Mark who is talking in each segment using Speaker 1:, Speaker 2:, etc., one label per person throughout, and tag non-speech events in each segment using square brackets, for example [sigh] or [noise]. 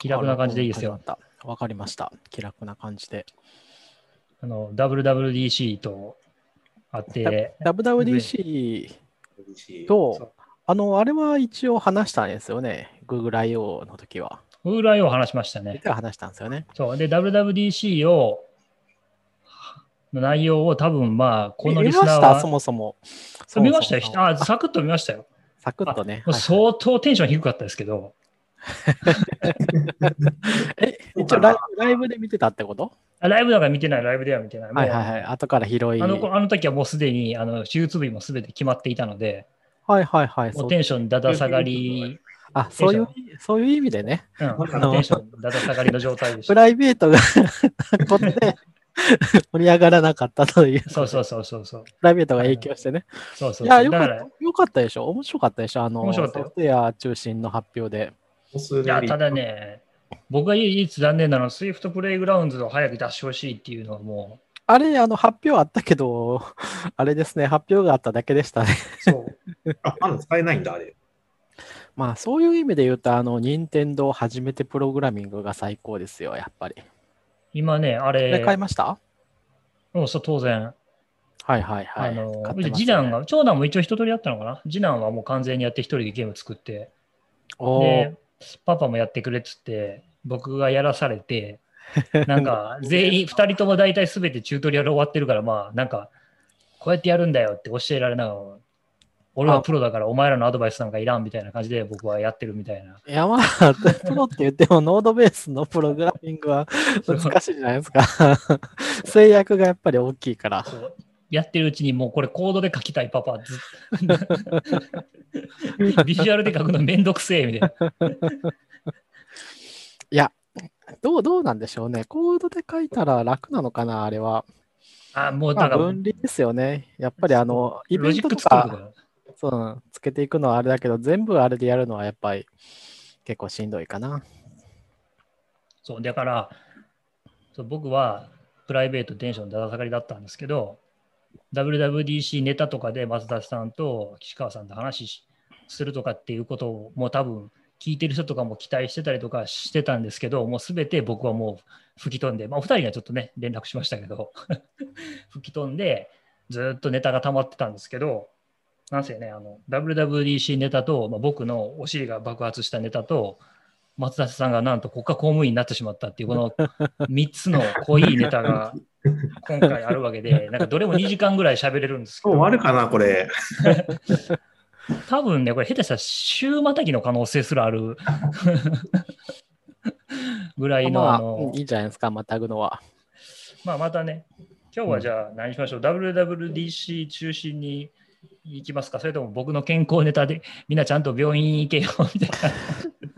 Speaker 1: 気楽な感じでいいですよ。
Speaker 2: わかったわかりました。気楽な感じで。
Speaker 1: あの、WWDC とあって、
Speaker 2: WWDC と、あの、あれは一応話したんですよね。Google I.O. の時は。
Speaker 1: ウーライを話しましたね。
Speaker 2: 話したんですよね。
Speaker 1: そう。で、WWDC を、の内容を多分まあ、このリスナー
Speaker 2: 見ました？そ
Speaker 1: は、
Speaker 2: もそも。
Speaker 1: そう見ましたよあ、サクッと見ましたよ。
Speaker 2: サクッとね。
Speaker 1: 相当テンション低かったですけど、[laughs]
Speaker 2: え、一応ライブライブで見てたってこと？
Speaker 1: あライブだから見てない、ライブでは見てない。
Speaker 2: はいはいはい。後から拾い。
Speaker 1: あの子あの時はもうすでにあの手術日もすべて決まっていたので、
Speaker 2: はいはいはい。
Speaker 1: もうテンションだだ下がり、
Speaker 2: あ、そういう、そういう意味でね。
Speaker 1: うん、あのテンションだだ下がりの状態でし
Speaker 2: プ
Speaker 1: た。
Speaker 2: ライベートがことで盛り上がらなかったという。
Speaker 1: そうそうそうそうそう。
Speaker 2: プライベートが影響してね。
Speaker 1: そうそう
Speaker 2: いや、
Speaker 1: そうだから
Speaker 2: よかった、よかったでしょ？面白かったでしょ？あの、
Speaker 1: 面白かったよ
Speaker 2: ソフトウェア中心の発表で。
Speaker 1: いや、ただね、僕が唯一残念なのは、 Swift Playgrounds を早く出してほしいっていうのはも
Speaker 2: あれ、あの、発表あったけど、あれですね、発表があっただけでしたね。
Speaker 1: う、そう。[laughs]
Speaker 3: あ、まだ使えないんだ、あれ。
Speaker 2: まあ、そういう意味で言うと、あの、任天堂初めてプログラミングが最高ですよ、やっぱり。
Speaker 1: 今ね、あ
Speaker 2: これ
Speaker 1: れ、
Speaker 2: 買いました？
Speaker 1: うんそう当然、
Speaker 2: はいはいはい。
Speaker 1: あの
Speaker 2: ね
Speaker 1: 次男が、長男も一応一通りやったのかな？次男はもう完全にやって一人でゲーム作って、
Speaker 2: おー
Speaker 1: で、パパもやってくれっつって、僕がやらされて、[laughs] なんか全員、二人とも大体すべてチュートリアル終わってるから、まあ、なんか、こうやってやるんだよって教えられながら、俺はプロだからお前らのアドバイスなんかいらんみたいな感じで僕はやってるみたいな。
Speaker 2: いや、まあ、プロって言っても、ノードベースのプログラミングは難しいじゃないですか。制約がやっぱり大きいから。
Speaker 1: やってるうちにもうこれコードで書きたいパパずっ [laughs] ビジュアルで書くのめんどくせえみたいな。
Speaker 2: いや、どう、どうなんでしょうね。コードで書いたら楽なのかな、あれは。
Speaker 1: あ、もう
Speaker 2: まあ、
Speaker 1: だから、
Speaker 2: 分離ですよね。やっぱりあの、イベントとか。そう、つけていくのはあれだけど、全部あれでやるのはやっぱり結構しんどいかな。
Speaker 1: そう、だから、そう僕はプライベートテンションだだ下がりだったんですけど、WWDC ネタとかで松田さんと岸川さんと話しするとかっていうことをもう多分聞いてる人とかも期待してたりとかしてたんですけど、もうすべて僕はもう吹き飛んで、まあ、お二人には [laughs] ちょっとね、連絡しましたけど、吹き飛んで、ずっとネタが溜まってたんですけど、なんせね、あの WWDC ネタと、まあ、僕のお尻が爆発したネタと、松田さんがなんと国家公務員になってしまったっていう、この3つの濃いネタが [laughs] 今回あるわけで、[laughs] なんかどれも2時間ぐらい喋れるんですけど、
Speaker 3: もう終わるかな、これ。[laughs]
Speaker 1: 多分ね、これ下手したら週またぎの可能性すらあるぐらいの、
Speaker 2: まあ、
Speaker 1: あの
Speaker 2: いいんじゃないですか、またぐのは。
Speaker 1: まあまたね、今日はじゃあ何しましょう、WWDC 中心に行きますか、それとも僕の健康ネタでみんなちゃんと病院行けよみたいな。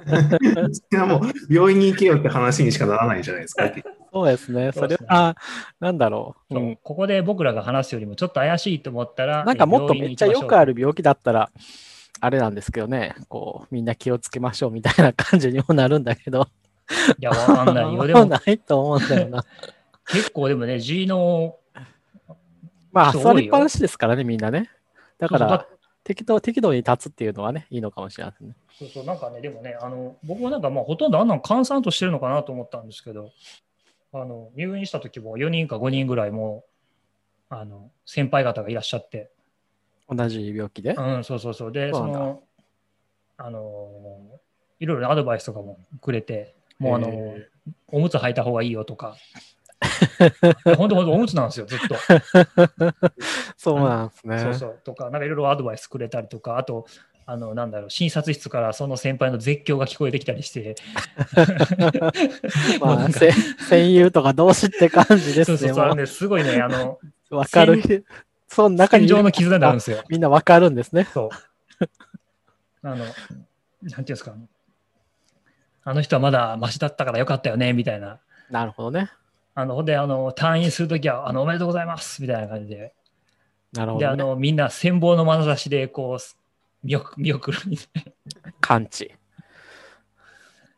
Speaker 3: い [laughs] やもう病院に行けよって話にしかならないじゃないですか。
Speaker 2: そうですね。そうれは、なんだろう。
Speaker 1: そう
Speaker 2: うん
Speaker 1: ここで僕らが話すよりもちょっと怪しいと思ったら、
Speaker 2: なんかもっとめっちゃよくある病気だったら、あれなんですけどね、こう、みんな気をつけましょうみたいな感じにもなるんだけど、
Speaker 1: いや、わかんないよ。でも
Speaker 2: ないと思うんだよな。[laughs]
Speaker 1: 結構でもね、G の、
Speaker 2: まあ、座りっぱなしですからね、みんなね。だから、適当、適度に立つっていうのはね、いいのかもしれないですね。
Speaker 1: そうそう、なんかね、でもね、あの僕もなんかまあほとんどあんなの閑散としてるのかなと思ったんですけど、あの入院した時も4人か5人ぐらいもうあの先輩方がいらっしゃって、
Speaker 2: 同じ病気で？
Speaker 1: うん、そうそうそう、で、
Speaker 2: そ
Speaker 1: の、あの、いろいろアドバイスとかもくれて、もうあの
Speaker 2: へ、
Speaker 1: おむつ履いた方がいいよとか、本当本当おむつなんですよ、ずっと。[laughs]
Speaker 2: そうなんですね。
Speaker 1: そうそうとか、なんかいろいろアドバイスくれたりとか、あと、あの、なんだろう、診察室からその先輩の絶叫が聞こえてきたりして、[laughs]
Speaker 2: まあ、戦友とか同士って感じですね。
Speaker 1: そうそうね、すごいね、あの、
Speaker 2: うわかる。その中に
Speaker 1: の絆になるんですよ。
Speaker 2: みんなわかるんですね。
Speaker 1: そう。あの、なんていうんですか、あの人はまだマシだったからよかったよね、みたいな。
Speaker 2: なるほどね。
Speaker 1: あの、ほんで、あの、退院するときは、あの、おめでとうございます、みたいな感じで。で、
Speaker 2: なるほど、ね。
Speaker 1: あの、みんな羨望の眼差しで、こう、見送見送るみたい
Speaker 2: 感知。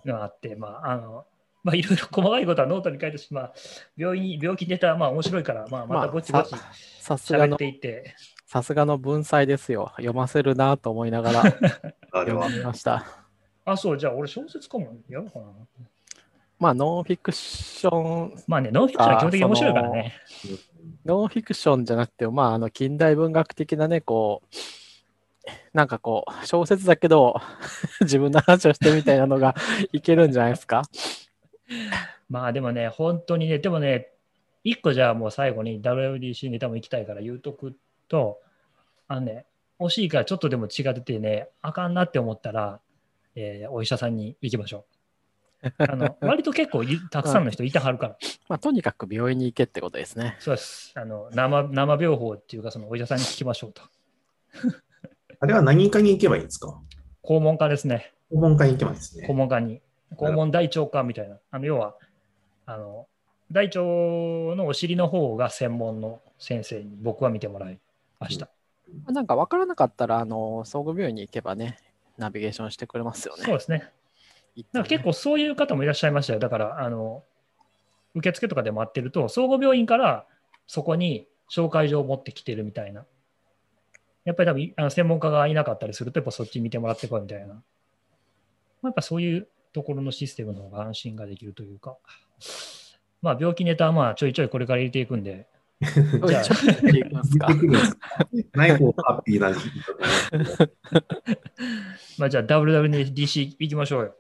Speaker 1: があって、まあ、あの、まあ、いろいろ細かいことはノートに書いてしまあ、病院、病気ネタはまあ面白いから、まあ、またぼちぼち
Speaker 2: まさすがの
Speaker 1: 喋っ、ていって、
Speaker 2: さすがの文才ですよ。読ませるなと思いながら [laughs]
Speaker 3: あれは
Speaker 2: 読。みました。
Speaker 1: あ、そう、じゃあ俺小説かもやろうかな。
Speaker 2: まあ、ノンフィクション、
Speaker 1: まあね、ノンフィクションは基本的に面白いからね。
Speaker 2: ノンフィクションじゃなくても、まあ、あの、近代文学的なね、こう、なんかこう、小説だけど、[laughs] 自分の話をしてみたいなのが [laughs] いけるんじゃないですか？
Speaker 1: まあでもね、本当にね、でもね、一個じゃあもう最後に WWDC ネタも行きたいから言うとくと、あのね、惜しいからちょっとでも血が出てね、あかんなって思ったら、えーお医者さんに行きましょう。あの割と結構いたくさんの人いてはるから。[laughs]
Speaker 2: まあ、とにかく病院に行けってことですね。
Speaker 1: そうです。あの生生病法っていうか、そのお医者さんに聞きましょうと。[laughs]
Speaker 3: あれは何科に行けばいいんですか？
Speaker 1: 肛門科ですね。
Speaker 3: 訪問科に行けばいいんですね
Speaker 1: 肛。門科に。肛門大腸科みたいな。あの要は、あの大腸のお尻の方が専門の先生に僕は見てもらいました。
Speaker 2: まあなんか分からなかったら、あの、総合病院に行けばね、ナビゲーションしてくれますよね。
Speaker 1: そうですね。から結構そういう方もいらっしゃいましたよ。だから、あの、受付とかで待ってると、総合病院からそこに紹介状を持ってきてるみたいな。やっぱり多分あの専門家がいなかったりすると、やっぱそっち見てもらってこいみたいな。まあ、やっぱそういうところのシステムの方が安心ができるというか。まあ、病気ネタはまあちょいちょいこれから入れていくんで、[laughs] じゃあ [laughs]
Speaker 3: ないハッピーな [laughs]
Speaker 1: まあ、じゃあ WWDC 行きましょうよ。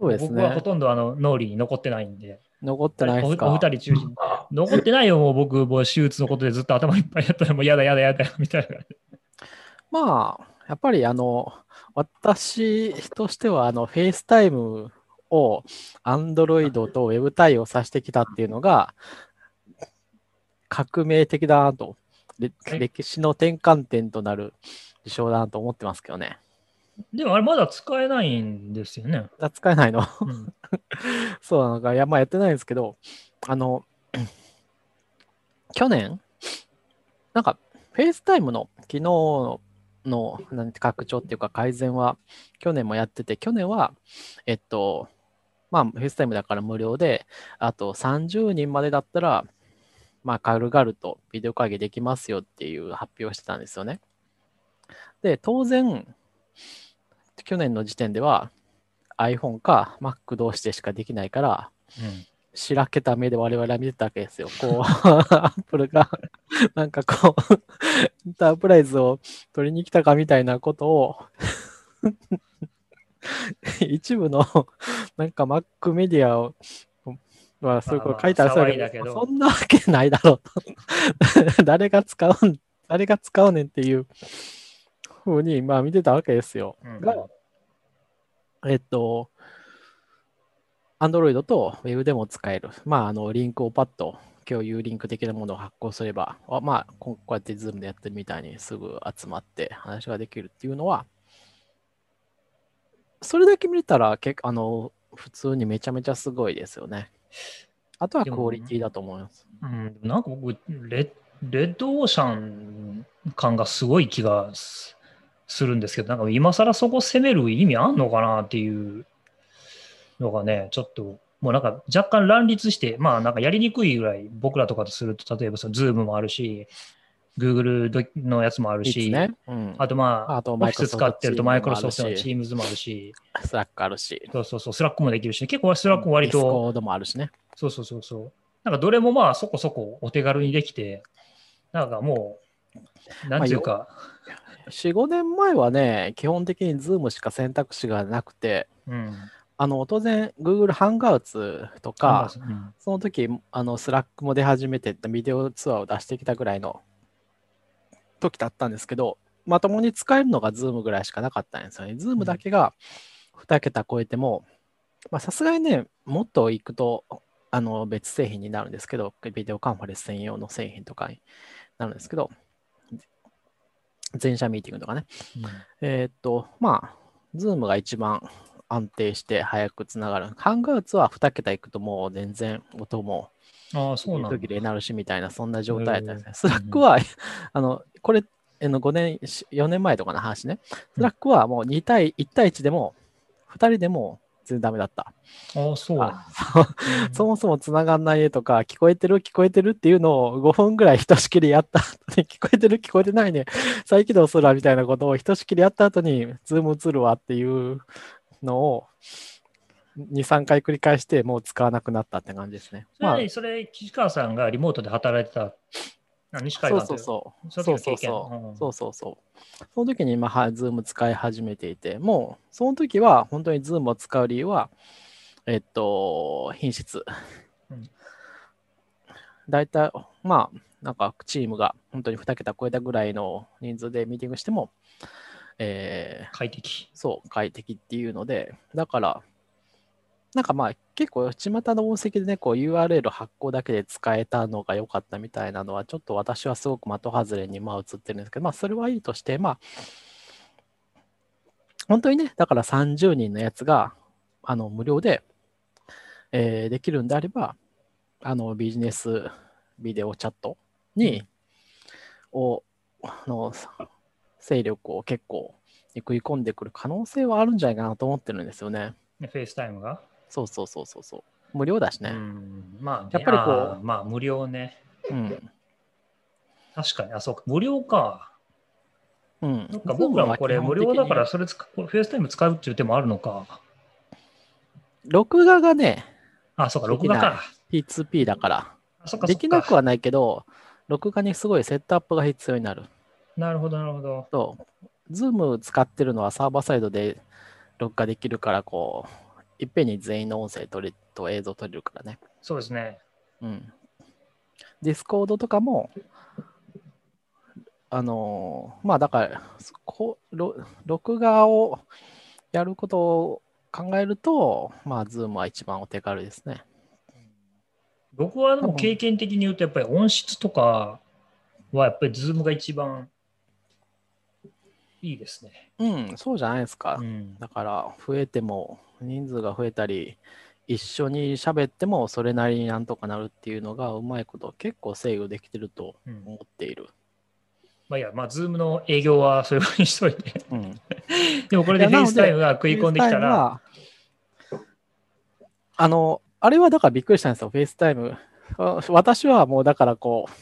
Speaker 2: そうです
Speaker 1: 僕はほ
Speaker 2: ね。
Speaker 1: とんどあの脳裏に残ってないんで、
Speaker 2: 残ってないです
Speaker 1: おお
Speaker 2: か。
Speaker 1: 二人中心に。残ってないよ、もう僕、もう手術のことでずっと頭いっぱいやったら、もうやだやだやだみたいな。
Speaker 2: まあ、やっぱりあの、私としては、あの、 FaceTime を Android と Web 対応させてきたっていうのが、革命的だなと、歴史の転換点となる事象だなと思ってますけどね。
Speaker 1: でもあれまだ使えないんですよね。
Speaker 2: あ使えないの？
Speaker 1: うん、[laughs]
Speaker 2: そうなのか、いや、まあやってないんですけど、あの、去年、なんか、 FaceTime の昨日ののなんて拡張っていうか改善は去年もやってて、去年は、えっと、まあ、 FaceTime だから無料で、あと30人までだったら、まあ、軽々とビデオ会議できますよっていう発表をしてたんですよね。で、当然、去年の時点では iPhone か Mac 同士でしかできないから、
Speaker 1: うん
Speaker 2: しらけた目で我々は見てたわけですよ。こう、アップルが、なんかこう、エンタープライズを取りに来たかみたいなことを、一部の、なんか Mac メディアを、はそういうこと書いてある
Speaker 1: まあまあ
Speaker 2: そうだけどそんなわけないだろうと。誰が使うん、誰が使うねんっていうふうに、まあ見てたわけですよ。
Speaker 1: うん
Speaker 2: がえっと、Android と Web でも使える。まあ、あの、リンクをパッと共有リンク的なものを発行すれば、あまあ、ここうやって Zoom でやってるみたいにすぐ集まって話ができるっていうのは、それだけ見たら、結構、あの、普通にめちゃめちゃすごいですよね。あとはクオリティだと思います。
Speaker 1: うん、なんか僕レ、レッドオーシャン感がすごい気がすするんですけど、なんか今更そこ攻める意味あんのかなっていうのがね、ちょっと、もうなんか若干乱立して、まあなんかやりにくいぐらい、僕らとかとすると、例えばその Zoom もあるし、Google のやつもあるし、
Speaker 2: ね。うん。
Speaker 1: あとまあ、
Speaker 2: あと
Speaker 1: オフィス使ってるとマイクロソフトの
Speaker 2: Teams
Speaker 1: もあるし、
Speaker 2: Slack あるし、
Speaker 1: そうそうそう、スラックもできるし、結構 Slack も割と、
Speaker 2: もあるしね。
Speaker 1: そうそうそうそう。なんかどれもまあそこそこお手軽にできて、なんかもう、なんていうか、
Speaker 2: 4、5年前はね、基本的に Zoom しか選択肢がなくて、
Speaker 1: うん。
Speaker 2: あの当然 Google ハンガウツとか、
Speaker 1: うん
Speaker 2: その時あの Slack も出始めてビデオ通話を出してきたぐらいの時だったんですけど、まともに使えるのが Zoom ぐらいしかなかったんですよね。Zoom だけが2桁超えても、まあさすがにね、もっと行くとあの別製品になるんですけど、ビデオカンファレンス専用の製品とかになるんですけど、全社ミーティングとかね。えーっと、まあ、Zoom が一番安定して早くつながる。 Hangouts は2桁いくともう全然音も
Speaker 1: ああ、そうなんだ
Speaker 2: 途切。れになるしみたいな、そんな状態だったんですね。 Slack は、[laughs] あの、これ、あの5年、4年前とかの話ね。スラックはもう2対、1対1でも、2人でも全然ダメだった。
Speaker 1: ああ、そう
Speaker 2: そもそも繋がんないねとか、聞こえてる聞こえてるっていうのを5分ぐらいひとしきりやった後に、[laughs] 聞こえてる？聞こえてないね、再起動するわみたいなことをひとしきりやった後に、ズーム映るわっていうのを2、3回繰り返して、もう使わなくなったって感じですね。
Speaker 1: それ,、
Speaker 2: まあ、
Speaker 1: それ、岸川さんがリモートで働いてた、あ西海
Speaker 2: そう
Speaker 1: 岸
Speaker 2: そうそう。
Speaker 1: そ
Speaker 2: そうそうそう。そうそうそう。その時に、まあ、 Zoom 使い始めていて、もう、その時は、本当に Zoom を使う理由は、えっと、品質
Speaker 1: うん。
Speaker 2: 大体、まあ、なんか、チームが本当に2桁超えたぐらいの人数でミーティングしても、えー
Speaker 1: 快適。
Speaker 2: そう、快適っていうので、だから、なんかまあ結構、巷の音石でね、こう URL 発行だけで使えたのが良かったみたいなのは、ちょっと私はすごく的外れにまあ映ってるんですけど、まあそれはいいとして、まあ、本当にね、だから30人のやつが、あの、無料で、えーできるんであれば、あの、ビジネスビデオチャットに、を、あの、勢力を結構食い込んでくる可能性はあるんじゃないかなと思ってるんですよね。
Speaker 1: ね FaceTime が？
Speaker 2: そうそうそうそうそう。無料だしね。
Speaker 1: うん。まあね、
Speaker 2: やっぱりこう
Speaker 1: まあ、無料ね。
Speaker 2: うん。
Speaker 1: 確かに。あ、そうか。無料か。
Speaker 2: うん。
Speaker 1: そっか僕らもこれ無料だから、それ使う、 FaceTime 使うっていう手もあるのか。
Speaker 2: 録画がね、
Speaker 1: あ、そうか、録画か。
Speaker 2: P2P だから、
Speaker 1: あ、そっか、
Speaker 2: できなく
Speaker 1: は。
Speaker 2: はないけど、録画にすごいセットアップが必要になる。
Speaker 1: なるほど、なるほど。
Speaker 2: そう。Zoom 使ってるのはサーバーサイドで録画できるから、こう、いっぺんに全員の音声取れと映像取れるからね。
Speaker 1: そうですね。
Speaker 2: うん。Discord とかも、あのーまあだからこ録画をやることを考えると、まあ、Zoom は一番お手軽ですね。
Speaker 1: 僕はでも経験的に言うと、やっぱり音質とかは、やっぱりズームが一番いいですね。
Speaker 2: うん、そうじゃないですか。
Speaker 1: うん。
Speaker 2: だから、増えても、人数が増えたり、一緒に喋ってもそれなりになんとかなるっていうのがうまいこと結構制御できてると
Speaker 1: うん
Speaker 2: 思っている。
Speaker 1: まあいいや、まあ、 Zoom の営業はそういうふうにしといて。
Speaker 2: うん。[laughs]
Speaker 1: でもこれで
Speaker 2: いやなので
Speaker 1: フェイスタイムが食い込んできたら、
Speaker 2: フェイスタイムはあの、あれはだからびっくりしたんですよ、 FaceTime。あ私はもうだからこう、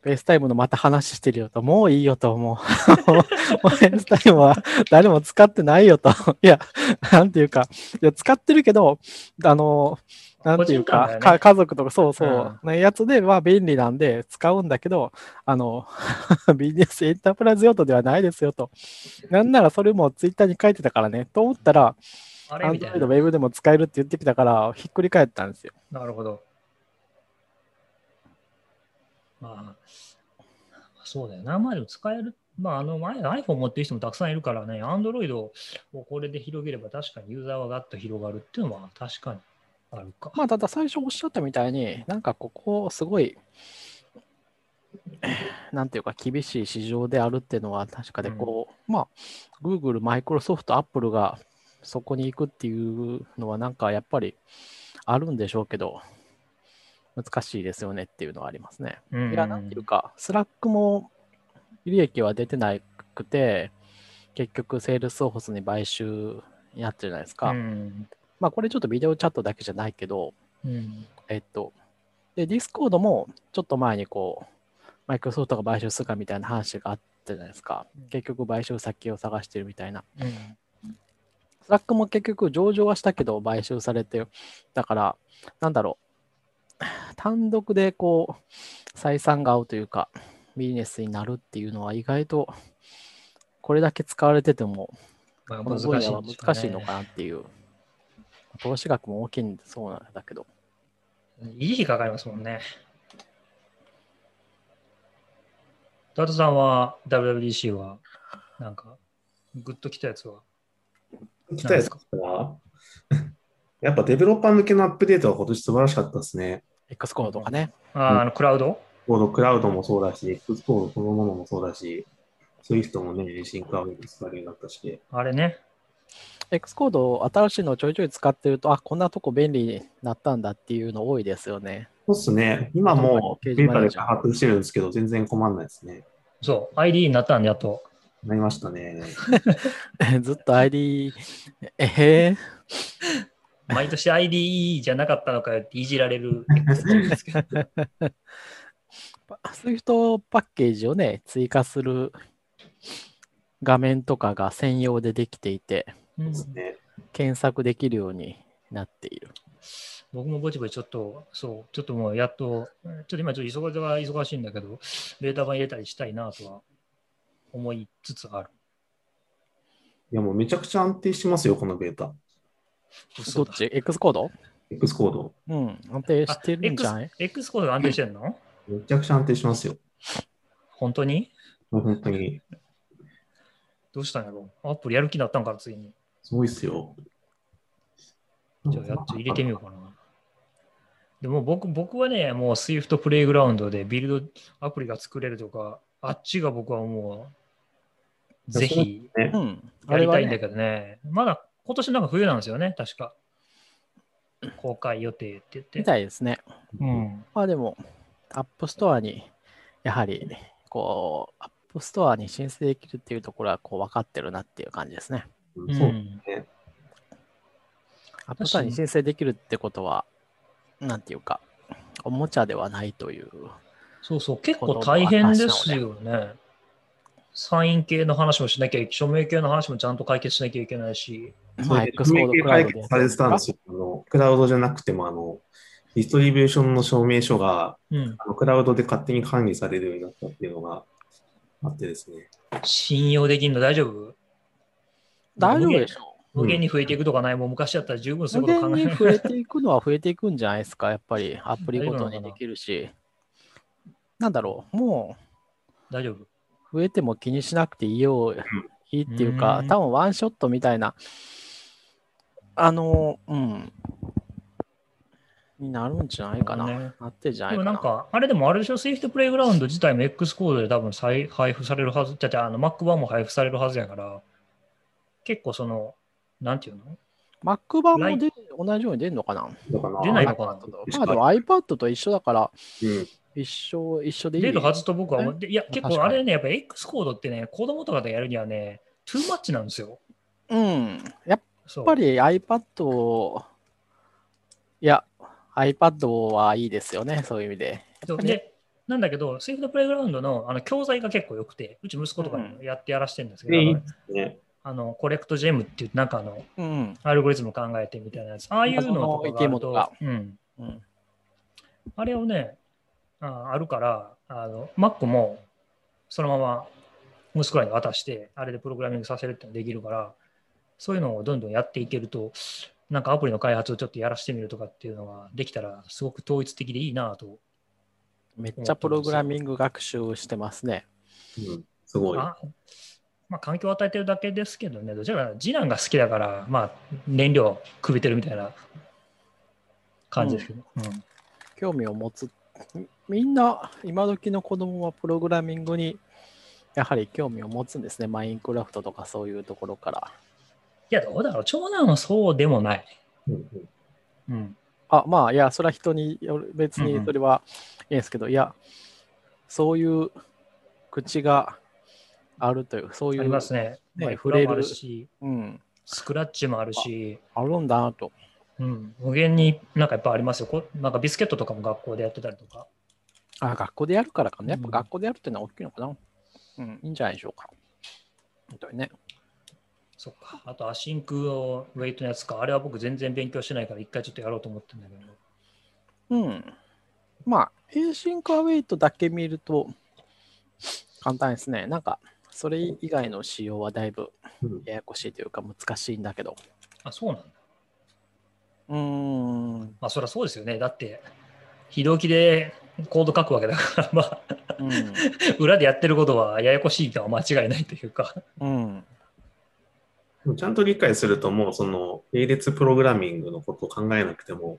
Speaker 2: FaceTime のまた話してるよと、もういいよと思う。[laughs] もう FaceTime は [laughs] 誰も使ってないよと。[laughs] いや、なんていうか、いや使ってるけど、あの、なんていうか、
Speaker 1: ね
Speaker 2: か家族とかそうそう、ねやつでは便利なんで使うんだけど、あの、ビジネスエンタープライズ用途ではないですよと。なんならそれもツイッターに書いてたからね、と思ったら、
Speaker 1: あれみた
Speaker 2: Android
Speaker 1: いな。
Speaker 2: Web でも使えるって言ってきたから、ひっくり返ったんですよ。
Speaker 1: なるほど。まあ、そうだよな。まあでも使える。まあ、あの前 iPhone 持ってる人もたくさんいるからね、Android をこれで広げれば確かにユーザーはガッと広がるっていうのは確かにあるか。
Speaker 2: まあ、ただ最初おっしゃったみたいに、なんかここ、すごい、なんていうか、厳しい市場であるっていうのは確かで、こう、まあ、Google、Microsoft、Apple がそこに行くっていうのは、なんかやっぱりあるんでしょうけど、難しいですよねっていうのはありますね。
Speaker 1: うん
Speaker 2: いや、なんていうか、 Slack も利益は出てなくて、結局、 Salesforce に買収になってるじゃないですか。
Speaker 1: うん
Speaker 2: まあ、これちょっとビデオチャットだけじゃないけど、
Speaker 1: うん
Speaker 2: えっと、で、 Discord もちょっと前にこう、マイクロソフトが買収するかみたいな話があったじゃないですか
Speaker 1: うん。
Speaker 2: 結局買収先を探してるみたいな。
Speaker 1: うん
Speaker 2: Slack も結局上場はしたけど買収されて、だから、なんだろう、単独でこう、採算が合うというか、ビジネスになるっていうのは意外と、これだけ使われてても、
Speaker 1: まあ
Speaker 2: この分野は難しいのかなっていう。投資額も大きいんでそうなんだけど。
Speaker 1: 維持費かかりますもんね。ダトさんは WWDC はなんかグッときたやつは？
Speaker 3: 来たやつは、[laughs] やっぱデベロッパー向けのアップデートは今年素晴らしかったですね。
Speaker 2: X コードとかね。
Speaker 1: あーあのクラウド？
Speaker 3: コードクラウドもそうだし、X コードそのものもそうだし、Swift もね、シングクラウドで使えるようになったし、
Speaker 1: あれね。
Speaker 2: X コード新しいのをちょいちょい使ってると、あ、こんなとこ便利になったんだっていうの多いですよね。
Speaker 3: そうっすね。今も
Speaker 2: 掲
Speaker 3: データで開発してるんですけど、全然困んないですね。
Speaker 1: そう、ID になったんでやっと。
Speaker 3: なりましたね。[laughs]
Speaker 2: ずっと ID、えへ
Speaker 1: 毎年 ID じゃなかったのかよっていじられる。
Speaker 2: Swift パッケージをね、追加する画面とかが専用でできていて、
Speaker 1: うん。
Speaker 2: 検索できるようになっている。
Speaker 1: 僕もぼちぼちちょっと、そう、ちょっともうやっと、ちょっと今ちょっと忙は忙しいんだけど、ベータ版入れたりしたいなとは思いつつある。
Speaker 3: いや、もうめちゃくちゃ安定してますよ、このベータ。
Speaker 2: どっち ?X コード
Speaker 3: ？X コード。
Speaker 2: うん、安定してるんじゃない
Speaker 1: ？X, X コードが安定してんの？
Speaker 3: めちゃくちゃ安定しますよ。
Speaker 1: 本当に？
Speaker 3: 本当に。
Speaker 1: どうしたんやろ？アップルやる気だったんから、ついに。
Speaker 3: すごいっすよ。
Speaker 1: じゃあ、やっと入れてみようかな。でも僕僕はね、もう Swift プレイグラウンドでビルドアプリが作れるとか、あっちが僕はもう、ぜひやりたいんだけどね、まだ今年なんか冬なんですよね、確か。公開予定って言っ
Speaker 2: み
Speaker 1: て。
Speaker 2: たいですね。
Speaker 1: うん。
Speaker 2: まあでも、 App Store に、やはり、こう、 App Store に申請できるっていうところは、こう、分かってるなっていう感じですね。
Speaker 3: うんそう。
Speaker 2: App Store に申請できるってことは、なんていうか、おもちゃではないという。
Speaker 1: そうそう、結構大変ですよね。サイン系の話もしなきゃいけ署名系の話もちゃんと解決しなきゃいけないし。
Speaker 2: まあ、
Speaker 3: 解決されてたんですよ。あのクラウドじゃなくても、あの、ディストリビューションの証明書が
Speaker 1: うん。
Speaker 3: あのクラウドで勝手に管理されるようになったっていうのがあってですね。
Speaker 1: 信用できるの大丈夫？
Speaker 2: 大丈夫でしょ
Speaker 1: 無限に増えていくとかない、もう昔だったら十分そう
Speaker 2: 無
Speaker 1: いうこと考え
Speaker 2: 限に増えていくのは増えていくんじゃないですか、やっぱりアプリごとにできるし。なんだろう、も
Speaker 1: 大丈夫。
Speaker 2: う増えても気にしなくていいよう、いいっていうか
Speaker 1: う、ん。
Speaker 2: 多分ワンショットみたいな、あの、うん、になるんじゃないかな。
Speaker 1: ね。
Speaker 2: なってんじゃな
Speaker 1: で
Speaker 2: いかな。
Speaker 1: もなんか、あれでもあれでしょ、Swift プレイグラウンド自体も X コードで多分再配布されるはず、じゃああの Mac 版も配布されるはずやから、結構その、なんていうの？
Speaker 2: Mac 版もで同じように出るのかな？
Speaker 1: 出ないのかな
Speaker 2: まあでも iPad と一緒だから、
Speaker 3: うん。
Speaker 2: 一緒、一緒でいい。
Speaker 1: 出るはずと僕は思って、いや、結構あれね、やっぱ X コードってね、子供とかでやるにはね、トゥーマッチなんですよ。
Speaker 2: うん。やっぱり iPad を、いや、iPad はいいですよね、そういう意味で。
Speaker 1: で、なんだけど、Swift プレイグラウンドのあの教材が結構良くて、うち息子とかにもやってやらしてるんですけど、
Speaker 3: で、いいですね。
Speaker 1: あのコレクトジェムっていう、なんかあの、
Speaker 2: うん。
Speaker 1: アルゴリズム考えてみたいなやつ、ああいうのとかがあると
Speaker 2: が、
Speaker 1: うん、
Speaker 2: うん、
Speaker 1: あれをね、ああるから、あの Mac もそのまま息子らに渡して、あれでプログラミングさせるってのができるから、そういうのをどんどんやっていけると、なんかアプリの開発をちょっとやらせてみるとかっていうのができたら、すごく統一的でいいなと。
Speaker 2: めっちゃプログラミング学習してますね。
Speaker 3: うん。すごい。
Speaker 1: あまあ、環境を与えてるだけですけどね、どちらか次男が好きだから、まあ、燃料くべてるみたいな感じですけど。うん
Speaker 2: 興味を持つ。みみんな、今時の子供はプログラミングにやはり興味を持つんですね。マインクラフトとかそういうところから。
Speaker 1: いや、どうだろう、長男はそうでもない。
Speaker 3: うんうん
Speaker 1: うん、
Speaker 2: あ、まあ、いや、それは人による、別に
Speaker 1: うんうん
Speaker 2: それはいいんですけど、いや、そういう口があるという、そういう、
Speaker 1: ありますね。
Speaker 2: ね
Speaker 1: マイフラもあるし、
Speaker 2: うん、
Speaker 1: スクラッチもあるし、
Speaker 2: あるんだなと。
Speaker 1: うん、無限になんかいっぱいありますよ。こなんかビスケットとかも学校でやってたりとか。
Speaker 2: あ、学校でやるからかね。やっぱ
Speaker 1: うん
Speaker 2: 学校でやるっていうのは大きいのかな。うん、いいんじゃないでしょうか。本当にね。
Speaker 1: そっか。あと、アシンクのウェイトのやつか。あれは僕全然勉強してないから、一回ちょっとやろうと思ってるんだけど。
Speaker 2: うん。まあ、エーシンカーウェイトだけ見ると簡単ですね。なんか、それ以外の仕様はだいぶ
Speaker 3: うん
Speaker 2: ややこしいというか難しいんだけど。
Speaker 1: あ、そうなんだ。
Speaker 2: うーん。
Speaker 1: まあ、そりゃそうですよね。だって、非同期でコード書くわけだから、まあ、
Speaker 2: うん。
Speaker 1: 裏でやってることはややこしいのは間違いないというか。
Speaker 2: うん。
Speaker 3: ちゃんと理解すると、もうその、並列プログラミングのことを考えなくても、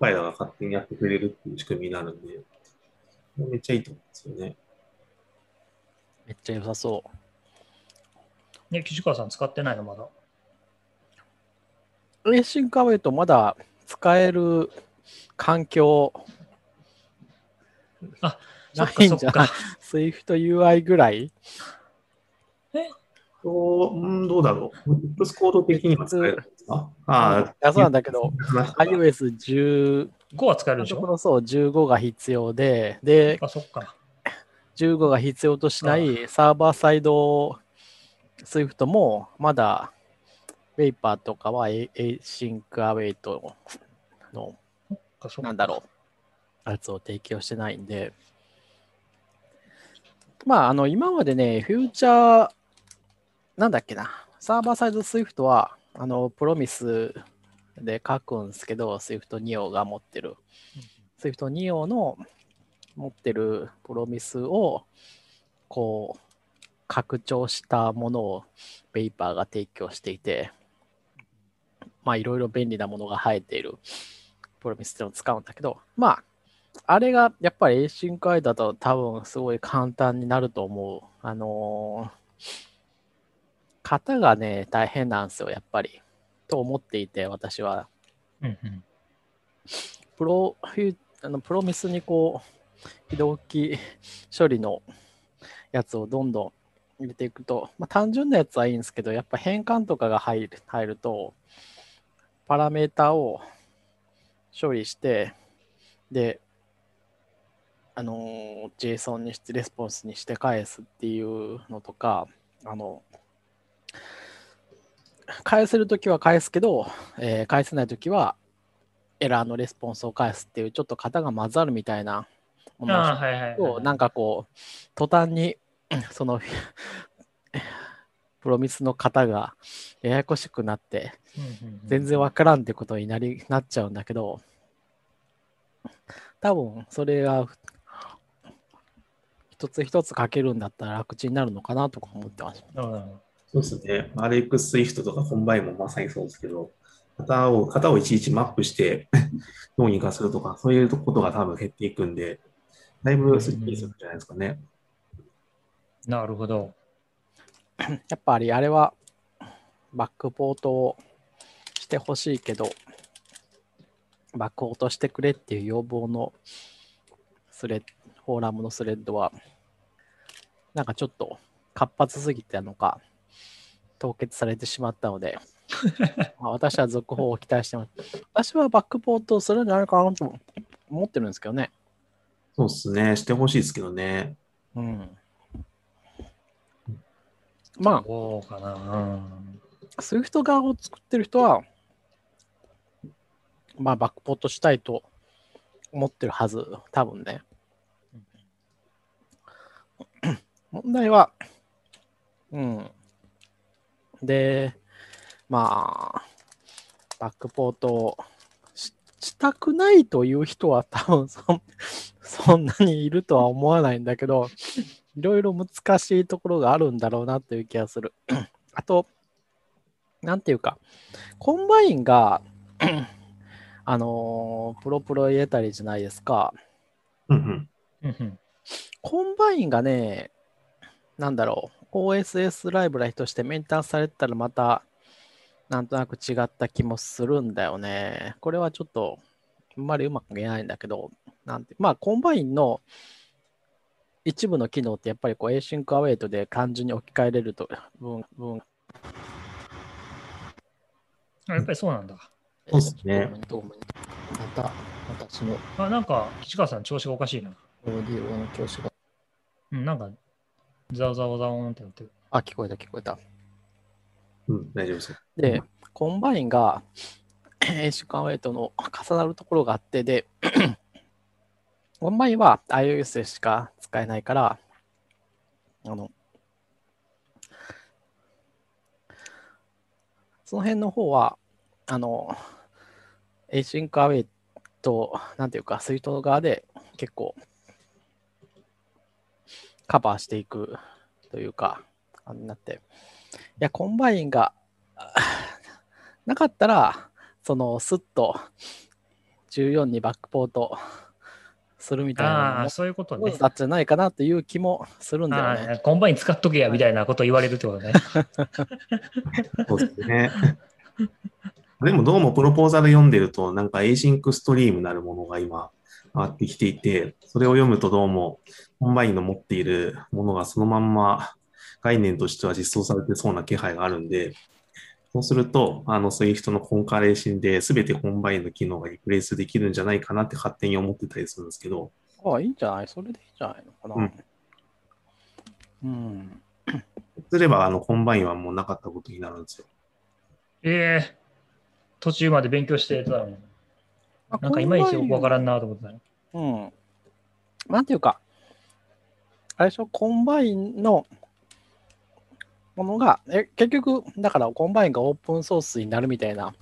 Speaker 3: 彼らが勝手にやってくれるっていう仕組みになるんで、めっちゃいいと思うんですよね。
Speaker 2: めっちゃ良さそう。
Speaker 1: ね、岸川さん使ってないのまだ。
Speaker 2: エーシンカーウェイトまだ使える環境
Speaker 1: あ、
Speaker 2: な
Speaker 1: そっか
Speaker 2: いんじゃない？
Speaker 1: そっか。
Speaker 2: Swift UI ぐらい？
Speaker 3: どう、うん、どうだろう。X コード的には使えるんですか？あ
Speaker 2: いやそうなんだけど、iOS10
Speaker 1: 5は使えるでしょ？
Speaker 2: のところそう15が必要で、で、
Speaker 1: あ、そっか。
Speaker 2: 15が必要としないサーバーサイド Swift もまだベイパーとかは Async Await の、なんだろう、やつを提供してないんで、まあ、あの、今までね、フューチャー、なんだっけな、サーバーサイド Swift は、あの、プロミスで書くんですけど、Swift Neo が持ってる。Swift Neo の持ってるプロミスを、こう、拡張したものをベイパーが提供していて、まあ、いろいろ便利なものが生えているプロミスっていうのを使うんだけど、まあ、あれがやっぱり Async AI だと多分すごい簡単になると思う。あのー型がね、大変なんですよ、やっぱり。と思っていて、私は。
Speaker 1: うんうん
Speaker 2: プロフューあのプロミスにこう、非同期処理のやつをどんどん入れていくと、まあ、単純なやつはいいんですけど、やっぱ変換とかが入る入ると、パラメータを処理して、で、あの JSON にして、レスポンスにして返すっていうのとか、あの、返せるときは返すけど、えー返せないときはエラーのレスポンスを返すっていう、ちょっと型が混ざるみたいなものを
Speaker 1: ああ、はいはいはい
Speaker 2: と、なんかこう、途端に、[clears throat] その、Promise の型がややこしくなって、全然わからんってことになりなっちゃうんだけど、多分それが一つ一つ書けるんだったら楽ちんになるのかなとか思ってます。
Speaker 1: なるほどなるほど
Speaker 3: そうですね。RX Swift とかコンバインもまさにそうですけど、型を、型をいちいちマップしてどうにかするとか、そういうことが多分減っていくんで、だいぶスッキリするんじゃないですかね。
Speaker 1: なるほど。[clears throat]
Speaker 2: やっぱりあれはバックポートをしてほしいけど、バックポートしてくれっていう要望のスレッフォーラムのスレッドは、なんかちょっと活発すぎてなのか、凍結されてしまったので、[laughs] まあ私は続報を期待してます。私はバックポートをするんじゃないかなと思ってるんですけどね。
Speaker 3: そうですね。してほしいですけどね。
Speaker 2: うん。まあ、
Speaker 1: そうかな。うん。
Speaker 2: Swift 側を作ってる人は、まあ、バックポートしたいと思ってるはず、多分ね。問題は、うん。で、まあ、バックポートをししたくないという人は多分そんそんなにいるとは思わないんだけど、[laughs] いろいろ難しいところがあるんだろうなという気がする。あと、なんていうか、 Combine が、[clears throat] あのー proprietary じゃないですか。
Speaker 3: うんうん。
Speaker 1: うんうん
Speaker 2: Combine がね、なんだろう、OSS ライブラリとしてメンテナンスされてたらまた、なんとなく違った気もするんだよね。これはちょっと、あんまりうまく言えないんだけど、なんて、まあ、 Combine の一部の機能ってやっぱりこう Async Await で単純に置き換えれると分、分
Speaker 1: あやっぱりそうなんだ。
Speaker 3: そうっすね
Speaker 2: えっとまた、私の
Speaker 1: あ、なんか、岸川さん調子がおかしいな。
Speaker 2: オーディオの調子が。
Speaker 1: うん、なんか、ザワザワザワーンってなってる。
Speaker 2: あ、聞こえた、聞こえた。
Speaker 3: うん、大丈夫です。
Speaker 2: で、 Combine が [clears throat] Async Await の重なるところがあって、で、[clears throat] Combine は iOS でしか使えないから、あの、その辺の方は、あの、Async Await なんていうか、 Swift 側で結構カバーしていくというか、あになって、や、 Combine があ [laughs] なかったら、そのスッと14にバックポートするみたいな
Speaker 1: そういうことね
Speaker 2: もだ。ったんじゃないかなという気もするんだよね。
Speaker 1: ああ Combine 使っとけやみたいなこと言われるってことね。[laughs]
Speaker 3: そうですね。でもどうもプロポーザル読んでると、なんか Async ストリームなるものが今上がってきていて、それを読むとどうも Combine の持っているものがそのまんま概念としては実装されてそうな気配があるんで、そうすると、あの Swift のコンカレーションで全て Combine の機能がリプレイスできるんじゃないかなって勝手に思ってたりするんですけど、
Speaker 2: ああ、いいんじゃない？それでいいんじゃないのかな。
Speaker 3: うん
Speaker 2: うん。
Speaker 3: すればあの Combine はもうなかったことになるんですよ。
Speaker 1: ええ途中まで勉強してたのに。
Speaker 2: あ
Speaker 1: なんかいまいちよくわから
Speaker 2: ん。
Speaker 1: んなと思ってたの。
Speaker 2: うん。なんていうか、あれでしょ、 Combine のものが、え結局、だから Combine がオープンソースになるみたいな、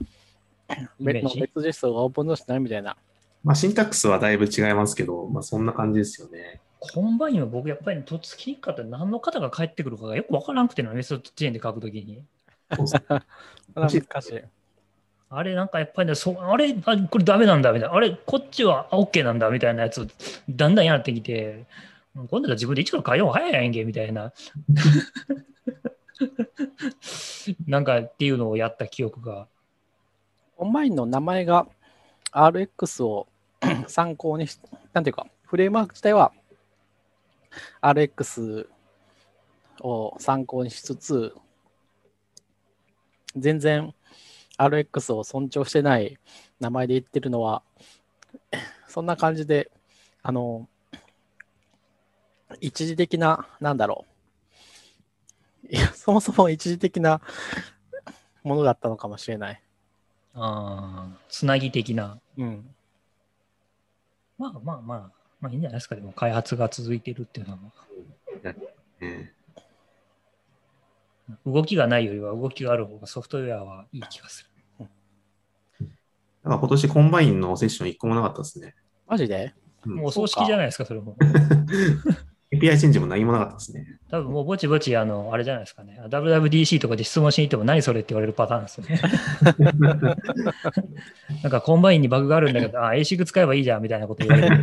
Speaker 2: 別の別実装がオープンソースになるみたいな。
Speaker 3: まあ、シンタックスはだいぶ違いますけど、まあ、そんな感じですよね。
Speaker 1: Combine は僕やっぱりとっつきにくかった何の型が返ってくるかがよくわからなくてな、 method chain で書くときに。
Speaker 2: 難 [laughs] しい。
Speaker 1: あれなんかやっぱりね、そうあれあ、これダメなんだみたいな。あれ、こっちはあ OK なんだみたいなやつ、だんだんやってきて、今度は自分で一から書いた方が早いやんけみたいな。[laughs] [laughs] なんかっていうのをやった記憶が。
Speaker 2: Combine の名前が RX を [coughs] 参考にし、なんていうか、フレームワーク自体は RX を参考にしつつ、全然 RX を尊重してない名前で言ってるのは、[coughs] そんな感じで、あの、一時的な、なんだろう。いや、そもそも一時的なものだったのかもしれない。
Speaker 1: ああ、つなぎ的な。
Speaker 2: うん。
Speaker 1: まあまあまあ、まあいいんじゃないですか。でも開発が続いてるっていうのは。
Speaker 3: ね
Speaker 1: 動きがないよりは動きがある方がソフトウェアはいい気がする。
Speaker 3: だから今年 Combine のセッション1個もなかったですね。
Speaker 2: マジで？
Speaker 3: うん
Speaker 1: もうお葬式じゃないですか、それも。[laughs]
Speaker 3: API チェンジも何もなかったですね。
Speaker 1: 多分もうぼちぼち、あの、あれじゃないですかね。WWDC とかで質問しに行っても何それって言われるパターンですよね。[laughs] なんか Combine にバグがあるんだけど、あ、 Async 使えばいいじゃんみたいなこと言われる。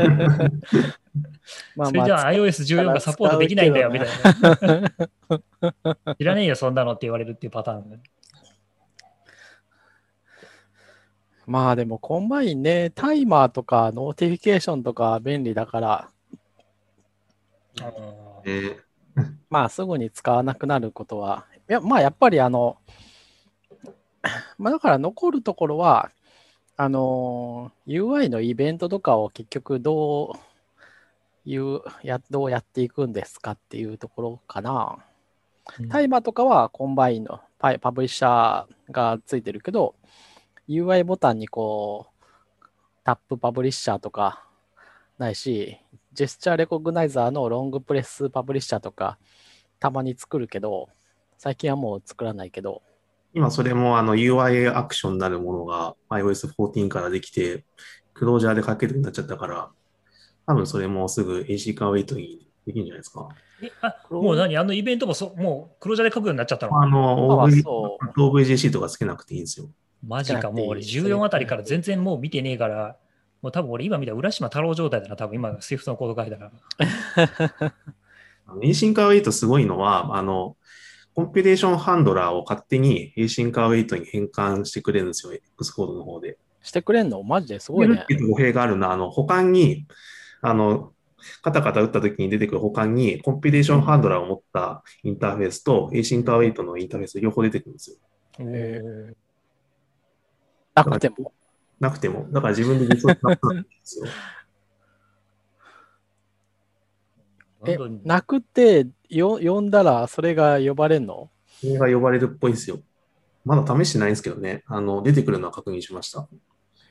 Speaker 2: ま
Speaker 1: それじゃあ iOS14 がサポートできないんだよみたいな。[laughs] 知らねえよ、そんなのって言われるっていうパターン。
Speaker 2: まあでも Combine ね、タイマーとか Notification とか便利だから、
Speaker 3: え [laughs]
Speaker 2: まあすぐに使わなくなることは、いやまあやっぱりあの、まあだから残るところは、あの UI のイベントとかを結局どういうやどうやっていくんですかっていうところかな。タイマーとかは Combine のパイ Publisher がついてるけど、UI ボタンにこう、 Tap Publisher とかないし、 Gesture Recognizer の Long Press Publisher とかたまに作るけど、最近はもう作らないけど、
Speaker 3: 今それもあの UI アクションになるものが iOS14 からできて、クロージャーで書けるようになっちゃったから、多分それもすぐ AC カーウェイトにできるんじゃないですか。
Speaker 1: えあもう何？あのイベントもそもう黒ジャで書くようになっちゃったの？
Speaker 3: あの、
Speaker 2: まあ
Speaker 3: OV
Speaker 2: そ
Speaker 3: OVJC とかつけなくていいんですよ。
Speaker 1: マジか、もう俺
Speaker 2: つけなくていい。
Speaker 1: 14あたりから全然もう見てねえから、もう多分俺今見た浦島太郎状態だな、多分今 Swift のコード書いたら。
Speaker 3: あの AC カーウェイトすごいのは、あの、コンピレーションハンドラーを勝手に AC カーウェイトに変換してくれるんですよ、X コードの方で。
Speaker 2: してくれんの？マジですごいね
Speaker 3: 語弊があるのは、あの、補完に、あの、カタカタ打った時に出てくる補完に、 Completion Handler を持ったインターフェースと、 Async/Await のインターフェース両方出てくるんですよ。
Speaker 2: へなくても。
Speaker 3: なくても。だから自分で実装使ったんですよ。[laughs]
Speaker 2: え
Speaker 1: なんだ、
Speaker 2: なくてよ呼んだらそれが呼ばれんの？
Speaker 3: それが呼ばれるっぽいですよ。まだ試してないんですけどね。あの、出てくるのは確認しました。
Speaker 2: へ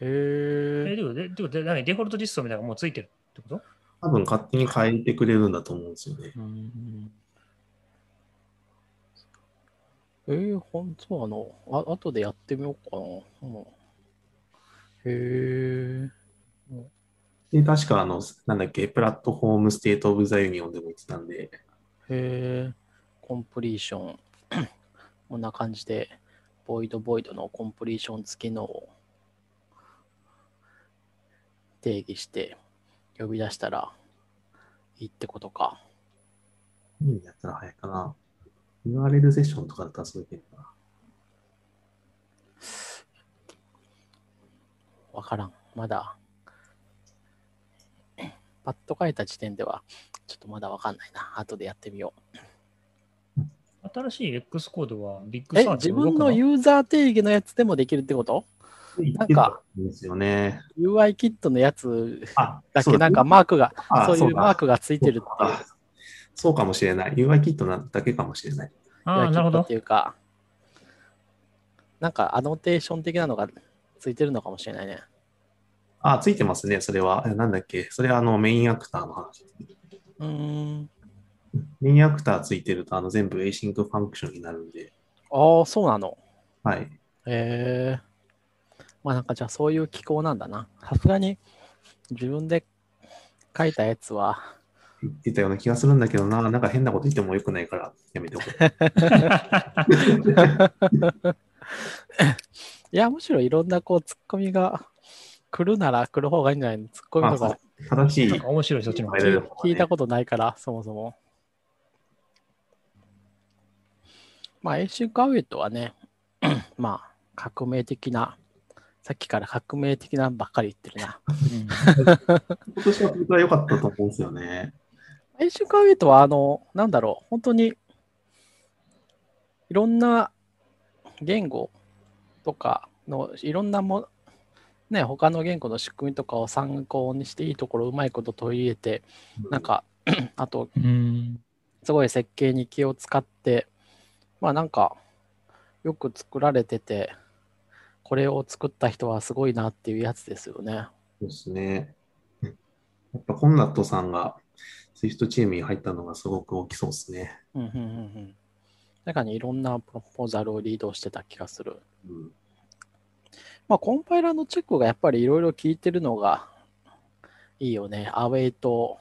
Speaker 2: え。
Speaker 1: えでもででもで何デフォルト実装みたいなのがもうついてるってこと？
Speaker 3: 多分勝手に変えてくれるんだと思うんですよね。
Speaker 1: うん
Speaker 2: えー、本当あの、あ後でやってみようかな。うん、へえ。
Speaker 3: で、確かあの、なんだっけ、 Platforms State of the Union でも言ってたんで、
Speaker 2: へえ。 Completion。[coughs] こんな感じで、 Void Void の Completion 付きのを定義して呼び出したらいいってことか。
Speaker 3: 何やったら早いかな。URL セッションとかだったらそういうな。
Speaker 2: わからん。まだ。パッと書いた時点では、ちょっとまだわかんないな。後でやってみよう。
Speaker 1: 新しい X コードはビッグ
Speaker 2: え、
Speaker 1: サーチ
Speaker 2: 自分のユーザー定義のやつでもできるってこと？なんか、
Speaker 3: ですよね。
Speaker 2: ?UI キットのやつ
Speaker 3: あ、
Speaker 2: だけなんかマークが、
Speaker 3: あ
Speaker 2: そういう
Speaker 3: だ
Speaker 2: マークがついてるっていう。
Speaker 3: あそうかもしれない。UI キットなだけかもしれない。
Speaker 1: ああ、なるほど
Speaker 2: っ。ていうか、なんかアノテーション的なのがついてるのかもしれないね。
Speaker 3: あ、ついてますね、それは。えなんだっけ？それはあのメインアクターの話。
Speaker 2: うーん。
Speaker 3: メインアクターついてるとあの全部 async ファンクションになるんで。
Speaker 2: ああ、そうなの。
Speaker 3: はい。
Speaker 2: へえ。まあなんかじゃあそういう機構なんだな。さすがに自分で書いたやつは、
Speaker 3: 言ってたような気がするんだけどな、なんか変なこと言ってもよくないから、やめておこう。[laughs]
Speaker 2: いや、むしろいろんなこうツッコミが来るなら来る方がいいんじゃないの？ツッコミとか
Speaker 3: 正しい
Speaker 1: 面白い、そっちの方が
Speaker 3: ね
Speaker 2: 聞いたことないから、そもそも。まあ、 Async/Await はね、[clears throat] まあ、革命的な、さっきから革命的なばっかり言ってるな。
Speaker 3: 今年は本当は良かったと思うんですよね。[laughs]
Speaker 2: Async/Await は、あの、なんだろう、本当に、いろんな言語とかの、いろんなも、ね、他の言語の仕組みとかを参考にしていいところをうまいこと取り入れて、なんか、[clears throat] あと、
Speaker 1: うん。
Speaker 2: すごい設計に気を使って、まあなんか、よく作られてて、これを作った人はすごいなっていうやつですよね。
Speaker 3: そうですね。やっぱコンナットさんが SWIFT チームに入ったのがすごく大きそうですね。
Speaker 2: うんうんうんうん。中にいろんなプロポーザルをリードしてた気がする。
Speaker 3: うん、
Speaker 2: まあコンパイラーのチェックがやっぱりいろいろ効いてるのがいいよね。アウェイト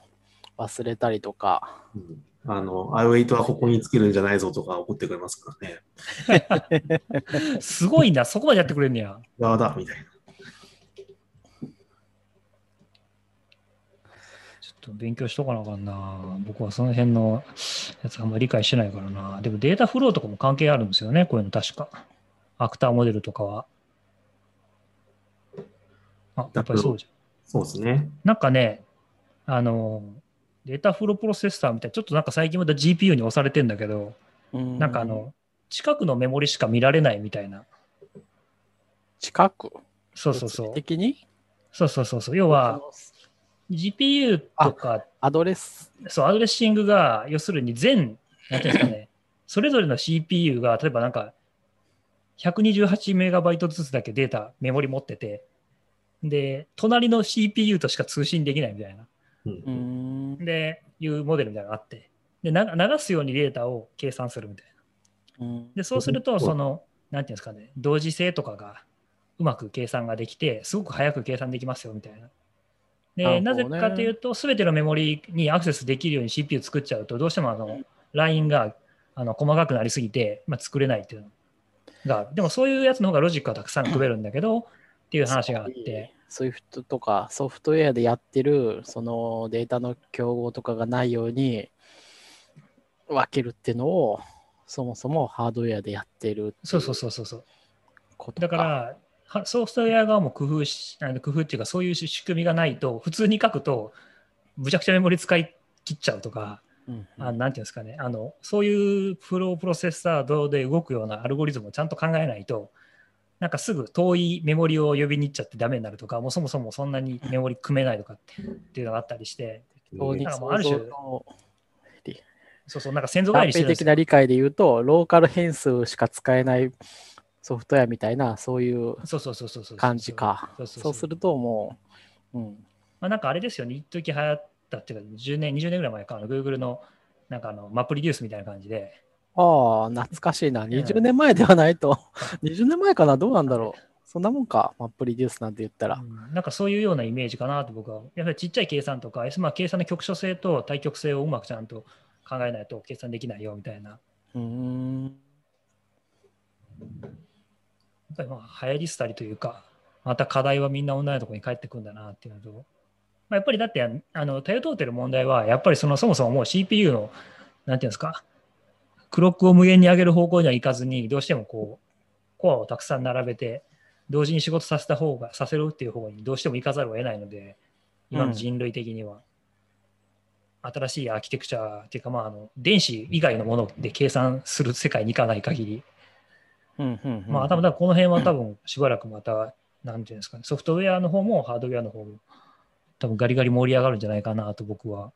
Speaker 2: 忘れたりとか。
Speaker 3: うんあの、アウェイトはここにつけるんじゃないぞとか怒ってくれますからね。
Speaker 1: すごいな、そこまでやってくれんねや。
Speaker 3: 側だ、みたいな。
Speaker 1: ちょっと勉強しとかなあかんな。僕はその辺のやつあんまり理解してないからな。でもデータフローとかも関係あるんですよね、こういうの確か。アクターモデルとかは。あ、やっぱりそうじゃん。
Speaker 3: そうですね。
Speaker 1: なんかね、あの、データフロープロセッサーみたいな、ちょっとなんか最近また GPU に押されてんだけど、
Speaker 2: うん
Speaker 1: なんかあ、の、近くのメモリしか見られないみたいな。
Speaker 2: 近く？
Speaker 1: そうそうそう。
Speaker 2: 的に？
Speaker 1: そうそうそうそう。要は、GPU とか、
Speaker 2: アドレス？
Speaker 1: そう、アドレッシングが、要するに全、なんていうんですかね、それぞれの CPU が、例えばなんか、128メガバイトずつだけデータ、メモリ持ってて、で、隣の CPU としか通信できないみたいな。
Speaker 3: うん。
Speaker 1: で、いうモデルみたいなのがあって、で、な流すようにデータを計算するみたいな。
Speaker 2: うん。
Speaker 1: で、そうすると、
Speaker 3: うん。
Speaker 1: その、なんていうんですかね、同時性とかがうまく計算ができて、すごく早く計算できますよみたいな。で、なぜかというと、すべてのメモリにアクセスできるように CPU 作っちゃうと、どうしてもあの、ラインがあの細かくなりすぎて、まあ、作れないっていうのが、でもそういうやつの方がロジックはたくさん組めるんだけど、っていう話があって、
Speaker 2: Swift とかソフトウェアでやってるそのデータの競合とかがないように分けるっていうのをそもそもハードウェアでやってる
Speaker 1: そうそうそうそうそう。だから、はソフトウェア側も工夫し、あの工夫っていうか、そういう仕組みがないと、普通に書くと、むちゃくちゃメモリ使い切っちゃうとか、
Speaker 2: うんうん。
Speaker 1: あなんていうんですかね、あのそういうフロープロセッサードで動くようなアルゴリズムをちゃんと考えないと、なんかすぐ遠いメモリを呼びに行っちゃってダメになるとか、もうそもそもそんなにメモリ組めないとかっていうのがあったりして、ある種そうそう、なんか先祖返
Speaker 2: 完
Speaker 1: りしてる
Speaker 2: 的な理解で言うと、ローカル変数しか使えないソフトウェアみたいな、そういう
Speaker 1: そうそうそうそうそう。
Speaker 2: 感じか。
Speaker 1: そう
Speaker 2: するともう、うん、
Speaker 1: まあ、なんかあれですよね、一時流行ったっていうか、10年、20年ぐらい前か、Google のなんかあのマップリデュースみたいな感じで、
Speaker 2: ああ、懐かしいな。20年前ではないと。[laughs] 20年前かな？どうなんだろう。そんなもんか。マップリデュースなんて言ったら。
Speaker 1: うんなんかそういうようなイメージかなと僕は。やっぱりちっちゃい計算とか、まあ、計算の局所性と対極性をうまくちゃんと考えないと計算できないよみたいな。やっ
Speaker 2: うーん。
Speaker 1: ぱりまあ流行り廃りというか、また課題はみんな同じところに帰ってくるんだなっていうのと、まあ、やっぱりだって、あの、頼とうてる問題は、やっぱりそのそもそももう CPU の、なんていうんですか、クロックを無限に上げる方向にはいかずに、どうしてもこう、コアをたくさん並べて、同時に仕事させた方が、させるっていう方にどうしても行かざるを得ないので、今の人類的には。新しいアーキテクチャっていうか、まあ、あの電子以外のもので計算する世界に行かない限り、
Speaker 2: うんうんうん
Speaker 1: まあ、多分この辺は多分しばらくまた、なんていうんですかね、ソフトウェアの方もハードウェアの方も、多分ガリガリ盛り上がるんじゃないかなと僕は。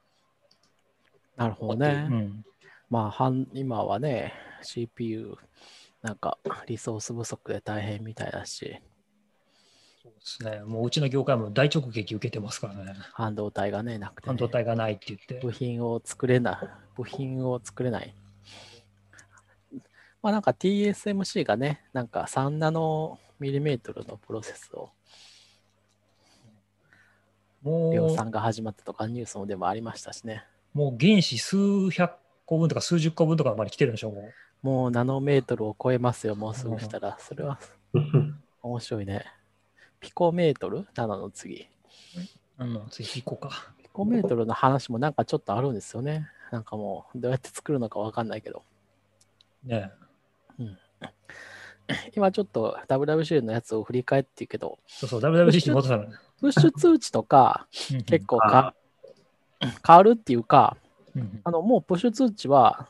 Speaker 2: なるほどね。
Speaker 1: うん。
Speaker 2: まあ、半今はね、CPU、なんかリソース不足で大変みたいだし、
Speaker 1: そうですね。もううちの業界も大直撃受けてますからね。
Speaker 2: 半導体がね、なくて、ね、
Speaker 1: 半導体がないって言って。
Speaker 2: 部品を作れない、部品を作れない。まあなんか TSMC がね、なんか3ナノミリメートルのプロセスを量
Speaker 1: も
Speaker 2: 産が始まったとかニュースもでもありましたしね。
Speaker 1: う、もう原子数百個分とか数十個分とかまで来てるんでしょ、もう。
Speaker 2: もうナノメートルを超えますよ、もうすぐしたら。それは面白いね。ピコメートル ?7 の次。
Speaker 1: あの、次行こうか。
Speaker 2: ピコメートルの話もなんかちょっとあるんですよね。なんかもうどうやって作るのかわかんないけど。
Speaker 1: ね
Speaker 2: 今ちょっと WWC のやつを振り返ってるけど、
Speaker 1: そうそう、WWC に戻さない。
Speaker 2: プッシュ通知とか結
Speaker 1: 構。
Speaker 2: 構か変わるっていうか、
Speaker 1: うん
Speaker 2: あのもうプッシュ通知は、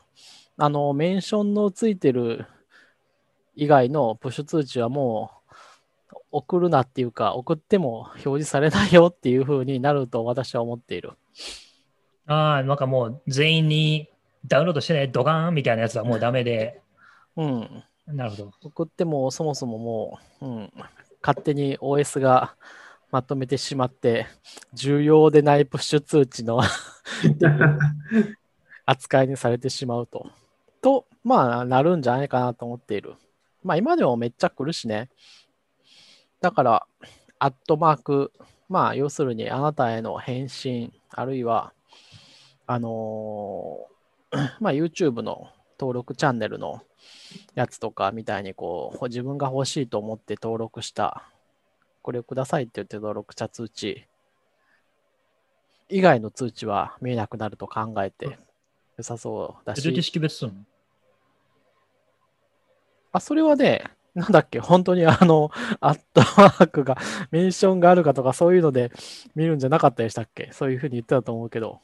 Speaker 2: あのメンションのついてる以外のプッシュ通知はもう送るなっていうか、送っても表示されないよっていう風になると私は思っている。
Speaker 1: ああ、なんかもう全員にダウンロードしてね、ドガーンみたいなやつはもうダメで。
Speaker 2: うん。
Speaker 1: なるほど。
Speaker 2: 送ってもそもそももう、うん、勝手に OS がまとめてしまって、重要でないプッシュ通知の [laughs] 扱いにされてしまうと。と、まあ、なるんじゃないかなと思っている。まあ、今でもめっちゃ来るしね。だから、アットマーク、まあ、要するにあなたへの返信、あるいは、あのー [clears throat] まあ、YouTube の登録チャンネルのやつとかみたいに、こう、自分が欲しいと思って登録した、これをくださいって言って登録した通知。以外の通知は見えなくなると考えて良さそうだし、
Speaker 1: 識別するの？
Speaker 2: あ、それはね、なんだっけ、本当にあの、アットマークが、メンションがあるかとかそういうので見るんじゃなかったでしたっけ？そういうふうに言ってたと思うけど。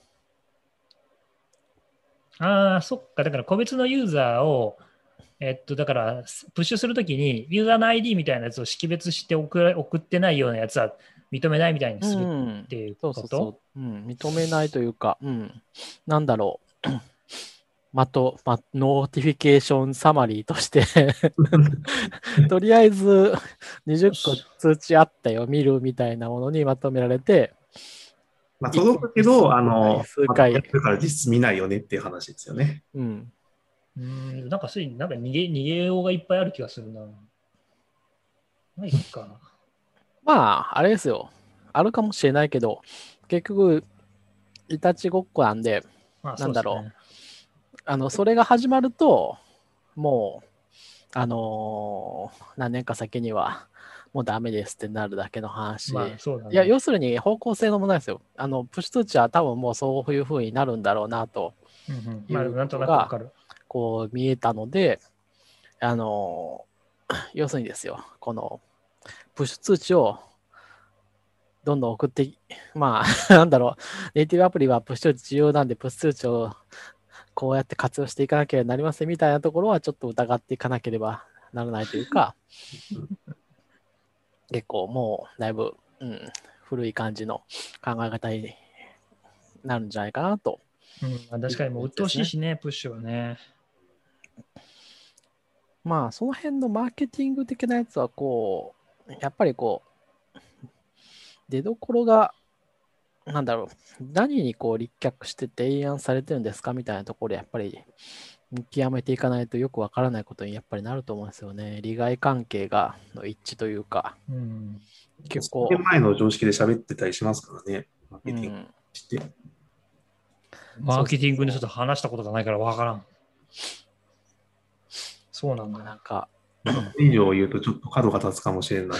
Speaker 1: ああ、そっか。だから個別のユーザーを、えっと、だから、プッシュするときに、ユーザーの ID みたいなやつを識別して送ら送ってないようなやつは認めないみたいにする
Speaker 2: ん
Speaker 1: っ。ていう
Speaker 2: そ
Speaker 1: こと、
Speaker 2: うそうそう。うん、認めないというか、うん、なんだろう。[coughs] まと、ま、 Notification Summary として [laughs] とりあえず20個通知あったよ、見るみたいなものにまとめられて、
Speaker 3: まあ、届くけど、あの、
Speaker 2: 数回
Speaker 3: まあやってるから実質見ないよねっていう話ですよね。
Speaker 2: うん、
Speaker 1: うーん、なんかそういう、なんか逃げ、逃げようがいっぱいある気がするな。ないかな。
Speaker 2: まあ、あれですよ。あるかもしれないけど、結局、いたちごっこなんで、
Speaker 1: まあ
Speaker 2: なんだろうあの、それが始まると、もう、あのー何年か先には、もうダメですってなるだけの話。
Speaker 1: まあ、ね。
Speaker 2: いや、要するに方向性の問題ですよ。あの、プッシュ通知は多分もうそういう風になるんだろうなと、
Speaker 1: うんうん、まあ、なんとなくわかる。
Speaker 2: こう見えたので、あの、[clears throat] 要するにですよ、この、プッシュ通知をどんどん送って、まあ、[laughs] なんだろう、ネイティブアプリはプッシュ通知重要なんで、プッシュ通知をこうやって活用していかなければなりませんみたいなところはちょっと疑っていかなければならないというか、[laughs] 結構もうだいぶ、うん、古い感じの考え方になるんじゃないかなと。
Speaker 1: うんまあ、確かにもう鬱陶しいしね、プッシュはね。
Speaker 2: まあ、その辺のマーケティング的なやつは、こう、やっぱりこう、出どころが、なんだろう、何にこう立脚して提案されてるんですかみたいなところで、やっぱり見極めていかないとよくわからないことにやっぱりなると思うんですよね。利害関係がの一致というか、
Speaker 1: うん。
Speaker 2: 結構
Speaker 3: 前の常識で喋ってたりしますからね。マー
Speaker 2: う
Speaker 3: ケティング
Speaker 2: ん、
Speaker 3: して。
Speaker 1: マーケティングでちょっと話したことがないからわからん。そうなんだ。
Speaker 2: なんか、
Speaker 3: 以上言うとちょっと角が立つかもしれない。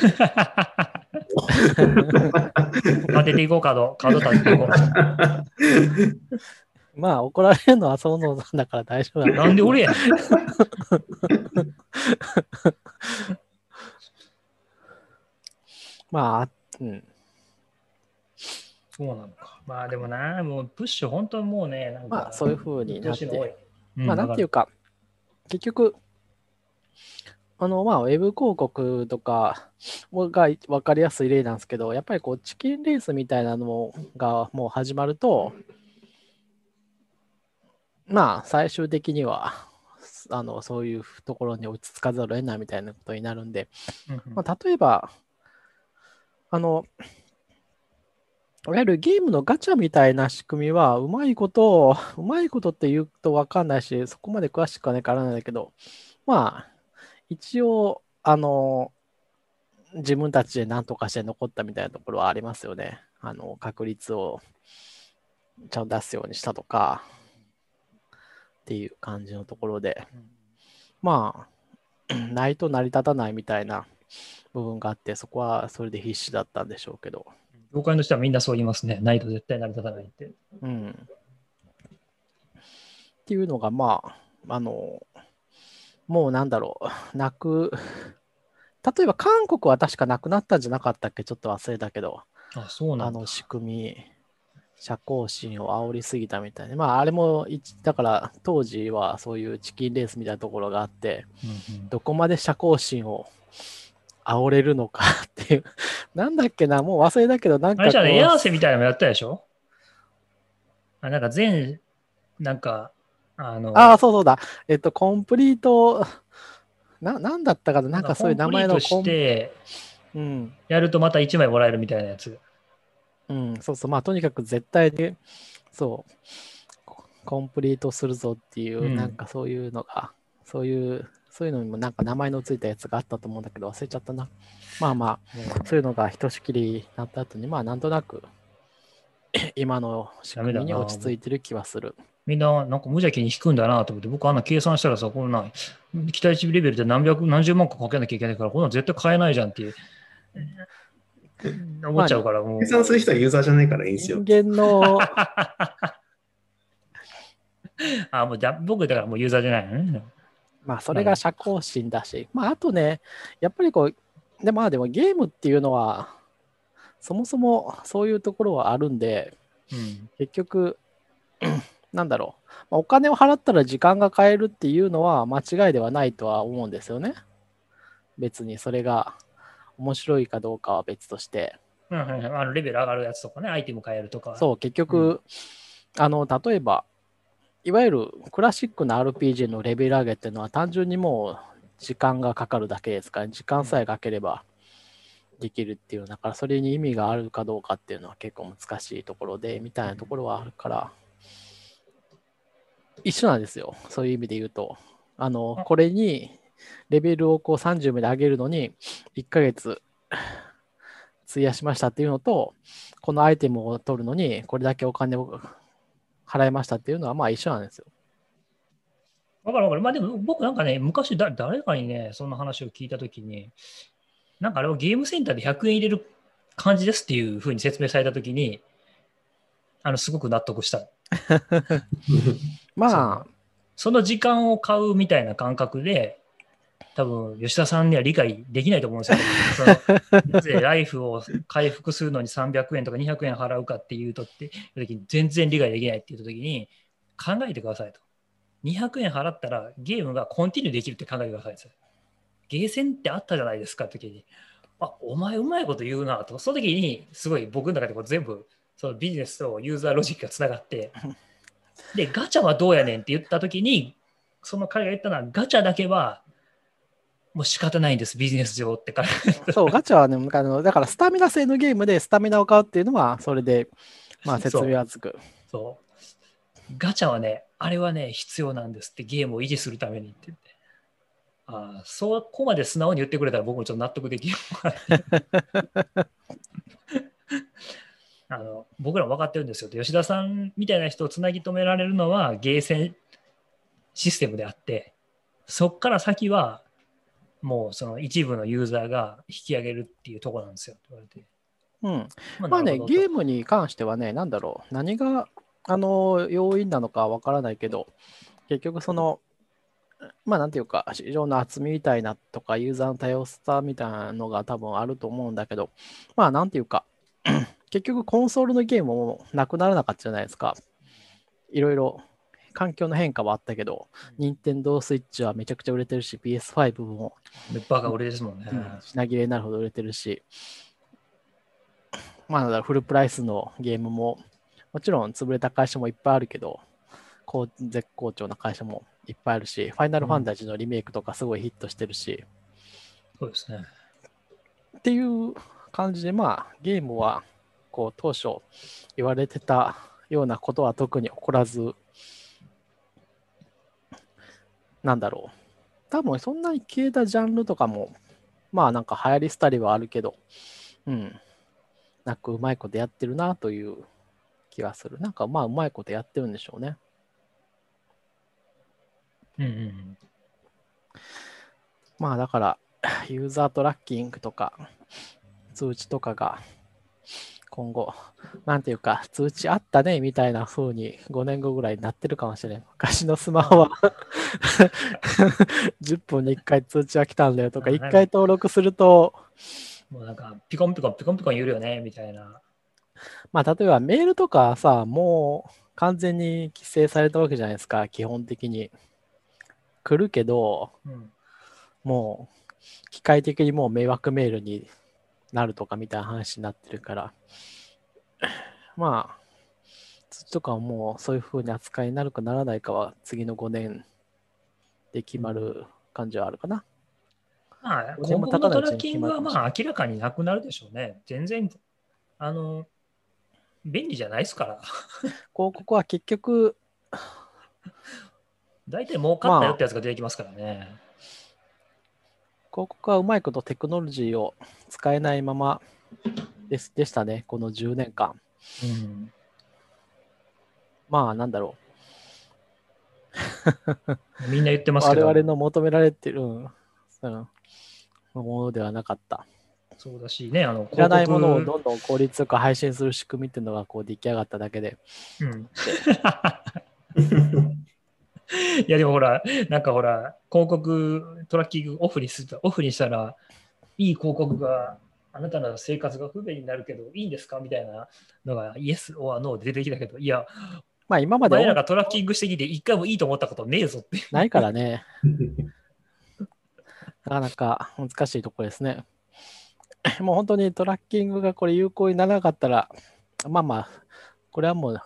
Speaker 1: 当てていこう、角。角立てていこう。[laughs]
Speaker 2: まあ、怒られるのはそのさんだから大丈夫なんだ
Speaker 1: なんで俺やねん [laughs]
Speaker 2: まあ、うん。
Speaker 1: そうなのか。まあでもな、もうプッシュ、本当にもうね、なんか、
Speaker 2: まあ、そういう風になって。まあ、なんていうか、結局、あの、まあ、ウェブ広告とかが分かりやすい例なんですけど、やっぱりこう、チキンレースみたいなのがもう始まると、まあ、最終的には、あのそういうところに落ち着かざるを得ないみたいなことになるんで、まあ、例えば、あの、いわゆるゲームのガチャみたいな仕組みは、うまいことを、うまいことって言うと分かんないし、そこまで詳しくはね、からないんだけど、まあ、一応、あの、自分たちで何とかして残ったみたいなところはありますよね。あの、確率をちゃんと出すようにしたとか、っていう感じのところで、まあ、[clears throat] ないと成り立たないみたいな部分があって、そこはそれで必死だったんでしょうけど。
Speaker 1: 業界の人はみんなそう言いますね。ないと絶対成り立たないって。
Speaker 2: うん。っていうのが、まあ、あの、もうなんだろう、[laughs] なく、例えば韓国は確かなくなったんじゃなかったっけ？ちょっと忘れたけど、
Speaker 1: あ、そうなんだ。
Speaker 2: あの仕組み、社交心を煽りすぎたみたいな。まあ、あれも一、だから当時はそういうチキンレースみたいなところがあって、
Speaker 1: うんうん。
Speaker 2: どこまで社交心を煽れるのかっていう、[laughs] なんだっけな、もう忘れたけど、なんか
Speaker 1: あれじゃあね、エアーセみたいなのもやったでしょ？あなんか全、なんか、あの、
Speaker 2: ああ、そうそうだ。えっと、コンプリート、[laughs] な、なんだったかな、なんかそういう名前の
Speaker 1: コンプリートして、
Speaker 2: うん、
Speaker 1: やるとまた1枚もらえるみたいなやつ。
Speaker 2: うん、そうそう、まあ、とにかく絶対に、そう、ココンプリートするぞっていう、
Speaker 1: うん
Speaker 2: なんかそういうのが、そういう、そういうのにもなんか名前のついたやつがあったと思うんだけど、忘れちゃったな。まあまあ、そういうのがひとしきりになった後に、まあ、なんとなく、[clears throat] 今の仕組みに落ち着いてる気はする。
Speaker 1: みんな、なんか無邪気に引くんだなと思って、僕あんな計算したらさ、こんな、期待値レベルで何百、何十万個かけなきゃいけないから、こんなの絶対買えないじゃんっていう、思っちゃうから、もう
Speaker 3: 計。算する人はユーザーじゃないからいいんですよ
Speaker 2: 人。間の、[laughs]
Speaker 1: あ、もうだ僕だからもうユーザーじゃないのね。
Speaker 2: まあ、それが社交心だし、まあ、あとね、やっぱりこう、でまあ、でもゲームっていうのは、そもそもそういうところはあるんで、
Speaker 1: うん。
Speaker 2: 結局、なんだろう、まあお金を払ったら時間が買えるっていうのは間違いではないとは思うんですよね。別にそれが面白いかどうかは別として。
Speaker 1: うんはいはいあのレベル上がるやつとかね、アイテム変えるとか。
Speaker 2: そう、結局、あの、例えば、いわゆるクラシックな RPG のレベル上げっていうのは単純にもう時間がかかるだけですから、時間さえかければできるっていう、だからそれに意味があるかどうかっていうのは結構難しいところで、みたいなところはあるから、一緒なんですよ。そういう意味で言うと。あの
Speaker 1: あ、
Speaker 2: これにレベルをこう30まで上げるのに、1ヶ月費やしましたっていうのと、このアイテムを取るのに、これだけお金を払いましたっていうのは、まあ一緒なんですよ。
Speaker 1: わかるわかる。まあでも僕なんかね、昔だ誰かにね、そんな話を聞いたときに、なんかあれはゲームセンターで100円入れる感じですっていうふうに説明されたときに、あの、すごく納得した。[laughs]
Speaker 2: まあ、
Speaker 1: その時間を買うみたいな感覚で、多分吉田さんには理解できないと思うんですよ。そのなぜ [laughs] ライフを回復するのに300円とか200円払うかっていうとって時に全然理解できないっていう時に考えてくださいと。200円払ったらゲームがコンティニューできるって考えてくださいですよ。ゲーセンってあったじゃないですかって時に、あ、お前うまいこと言うなと。その時にすごい僕の中でこう全部そのビジネスとユーザーロジックがつながって、[laughs] で、ガチャはどうやねんって言った時に、その彼が言ったのは、ガチャだけはもう仕方ないんです、ビジネス上って彼が [laughs]
Speaker 2: そう、ガチャはね、あのだからスタミナ制のゲームでスタミナを買うっていうのは、それで、まあ説明はつく。
Speaker 1: そう。ガチャはね、あれはね、必要なんですって、ゲームを維持するためにって言って。ああ、そこまで素直に言ってくれたら僕もちょっと納得できる。[laughs] あの僕らも分かってるんですよ。吉田さんみたいな人をつなぎ止められるのはゲーセンシステムであって、そこから先はもうその一部のユーザーが引き上げるっていうところなんですよ。言われて
Speaker 2: うん。
Speaker 1: ま
Speaker 2: まあね、ゲー
Speaker 1: ム
Speaker 2: ムに関してはね、なんだろう、何があの要因なのかわからないけど、結局その、まあなんていうか、市場の厚みみたいなとか、ユーザーの多様さみたいなのが多分あると思うんだけど、まあなんていうか、結局コンソールのゲームもなくならなかったじゃないですか。いろいろ環境の変化はあったけど、任天堂スイッチはめちゃくちゃ売れてるし、PS5 も
Speaker 1: バカ売れですもんね。
Speaker 2: 品切れになるほど売れてるし、まあ、だフルプライスのゲームも、もちろん潰れた会社もいっぱいあるけど、こう絶好調な会社もいっぱいあるし、ファイナルファンタジーのリメイクとかすごいヒットしてるし、
Speaker 1: そうですね。
Speaker 2: っていう感じで、まあ、ゲームは、こう、当初言われてたようなことは特に起こらず、なんだろう。多分、そんなに消えたジャンルとかも、まあ、なんか流行り廃りはあるけど、うん。なんかうまいことやってるなという気がする。なんか、まあ、うまいことやってるんでしょうね。
Speaker 1: うんうん
Speaker 2: まあ、だから、ユーザートラッキングとか、通知とかが、今後、なんていうか、通知あったね、みたいな風に5年後ぐらいになってるかもしれない。昔のスマホは [laughs] 10分に1回通知が来たんだよとか、
Speaker 1: あ
Speaker 2: 1回登録すると、
Speaker 1: もうなんか、ピコンピコンピコンピコン言うよね、みたいな。
Speaker 2: まあ、例えばメールとかさ、もう完全に規制されたわけじゃないですか、基本的に。来るけど、
Speaker 1: うん。
Speaker 2: もう、機械的にもう迷惑メールになるとかみたいな話になってるから、まあ、通知とかはもうそういう風に扱いになるかならないかは次の5年で決まる感じはあるかな。
Speaker 1: まあ、今後のトラッキングは
Speaker 2: 決ま
Speaker 1: あ明らかになくなるでしょうね。全然、あの、便利じゃないですから。
Speaker 2: 広告は結局、[laughs]
Speaker 1: 大体儲かったよってやつが出てきますからね。
Speaker 2: 広告はうまいことテクノロジーを使えないままですでしたね、この10年間。
Speaker 1: うん。
Speaker 2: まあ、なんだろ [laughs]
Speaker 1: みんな言って
Speaker 2: う。
Speaker 1: ますけど、
Speaker 2: 我々の求められてる、うん、うんものではなかった。
Speaker 1: そうだしね、あの、
Speaker 2: いらないものをどんどん効率よく配信する仕組みっていうのがこう出来上がっただけで、
Speaker 1: うん。[laughs] いやでもほら、なんかほら、広告、トラッキングオフにするオフにしたら、いい広告があなたの生活が不便になるけど、いいんですか？みたいなのが、イエス、オアノーで出てきたけど、いや、
Speaker 2: まあ今ま
Speaker 1: お前ら
Speaker 2: で
Speaker 1: がトラッキングしてきて、一回もいいと思ったことねえぞって。
Speaker 2: ないからね、[laughs] なかなか難しいところですね。もう本当にトラッキングがこれ有効にならなかったら、まあまあ、これはもう、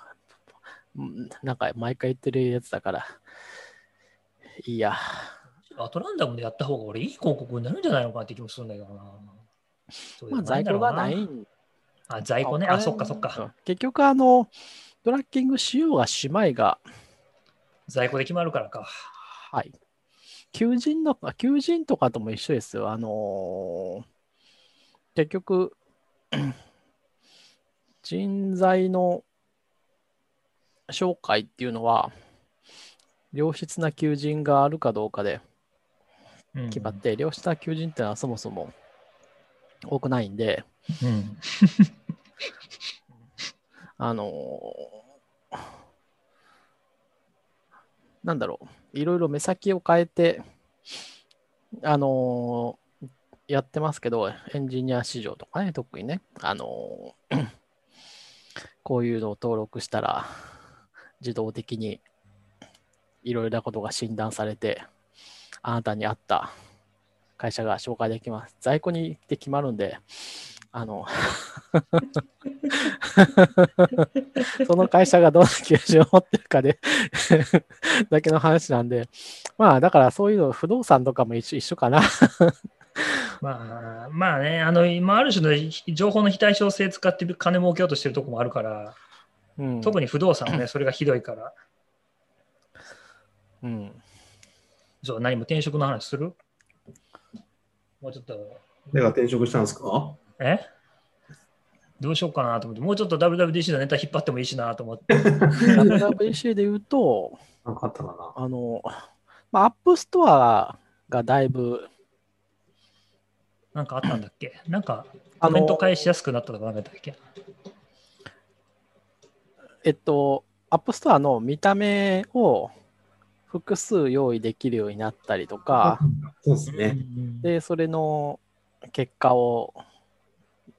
Speaker 2: うんなんか毎回言ってるやつだから、いいや。
Speaker 1: アトランダムでやった方が俺いい広告になるんじゃないのかなって気もするんだけどな。
Speaker 2: まあ在庫がないん
Speaker 1: あ、在庫ね。あ、そっかそっか。
Speaker 2: うん結局あの、トラッキングしようがしまいが、
Speaker 1: 在庫で決まるからか。
Speaker 2: はい。求人の、あ求人とかとも一緒ですよ。あのー結局、人材の紹介っていうのは、良質な求人があるかどうかで
Speaker 1: うん。
Speaker 2: 決まって、良質な求人ってのはそもそも多くないんで、
Speaker 1: うん。
Speaker 2: あのーなんだろう、いろいろ目先を変えて、あのーやってますけど、エンジニア市場とかね、特にね、あのーこういうのを登録したら、自動的にいろいろなことが診断されて、あなたに合った会社が紹介できます。在庫に行って決まるんで、あの、[laughs] その会社がどんな求人を持ってるかで [laughs] だけの話なんで、まあだからそういうの、不動産とかも一緒一緒かな。
Speaker 1: まあ、まあね、あの、今ある種の情報の非対称性使って金儲けようとしてるとこもあるから、
Speaker 2: うん、
Speaker 1: 特に不動産はね、それがひどいから。
Speaker 2: うん。
Speaker 1: そう、何も転職の話する？もうちょっと、
Speaker 3: 誰が転職したんですか？
Speaker 1: え？どうしようかなと思って、もうちょっと WWDC のネタ引っ張ってもいいしなと思って。
Speaker 2: WWDC で言うと、
Speaker 3: なんかあったかな？
Speaker 2: あの、まあ、 App Store がだいぶ、
Speaker 1: なんかあったんだっけ？なんかコメント返しやすくなったとかなんだっけ？
Speaker 2: えっと、 App Store の見た目を複数用意できるようになったりとか、
Speaker 3: そうですね。
Speaker 2: で、それの結果を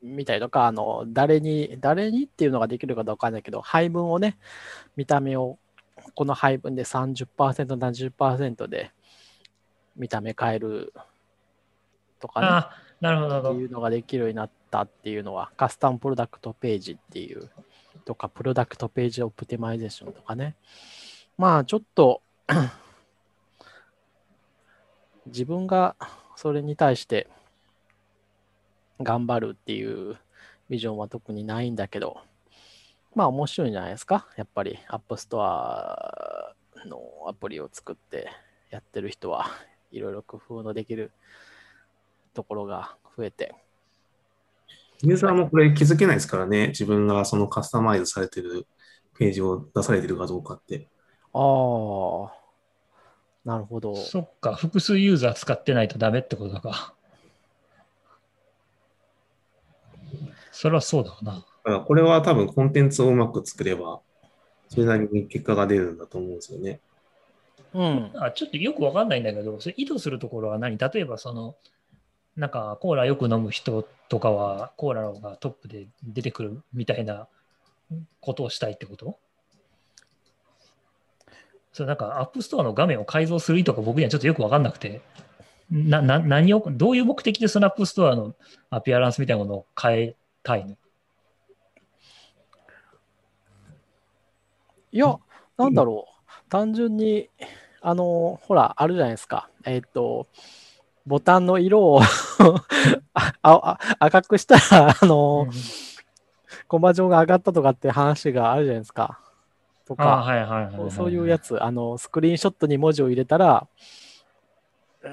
Speaker 2: 見たりとか、あの、誰に、誰にっていうのができるかどうかわかんないけど、配分をね、見た目を、この配分で30%、70%で見た目変えるとかね、
Speaker 1: あ、なるほど、なるほど。
Speaker 2: っていうのができるようになったっていうのは、カスタムプロダクトページっていう、とか、プロダクトページオプティマイゼーションとかね、まあちょっと [clears throat] 自分がそれに対して頑張るっていうビジョンは特にないんだけど、まあ面白いんじゃないですか？やっぱり App Store のアプリを作ってやってる人はいろいろ工夫のできるところが増えて。
Speaker 3: ユーザーもこれ気づけないですからね。自分がそのカスタマイズされてるページを出されてるかどうかって。
Speaker 2: ああ、なるほど。
Speaker 1: そっか、複数ユーザー使ってないとダメってことか。それはそうだわな。
Speaker 3: だからこれは多分コンテンツをうまく作れば、それなりに結果が出るんだと思うんですよね。
Speaker 2: うん。
Speaker 1: あちょっとよくわかんないんだけど、それ意図するところは何？例えばその、なんかコーラよく飲む人とかはコーラのがトップで出てくるみたいなことをしたいってこと？それなんか App Store の画面を改造する意図が僕にはちょっとよくわかんなくて、な、な、何を、どういう目的でその App Store の appearance みたいなものを変えたいの？
Speaker 2: いや、なんだろう。単純に、あの、ほら、あるじゃないですか。えっ、と、ボタンの色を [laughs] ああ赤くしたら、あの、コマ上が上がったとかって話があるじゃないですか。と
Speaker 1: あ
Speaker 2: か、
Speaker 1: はいはいはいはい、
Speaker 2: そういうやつ、あの、スクリーンショットに文字を入れたら、うん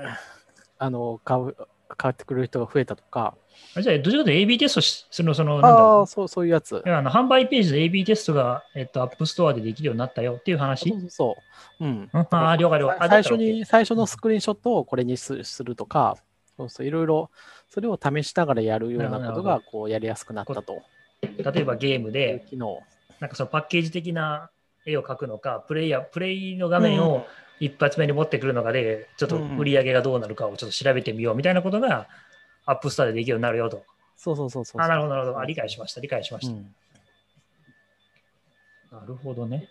Speaker 2: あの、買う、買ってくれる人が増えたとか、
Speaker 1: あじゃあ、どちらかというと AB テストしする、その、なんだろう
Speaker 2: ああ、そう、そういうやつ。
Speaker 1: あの販売ページで AB テストが、えっと、 App Store でできるようになったよっていう話？
Speaker 2: そうそうそう。うん。
Speaker 1: うんああ、了解了解。あ
Speaker 2: 最初。に、最初のスクリーンショットをこれにすするとか、そうそう、いろいろ、それを試しながらやるようなことが、こう、やりやすくなったと。
Speaker 1: 例えばゲームで、
Speaker 2: 機能。
Speaker 1: なんかそのパッケージ的な絵を描くのか、プレイヤー、プレイの画面を一発目に持ってくるのかで、ちょっと売り上げがどうなるかをちょっと調べてみようみたいなことが、 App Store でできるようになるよと。
Speaker 2: そうそうそうそう。
Speaker 1: あ、なるほど、なるほど。あ、理解しました、理解しました。
Speaker 2: うん
Speaker 1: なるほどね。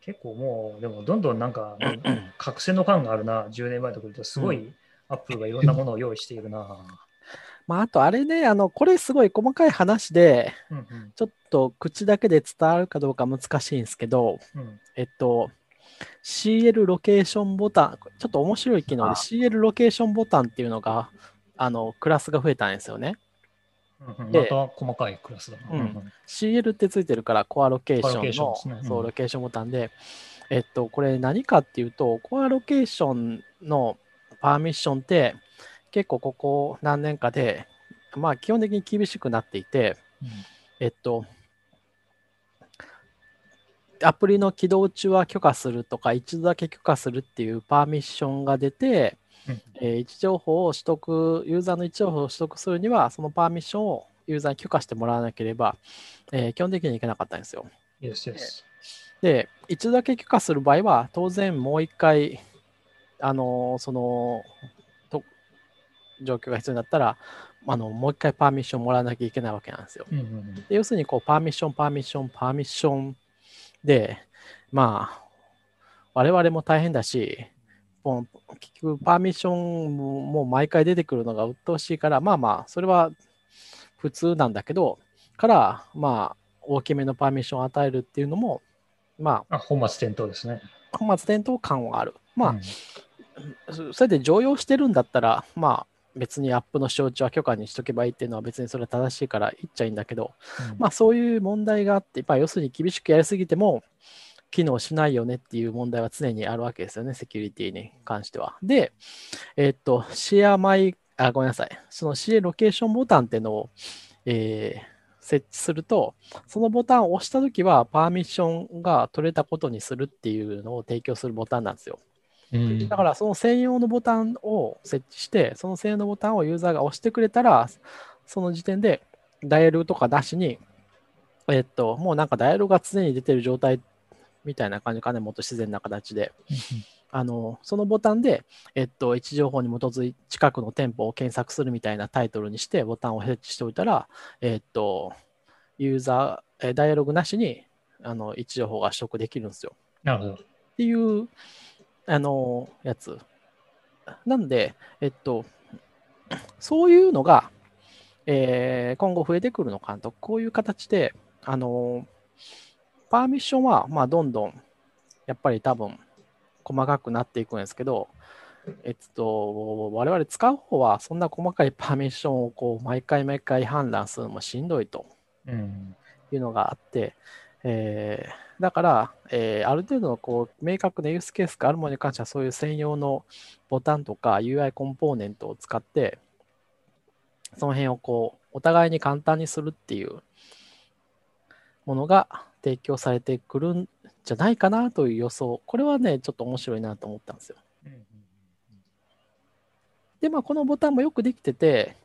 Speaker 1: 結構もう、でもどんどんなんか、[clears throat] 覚醒の感があるな、10年前と比べると、すごい、アップルがいろんなものを用意しているな。
Speaker 2: まあ、あとあれね、あの、これすごい細かい話で、
Speaker 1: うんうん。
Speaker 2: ちょっと口だけで伝わるかどうか難しいんですけど、
Speaker 1: うん。
Speaker 2: えっと、CL ロケーションボタン、ちょっと面白い機能で
Speaker 3: あ。
Speaker 2: CL ロケーションボタンっていうのが、あの、クラスが増えたんですよね。
Speaker 1: うんうん。
Speaker 2: で
Speaker 1: また細かいクラスだな。
Speaker 2: うん。
Speaker 1: うん
Speaker 2: CL ってついてるから、コアロケーションの
Speaker 1: ンね。うん。
Speaker 2: そうロケーションボタンで、えっと、これ何かっていうと、コアロケーションのパーミッションって、結構ここ何年かで、まあ基本的に厳しくなっていて、えっと、アプリの起動中は許可するとか、一度だけ許可するっていうパーミッションが出て、
Speaker 1: うん
Speaker 2: えー位置情報を取得、ユーザーの位置情報を取得するには、そのパーミッションをユーザーに許可してもらわなければ、えー基本的にはいけなかったんですよ。
Speaker 1: Yes, yes.
Speaker 2: で、一度だけ許可する場合は、当然もう一回、あのーそのと状況が必要になったら、あのもう一回パーミッションもらわなきゃいけないわけなんですよ。
Speaker 1: うんうんうん
Speaker 2: で要するにこう、パーミッション、パーミッション、パーミッションで、まあ、我々も大変だし、結局、パーミッションも毎回出てくるのが鬱陶しいから、まあまあ、それは普通なんだけど、から、まあ、大きめのパーミッションを与えるっていうのも、ま
Speaker 1: あ、本末転倒ですね。
Speaker 2: あ、本末転倒感はある。まあ、
Speaker 1: うん
Speaker 2: そそれで常用してるんだったら、まあ、別にアップの承知は許可にしとけばいいっていうのは別にそれは正しいから言っちゃいいんだけど、
Speaker 1: うん
Speaker 2: まあそういう問題があって、まあ、要するに厳しくやりすぎても機能しないよねっていう問題は常にあるわけですよね、セキュリティに関しては。で、えっと、シェアマイ、あ、ごめんなさい。そのシェアロケーションボタンっていうのを、えー設置すると、そのボタンを押したときはパーミッションが取れたことにするっていうのを提供するボタンなんですよ。
Speaker 1: うん
Speaker 2: だからその専用のボタンを設置して、その専用のボタンをユーザーが押してくれたら、その時点でダイヤルとかなしに、えっと、もうなんかダイヤルが常に出てる状態みたいな感じかね、もっと自然な形で。あの、そのボタンで、えっと、位置情報に基づいて近くの店舗を検索するみたいなタイトルにして、ボタンを設置しておいたら、えっと、ユーザー、えダイアログなしに、あの、位置情報が取得できるんですよ。
Speaker 1: なるほど。
Speaker 2: っていう、あの、やつ。なんで、えっと、そういうのが、えー今後増えてくるのかなと、こういう形で、あの、パーミッションは、まあ、どんどん、やっぱり多分、細かくなっていくんですけど、えっと、我々使う方は、そんな細かい [laughs] パーミッションをこう毎回毎回判断するのもしんどいと
Speaker 1: うん。
Speaker 2: いうのがあって、えーだから、えーある程度のこう明確なユースケースがあるものに関しては、そういう専用のボタンとか UI コンポーネントを使って、その辺をこうお互いに簡単にするっていうものが提供されてくるんじゃないかなという予想。これはね、ちょっと面白いなと思ったんですよ。で、まあ、このボタンもよくできてて、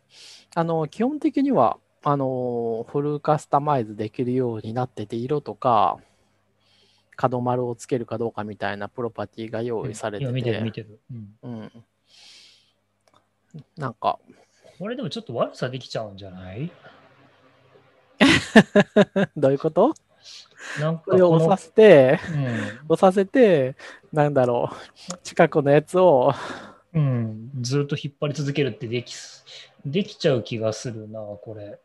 Speaker 2: あの、基本的には、あの、フルカスタマイズできるようになってて、色とか、角丸をつけるかどうかみたいなプロパティが用意されて
Speaker 1: 今見てる見
Speaker 2: て、
Speaker 1: てる。うん。
Speaker 2: うん。なんか、
Speaker 1: これでもちょっと悪さできちゃうんじゃない？[laughs]
Speaker 2: どういうこと？
Speaker 1: なんか
Speaker 2: これ押させて、
Speaker 1: うん。
Speaker 2: 押させて、なんだろう、近くのやつを、
Speaker 1: うん、ずっと引っ張り続けるってできすできちゃう気がするな、これ。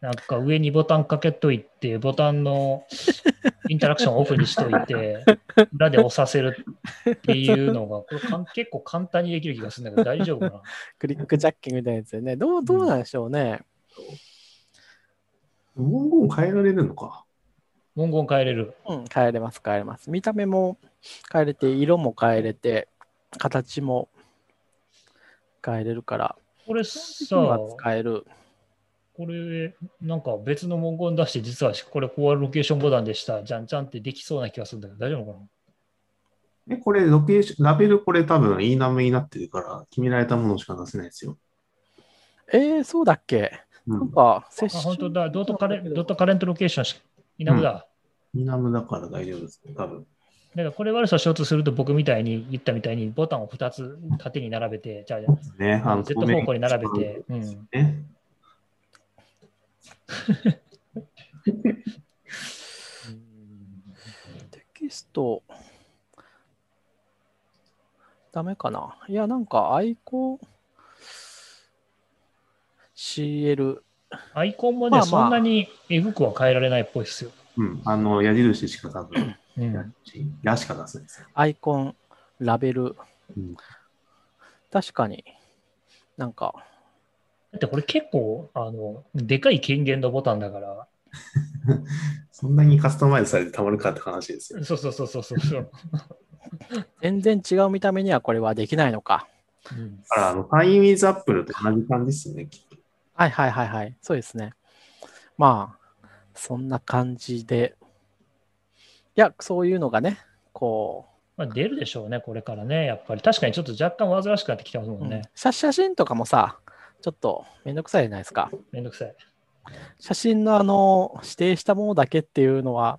Speaker 1: なんか上にボタンかけといて、ボタンの [laughs] インタラクションオフにしといて、裏で押させるっていうのが、これかん結構簡単にできる気がするんだけど、大丈夫かな？
Speaker 2: クリックジャッキングみたいなやつでね、どう、どうなんでしょうね。
Speaker 3: 文言変えられるのか？
Speaker 1: 文言変えれる。
Speaker 2: うん、変えれます、変えれます。見た目も変えれて、色も変えれて、形も変えれるから、
Speaker 1: これさ、
Speaker 2: 使える。
Speaker 1: これ、なんか別の文言出して、実はこれ、こうロケーションボタンでした、じゃんじゃんってできそうな気がするんだけど、大丈夫かな？
Speaker 3: え、これ、ロケーション、ラベルこれ多分 E ナムになってるから、決められたものしか出せないですよ。
Speaker 2: えー、そうだっけ？
Speaker 3: うん。
Speaker 2: なんか、セッ
Speaker 1: あ、
Speaker 2: ション
Speaker 1: 本当だ。ドットカレドットカレントロケーションし、いなくだ。
Speaker 3: E ナムだから大丈夫です。多分。
Speaker 1: だからこれ悪さしようとすると僕みたいに言ったみたいにボタンを2つ縦に並べて、じゃあ、
Speaker 3: ね。あの
Speaker 1: Z 方向に並べて、うん。
Speaker 3: ね。
Speaker 2: テキスト、ダメかな？いや、なんかアイコン、CL、
Speaker 1: アイコンもね、
Speaker 2: まあまあ
Speaker 1: そんなにエグくは変えられないっぽいですよ。
Speaker 3: うん。あの、矢印しか多分、
Speaker 1: うん。
Speaker 3: 矢しか出せないですよ。
Speaker 2: アイコン、ラベル、
Speaker 3: うん
Speaker 2: 確かになんか、
Speaker 1: だってこれ結構、あの、でかい権限のボタンだから、[laughs]
Speaker 3: そんなにカスタマイズされてたまるかって話ですよ。
Speaker 1: そうそうそうそうそうそう。
Speaker 2: 全然違う見た目にはこれはできないのか。
Speaker 1: うん
Speaker 3: だから、あの、タインウィズアップルと同じ感じですよね、きっと。
Speaker 2: はいはいはいはい。そうですね。まあ、そんな感じで。いや、そういうのがね、こ
Speaker 1: まあ、出るでしょうね、これからね、やっぱり。確かにちょっと若干煩わしくなってきてますも
Speaker 2: う、
Speaker 1: んね。
Speaker 2: 写写真とかもさ、ちょっとめんどくさいじゃないですか。
Speaker 1: めんどくさい。
Speaker 2: 写真のあの、指定したものだけっていうのは、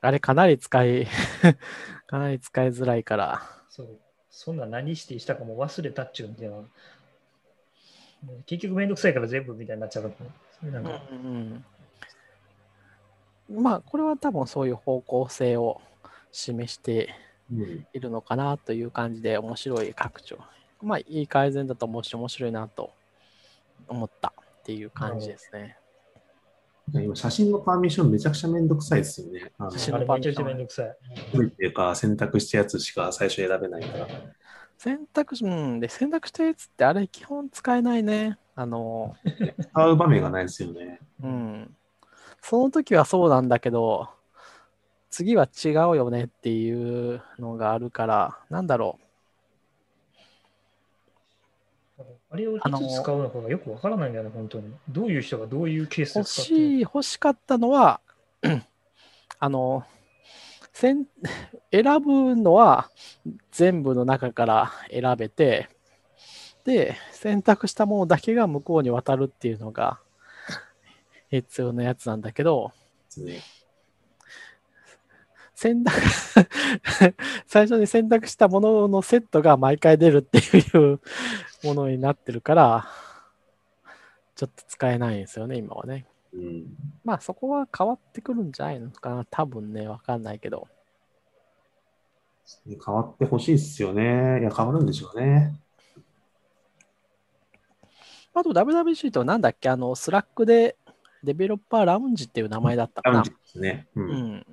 Speaker 2: あれかなり使い、[laughs] かなり使いづらいから。
Speaker 1: そう。そんな何指定したかも忘れたっちゅうみたいな。結局めんどくさいから全部みたいになっちゃうかなんか
Speaker 2: うんうんまあ、これは多分そういう方向性を示して
Speaker 3: うん。
Speaker 2: いるのかなという感じで面白い拡張。まあ、いい改善だと思うし、面白いなと思ったっていう感じですね。
Speaker 3: 今、写真のパーミッションめちゃくちゃめんどくさいですよね。
Speaker 2: 写真
Speaker 1: あれめちゃくちゃめんどくさい。
Speaker 3: っていうか、選択したやつしか最初選べないから。
Speaker 2: 選択肢、うん、で、選択したやつってあれ基本使えないね。あの、
Speaker 3: 使う場面がないですよね。
Speaker 2: うん。その時はそうなんだけど、次は違うよねっていうのがあるから、なんだろ
Speaker 1: あれをいつ使うのかがよくわからないんだよね、本当に。どういう人がどういうケースで使って
Speaker 2: しい、欲しかったのは、[clears throat] あの、選ぶのは全部の中から選べて、で、選択したものだけが向こうに渡るっていうのが必要なやつなんだけど。選択 [laughs] 最初に選択したもののセットが毎回出るっていうものになってるから、ちょっと使えないんですよね、今はね。
Speaker 3: うん。
Speaker 2: まあそこは変わってくるんじゃないのかな。多分ね、わかんないけど。
Speaker 3: 変わってほしいっすよね。いや、変わるんでしょうね。
Speaker 2: あと WWC となんだっけ？あの、 Slack で Developer Lounge っていう名前だったかな
Speaker 3: ラウンジ。ですね。う。
Speaker 2: うんん。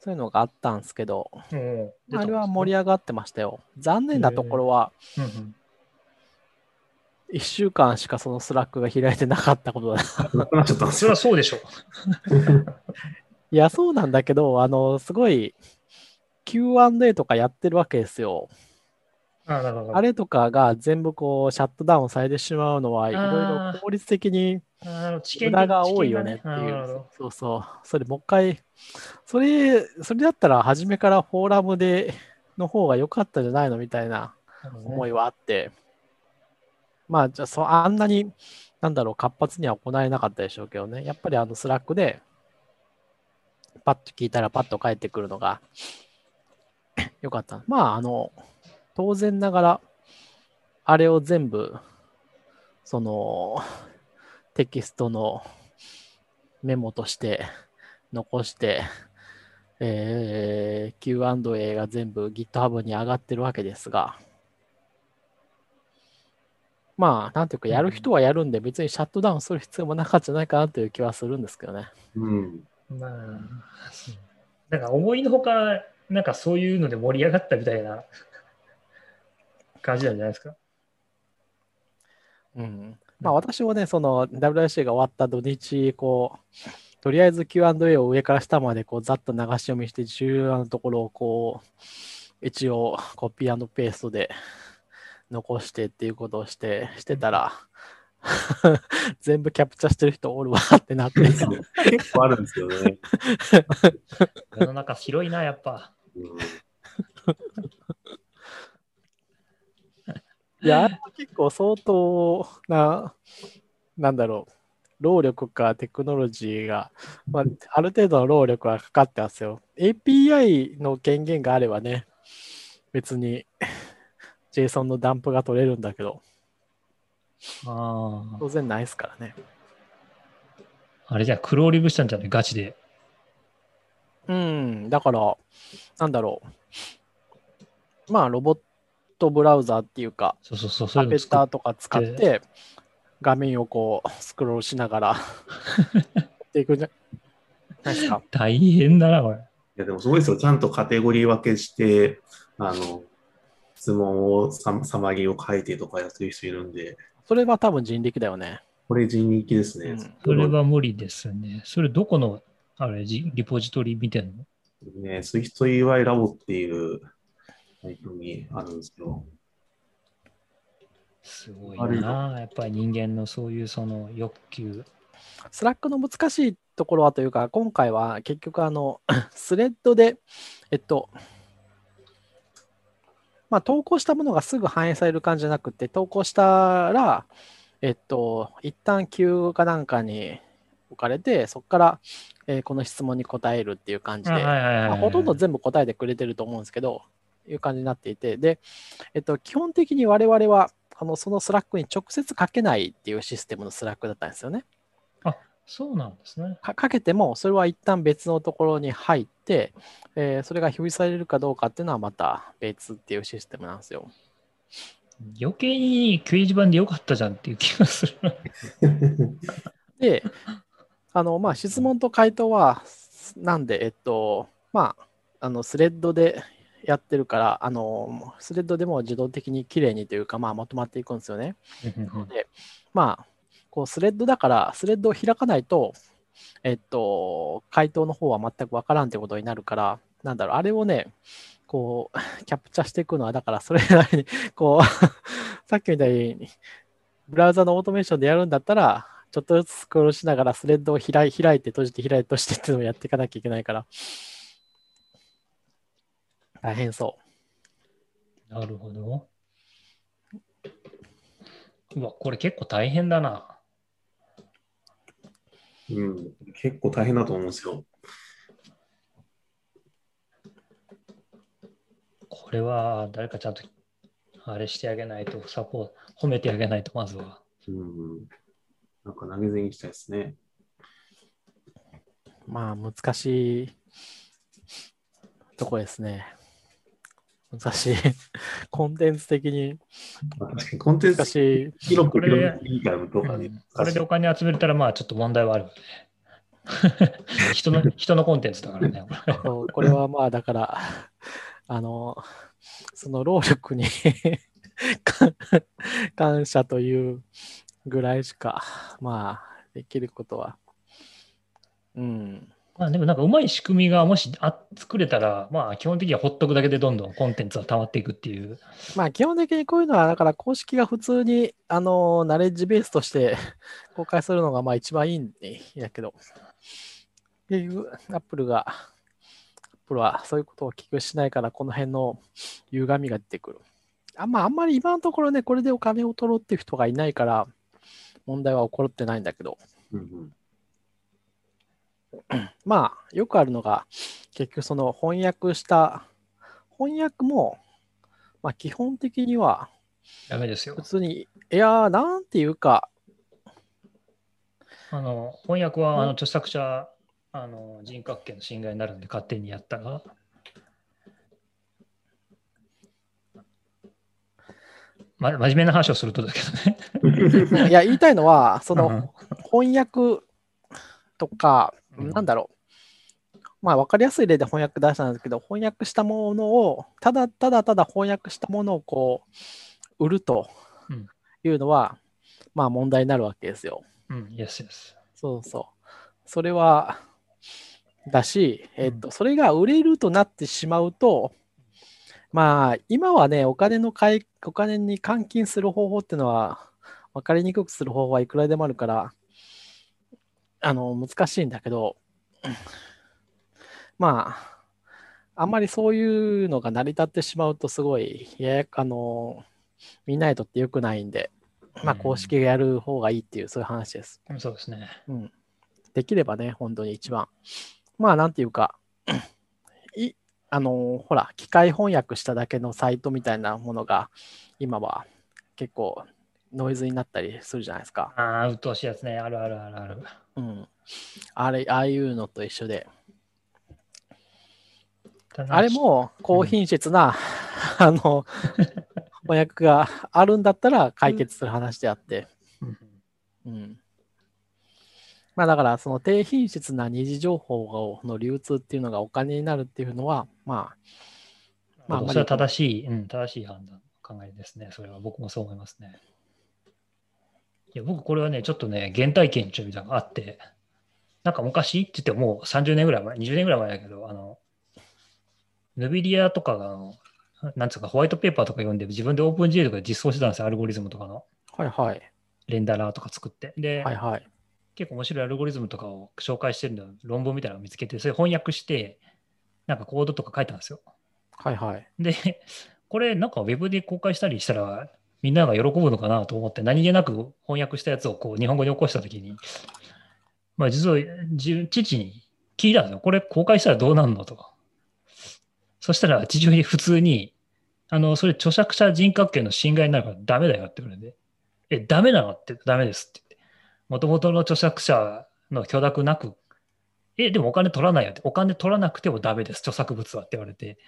Speaker 2: そういうのがあったんですけど、
Speaker 1: うん
Speaker 2: あれは盛り
Speaker 1: 上
Speaker 2: 上がってましたよ。残念なところは、
Speaker 1: がうん
Speaker 2: 1週間しかその Slack が開いてなかったことだ。
Speaker 3: なちゃったんですよ
Speaker 1: それは。そうでしょう。
Speaker 2: いや、そうなんだけど、あの、すごい Q&A とかやってるわけですよ。
Speaker 1: あ
Speaker 2: れとかが全部こう、シャットダウンされてしまうのは、いろいろ効率的に
Speaker 1: あの知見
Speaker 2: 無駄が多いよねっていう。そうそう。それもう一回、それ、それだったら初めからフォーラムでの方が良かったんじゃないのみたいな思いはあって、まあ、じゃあそう、あんなに、なんだろう、活発には行えなかったでしょうけどね。やっぱりあの Slack で、パッと聞いたらパッと返ってくるのが [clears throat] 良かった。まあ、あの、当然ながら、あれを全部、その、テキストのメモとして残して、えー Q&A が全部 GitHub に上がってるわけですが、まあ、なんていうか、やる人はやるんで、別にシャットダウンする必要もなかったんじゃないかなという気はするんですけどね。
Speaker 3: うん。
Speaker 1: まあ、なんか思いのほか、なんかそういうので盛り上がったみたいな感じなんじゃないですか。
Speaker 2: うん。まあ、私もね、その WRC が終わった土日、こう、とりあえず Q&A を上から下までこうざっと流し読みして、重要なところをこう、一応コピーペーストで残してっていうことをして、してたら、[laughs] 全部キャプチャーしてる人おるわってなって。
Speaker 3: 結構あるんですよね。[laughs]
Speaker 1: 世の中広いな、やっぱ。
Speaker 3: うん
Speaker 2: いや、あれは結構相当な、なんだろう、労力かテクノロジーが、まあ、ある程度の労力はかかってますよ。API の権限があればね、別に JSON のダンプが取れるんだけど、
Speaker 1: ああ。
Speaker 2: 当然ないですからね。
Speaker 1: あれじゃあ、クローリングしたんじゃない？ガチで。
Speaker 2: うん、だから、なんだろう。まあ、ロボットブラウザーっていうか、
Speaker 1: そうそうそう、そう
Speaker 2: タペッターとか使って、画面をこう、スクロールしながら、やっていくんじゃないですか。[laughs]
Speaker 1: 大変だな、これ。
Speaker 3: いや、でもすごいですよ。ちゃんとカテゴリー分けして、あの、質問をサ、サマリーを書いてとかやってる人いるんで、
Speaker 2: それは多分人力だよね。
Speaker 3: これ人力ですね。
Speaker 2: うん
Speaker 1: それは無理ですね。それどこの、あれ、ジリポジトリ見てんの？
Speaker 3: ね、SwiftUI ラボっていうサイトにあるんですよ。
Speaker 1: すご
Speaker 3: ある
Speaker 1: いな。やっぱり人間のそういうその欲求。
Speaker 2: Slack の難しいところはというか、今回は結局あの、[clears throat] スレッドで、えっと、まあ、投稿したものがすぐ反映される感じじゃなくて、投稿したら、えっと、一旦 Q かなんかに置かれて、そこから、えーこの質問に答えるっていう感じで、ほとんど全部答えてくれてると思うんですけど、いう感じになっていて、で、えっと、基本的に我々は、あのその Slack に直接書けないっていうシステムの Slack だったんですよね。
Speaker 1: そうなんですね。
Speaker 2: かかけても、それは一旦別のところに入って、えーそれが表示されるかどうかっていうのはまた別っていうシステムなんですよ。
Speaker 1: 余計に掲示板でよかったじゃんっていう気がする。[laughs]
Speaker 2: で、あの、まあ、質問と回答は、なんで、えっと、まあ、あの、スレッドでやってるから、あの、スレッドでも自動的に綺麗にというか、まあ、まとまっていくんですよね。で、まあ、こうスレッドだから、スレッドを開かないと、えっと、回答の方は全くわからんってことになるから、なんだろう、あれをね、こう、[laughs] キャプチャしていくのは、だからそれなりに、こう、[laughs] さっきみたいに、ブラウザのオートメーションでやるんだったら、ちょっとずつスクロールしながらスレッドを開い開いて閉じて開いて閉じてっていうのをやっていかなきゃいけないから、大変そう。
Speaker 1: なるほど。うわ、これ結構大変だな。
Speaker 3: うん、結構大変だと思うんですよ。
Speaker 1: これは誰かちゃんとあれしてあげないと、サポート、褒めてあげないと、まずは。
Speaker 3: うん、なんか投げ銭したいですね。
Speaker 2: まあ、難しいとこですね。難しい。[laughs] コンテンツ的に
Speaker 3: まあ確かにコンテン
Speaker 2: 難
Speaker 3: ツ
Speaker 2: しい。
Speaker 3: 広く
Speaker 1: これ
Speaker 3: 広くいいからとかね
Speaker 1: うん。これでお金集めれたら、まあちょっと問題はあるよね。[laughs] 人の [laughs] 人のコンテンツだからね。
Speaker 2: そうこれはまあだから、あの、その労力に感感謝というぐらいしか、まあ、できることは。うん。
Speaker 1: まあでもなんかうまい仕組みがもしあ作れたら、まあ基本的にはほっとくだけでどんどんコンテンツは溜まっていくっていう。
Speaker 2: まあ基本的にこういうのは、だから公式が普通に、あの、ナレッジベースとして [laughs] 公開するのがまあ一番いいんやけど、結局、アップルが、アップルはそういうことを聞くしないから、この辺の歪みが出てくる。あまあ、あんまり今のところね、これでお金を取ろうっていう人がいないから、問題は起こってないんだけど、
Speaker 3: うん [clears throat]
Speaker 2: まあ、よくあるのが、結局その翻訳した、翻訳も、まあ基本的には、
Speaker 1: ダメですよ
Speaker 2: 普。通に、いやー、なんていうか、
Speaker 1: あの翻訳は
Speaker 2: うん？
Speaker 1: あの著作者あの人格権の侵害になるんで勝手にやったら。ま、真面目な話をするとだけどね。[laughs]
Speaker 2: いや、言いたいのは、そ
Speaker 1: うん
Speaker 2: の翻訳とか、
Speaker 1: うん
Speaker 2: なんだろう。まあ、わかりやすい例で翻訳出したんですけど、翻訳したものを、ただただただ翻訳したものをこう、売ると
Speaker 1: うん
Speaker 2: いうのは、まあ問題になるわけですよ。
Speaker 1: うん、yes, yes.
Speaker 2: そうそう。それは、だし、えっと、それが売れるとなってしまうと、まあ、今はね、お金の買い、お金に換金する方法っていうのは、分かりにくくする方法はいくらでもあるから、あの、難しいんだけど、まあ、あんまりそういうのが成り立ってしまうと、すごい、やや、あの、みんなにとって良くないんで、まあ、公式がやる方がいいっていう、そういう話です。
Speaker 1: うんそうですね。
Speaker 2: うん。できればね、本当に一番。まあ、なんていうか、いあのーほら、機械翻訳しただけのサイトみたいなものが、今は結構ノイズになったりするじゃないですか。
Speaker 1: ああ、うっとうしいやつね。あるあるあるある。
Speaker 2: うん。あれ、ああいうのと一緒で。あれも高品質な、あの、翻訳があるんだったら解決する話であって、
Speaker 1: うん
Speaker 2: うん。まあだから、その低品質な二次情報の流通っていうのがお金になるっていうのは、まあ、まあ
Speaker 1: それは正しい、うん、正しい判断、考えですね。それは僕もそう思いますね。いや、僕これはね、ちょっとね、原体験みたいなのがあって、なんか昔って言ってももう30年ぐらい前、20年ぐらい前だけど、あの、ヌビリアとかが、あのなんつうか、ホワイトペーパーとか読んで、自分でオープン GA とかで実装してたんですよ、アルゴリズムとかの。
Speaker 2: はいはい。
Speaker 1: レンダラーとか作って。で、
Speaker 2: はいはい。
Speaker 1: 結構面白いアルゴリズムとかを紹介してるの論文みたいなのを見つけて、それ翻訳して、なんかコードとか書いたんですよ。
Speaker 2: はいはい。
Speaker 1: で、これなんかウェブで公開したりしたら、みんなが喜ぶのかなと思って、何気なく翻訳したやつをこう日本語に起こしたときに、まあ実は父に聞いたんですよ。これ公開したらどうなるのとか。そしたら父親に普通に、あの、それ著作者人格権の侵害になるからダメだよって言われて、え、ダメなのってダメですって言って。もともとの著作者の許諾なく、え、でもお金取らないよって、お金取らなくてもダメです、著作物はって言われて、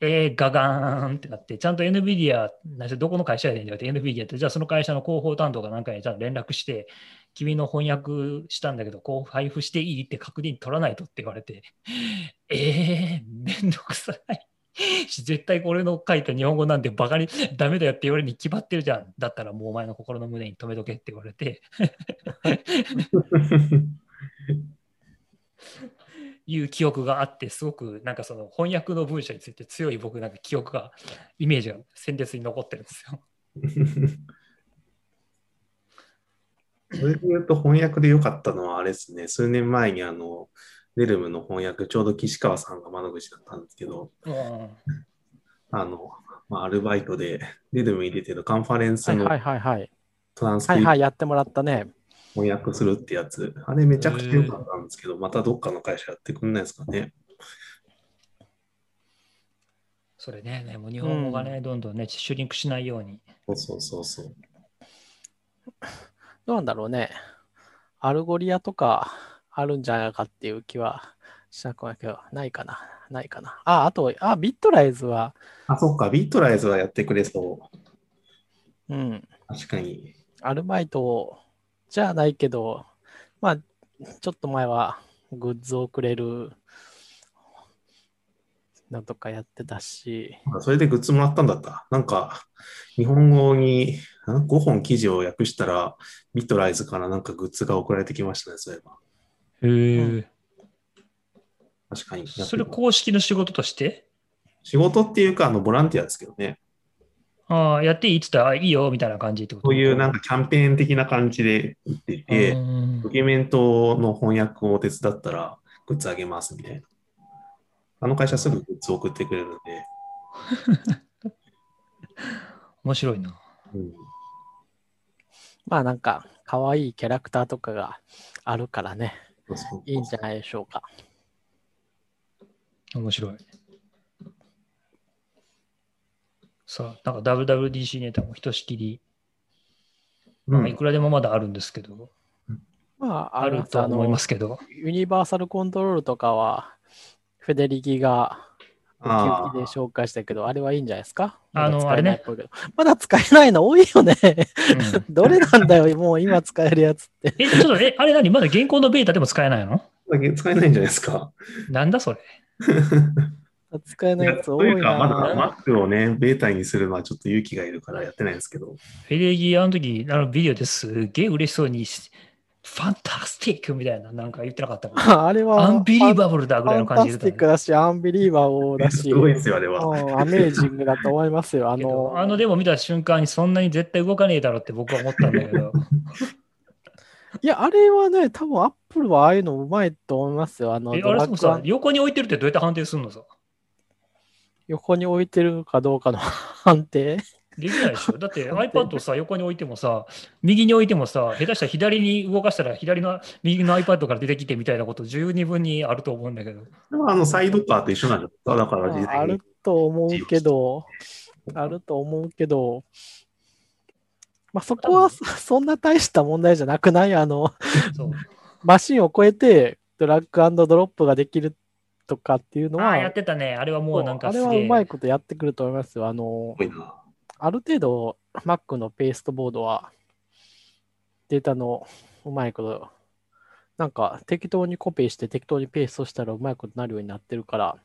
Speaker 1: えー、ガガーンってなって、ちゃんと NVIDIA、どこの会社やねんって言われて、NVIDIA って、じゃあその会社の広報担当かなんかにちゃんと連絡して、君の翻訳したんだけど、こう配布していいって確認取らないとって言われて、[laughs] えー、めんどくさい。[laughs] 絶対これの書いた日本語なんてバカにダメだよって言われるに決まってるじゃん。だったらもうお前の心の胸に留めとけって言われて、[laughs] いう記憶があって、すごくなんかその翻訳の文章について強い僕なんか記憶が、イメージが鮮烈に残ってるんですよ。
Speaker 3: それで言うと翻訳で良かったのはあれですね、数年前にあの、デルムの翻訳、ちょうど岸川さんが窓口だったんですけど、
Speaker 1: うん
Speaker 3: あの、まあ、アルバイトでデルム入れてるカンファレンスの
Speaker 2: はいはいはいはい。
Speaker 3: トランスクリプト
Speaker 2: はいはい、やってもらったね。
Speaker 3: 翻訳するってやつ、あれめちゃくちゃ良かったんですけど、またどっかの会社やってくんないですかね。
Speaker 1: それね、ねもう日本語がね、どんどんね、シュリンクしないように。
Speaker 3: そうそうそうそう。
Speaker 2: どうなんだろうね。 Algolia とかあるんじゃないかっていう気はしなくないけど、ないかな。ないかな。あ、あと、あ、 Bitrise は、
Speaker 3: あ、そっか、 Bitrise はやってくれそう。
Speaker 2: うん、
Speaker 3: 確かに。
Speaker 2: アルバイトじゃないけど、まあ、ちょっと前はグッズをくれるなんとかやってたし、
Speaker 3: それでグッズもらったんだった。なんか、日本語にん5本記事を訳したら、ビットライズからなんかグッズが送られてきましたね、そういえば。
Speaker 1: へえ。
Speaker 3: 確かに。
Speaker 1: それ公式の仕事として？
Speaker 3: 仕事っていうか、あの、ボランティアですけどね。
Speaker 1: ああ、やっていいっつったら、あいいよみたいな感じってこと？
Speaker 3: そういうなんかキャンペーン的な感じで言ってて、
Speaker 1: うん
Speaker 3: ドキュメントの翻訳を手伝ったらグッズあげますみたいな。あの会社すぐグッズ送ってくれるんで、[laughs]
Speaker 1: 面白いな。
Speaker 3: うん、
Speaker 2: まあなんか、可愛いキャラクターとかがあるからね、
Speaker 3: そうそう
Speaker 2: いいんじゃないでしょうか。
Speaker 1: 面白い。さあ、なんか WWDC ネタもひとしきり、まあ、いくらでもまだあるんですけど、
Speaker 2: まあ、
Speaker 1: あるとは思いますすけど、
Speaker 2: ユニバーサルコントロールとかは、フェデリギが
Speaker 3: あ
Speaker 2: ウキウキで紹介したけど、あれはいいんじゃないですか？
Speaker 1: あの
Speaker 2: まだ使えないっぽいけどまだ使えないの多いよね。
Speaker 1: うん。
Speaker 2: どれなんだよ、もう今使えるやつって。
Speaker 1: え、ちょっと、え、あれ何？まだ現行のベータでも使えないの？
Speaker 3: 使えないんじゃないですか？
Speaker 1: なんだそれ。[laughs]
Speaker 2: 使えないやつ
Speaker 3: と
Speaker 2: 多い
Speaker 3: いうか、ま
Speaker 2: な。
Speaker 3: だ Mac をね、ベータにするのはちょっと勇気がいるからやってないんですけど。
Speaker 1: フェデギーあの時、あのビデオですげえ嬉しそうに、ファンタスティックみたいななんか言ってなかったか
Speaker 2: あれは、
Speaker 1: アンビリーバブルだぐらいの
Speaker 2: ファンタス
Speaker 1: 感じで言ってたね
Speaker 2: ティックだし、アンビリーバーだし、
Speaker 3: すごいですよ、あれは。
Speaker 2: うんアメージングだと思いますよ。あの、
Speaker 1: あのでも見た瞬間にそんなに絶対動かねえだろって僕は思ったんだけど、[laughs]
Speaker 2: いや、あれはね、多分アップルはああいうのうまいと思いますよ。あの、
Speaker 1: あれでもさ横に置いてるってどうやって判定するのさ？
Speaker 2: 横に置いてるかどうかの [laughs] 判定？
Speaker 1: できないでしょ。だって iPad をさ、横に置いてもさ、右に置いてもさ、下手したら左に動かしたら左の右の iPad から出てきてみたいなこと十二分にあると思うんだけど。
Speaker 3: でもあの、サイドカーと一緒なんじゃ。だから実際に
Speaker 2: ある。と思うけど、あると思うけど、まあ、そこはそそんな大した問題じゃなくない？あの。マシンを超えてドラッグドロップができるとかっていうのは、
Speaker 1: ああ、やってたね。あれはもうなんか
Speaker 2: あ
Speaker 1: すげえ。
Speaker 2: れはうまいことやってくると思いますよ。あの。ある程度 Mac のペーストボードはデータのうまいこと、なんか適当にコピーして適当にペーストしたらうまいことなるようになってるから、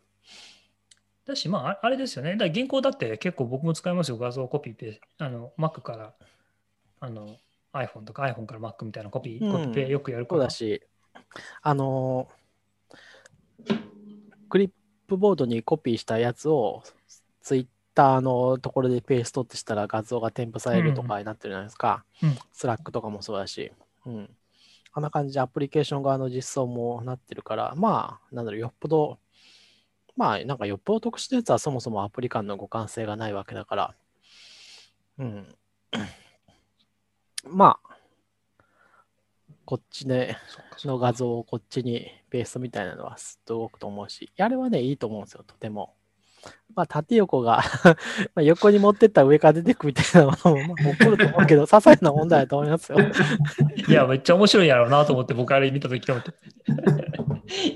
Speaker 1: だし、まあ、ああれですよね。だから原稿だって結構僕も使いますよ。画像コピーペあの、Mac から、あの、iPhone とか iPhone から Mac みたいなコピー、
Speaker 2: うん
Speaker 1: コピペよくやるから。
Speaker 2: そうだし、あのークリップボードにコピーしたやつをツイッターのところでペーストってしたら画像が添付されるとかになってるじゃないですか。
Speaker 1: うん
Speaker 2: Slack とかもそうだし。うん。あんな感じでアプリケーション側の実装もなってるから、まあ、なんだろう、よっぽど、まあ、なんかよっぽど特殊なやつはそもそもアプリ間の互換性がないわけだから、うん。まあ、こっちね、
Speaker 1: そっかそっか
Speaker 2: の画像をこっちにペーストみたいなのはすっと動くと思うし、あれはね、いいと思うんですよ、とても。まあ、縦横が [laughs] まあ横に持ってったら上から出てくみたいなのも、まあ、起こると思うけど、[laughs] 些細な問題だと思いますよ。
Speaker 1: いや、めっちゃ面白いやろうなと思って、僕あれ見たときと思って。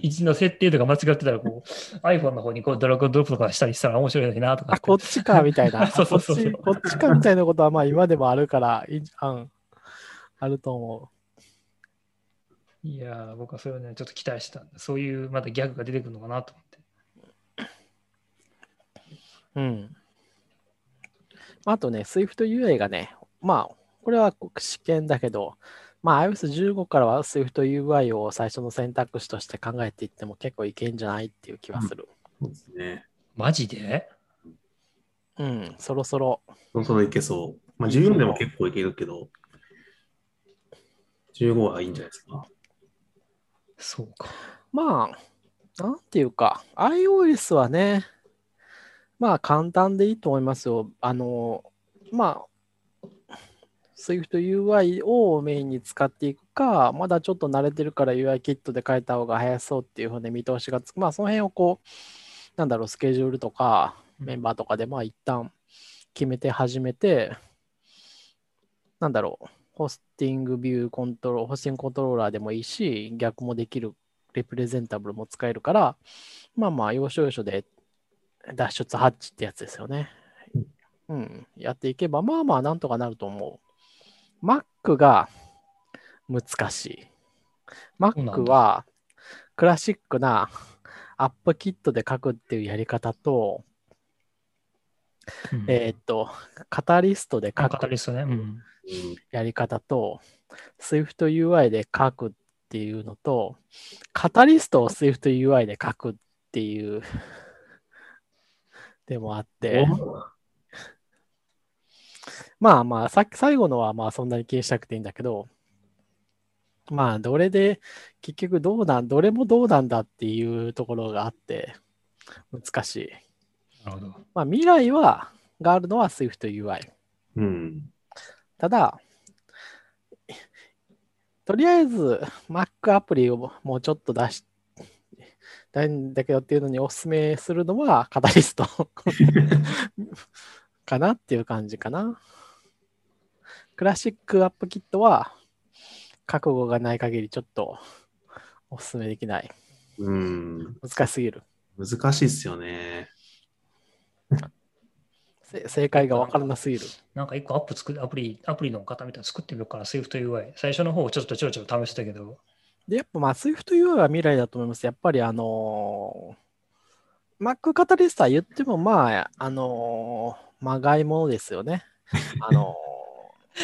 Speaker 1: 一の設定とか間違ってたら、こう、iPhone の方にこうドラッグドロップとかしたりしたら面白いのになとか
Speaker 2: あ、。こっちかみたいな。[laughs]
Speaker 1: そうそうそう
Speaker 2: こっちこっちかみたいなことは、まあ今でもあるから、いいうん、あると思
Speaker 1: いやー、僕はそれをね、ちょっと期待してたんで、そういうまたギャグが出てくるのかなと思って。
Speaker 2: う。うん。あとね、SwiftUI がね、まあ、これは試験だけど、まあ iOS15 からは SwiftUI を最初の選択肢として考えていっても結構いけんじゃないっていう気はする。
Speaker 3: そうですね。
Speaker 1: マジで？
Speaker 2: うん、そろそろ。
Speaker 3: そろそろいけそう。まあ、14でも結構いけるけど、15はいいんじゃないですか。
Speaker 1: そうか。
Speaker 2: まあ、なんていうか、iOS はね、まあ簡単でいいと思いますよ。あの、まあ、SwiftUI をメインに使っていくか、まだちょっと慣れてるから UIKit で変えた方が早そうっていうふうに見通しがつく。まあその辺をこう、なんだろう、スケジュールとかメンバーとかでまあ一旦決めて始めて、なんだろう、ホスティングビューコントロール、ホスティングコントローラーでもいいし、逆もできるレプレゼンタブルも使えるから、まあまあ、要所要所で脱出ハッチってやつですよね。うん、やっていけば、まあまあ、なんとかなると思う。Mac が難しい。Mac は、クラシックなアップキットで書くっていうやり方と、
Speaker 1: うん
Speaker 2: えーっと、カタリストで
Speaker 1: あ
Speaker 2: 書く
Speaker 1: カタリストね。うん。
Speaker 3: うん
Speaker 2: やり方と、SwiftUI で書くっていうのと、カタリストを SwiftUI で書くっていう、[laughs] でもあって、まあまあ、さっき最後のはまあそんなに気にしなくていいんだけど、まあ、どれで、結局どうなん、どれもどうなんだっていうところがあって、難しい。
Speaker 1: なるほど。
Speaker 2: まあ、未来は、があるのは SwiftUI。
Speaker 3: うん。
Speaker 2: ただ、とりあえず Mac アプリをもうちょっと出したいんだけどっていうのにおすすめするのはカタリスト [laughs] かなっていう感じかな。クラシックアップキットは覚悟がない限りちょっとおすすめできない。
Speaker 3: うん。
Speaker 2: 難しすぎる。
Speaker 3: 難しいっすよね。
Speaker 2: せ正解がわからなすぎる。
Speaker 1: なんか一個アップ作る、アプリ、アプリの型みたいなの作ってみようかな、SwiftUI。最初の方ちょっとちょろちょろ試してたけど、
Speaker 2: で、やっぱまあ SwiftUI は未来だと思います。やっぱりあのー Mac カタリストは言ってもまあ、あのーまがいものですよね。[laughs] あの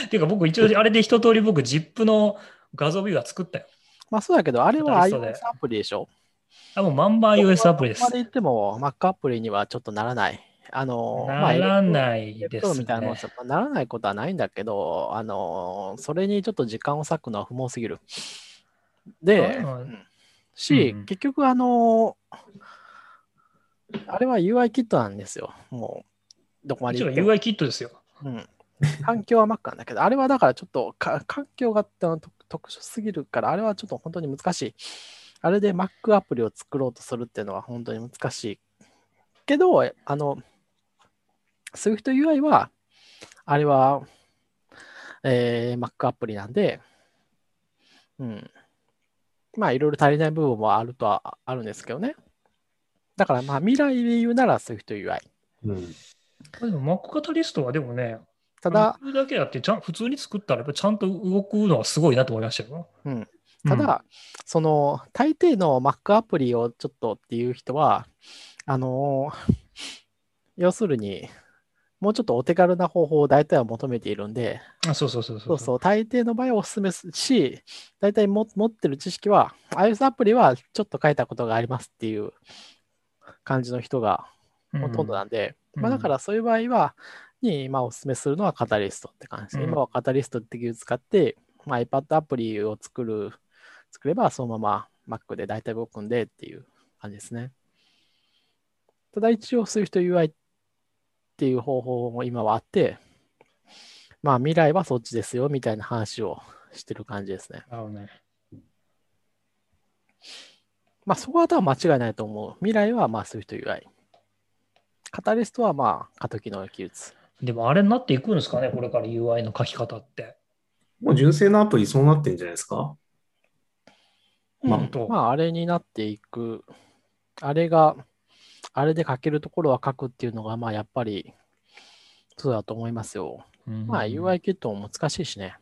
Speaker 1: っていうか僕一応あれで一通り僕 ZIP の画像ビューは作ったよ。
Speaker 2: ーまあそうだけど、あれは iOS アプリでしょ。
Speaker 1: あ、もうマンバー iOS アプリです
Speaker 2: ここ。まで言っても Mac アプリにはちょっとならない。あのーまあ
Speaker 1: ならないですね
Speaker 2: まあならないことはないんだけど、あのーそれにちょっと時間を割くのは不毛すぎる。で、
Speaker 1: あ
Speaker 2: うんし、
Speaker 1: うん
Speaker 2: 結局あのーあれは UI キットなんですよ。もう、どこまで。
Speaker 1: UI キットですよ。
Speaker 2: うん、環境は Mac なんだけど、[laughs] あれはだからちょっとか環境があったのと特殊すぎるから、あれはちょっと本当に難しい。あれで Mac アプリを作ろうとするっていうのは本当に難しい。けど、あの、SwiftUI は、あれは、えー Mac アプリなんで、うん。まあ、いろいろ足りない部分もあるとはあるんですけどね。だから、まあ、未来で言うなら SwiftUI。
Speaker 3: うん。
Speaker 1: でも Mac カタリストはでもね、
Speaker 2: ただ、
Speaker 1: それだけやってちゃん、普通に作ったらやっぱちゃんと動くのはすごいなと思いましたよ。
Speaker 2: うんただ、その、大抵の Mac アプリをちょっとっていう人は、あのー要するに、もうちょっとお手軽な方法を大体は求めているんで、
Speaker 1: うんあそうそうそう
Speaker 2: そうそう、大抵の場合はお勧めすし、大体も持ってる知識は、iOS アプリはちょっと書いたことがありますっていう感じの人がほとんどなんで、
Speaker 1: うん
Speaker 2: まあだからそういう場合は、に、まあお勧めするのはカタリストって感じです。
Speaker 1: うん
Speaker 2: 今はカタリストって技術使って、まあ、iPad アプリを作る、作ればそのまま Mac で大体動くんでっていう感じですね。ただ一応 SwiftUI っていう方法も今はあって、まあ未来はそっちですよみたいな話をしてる感じですね。
Speaker 1: ね。
Speaker 2: まあそこは多分間違いないと思う。未来はまあ SwiftUI。カタリストはまあ過渡期の技術。
Speaker 1: でもあれになっていくんですかね、これから UI の書き方って。
Speaker 3: もう純正のアプリそうなってんじゃないですか？
Speaker 2: まあ、
Speaker 1: 本当
Speaker 2: まあ、あれになっていく。あれが、あれで書けるところは書くっていうのが、まあやっぱりそうだと思いますよ。まあ UI キットも難しいしね。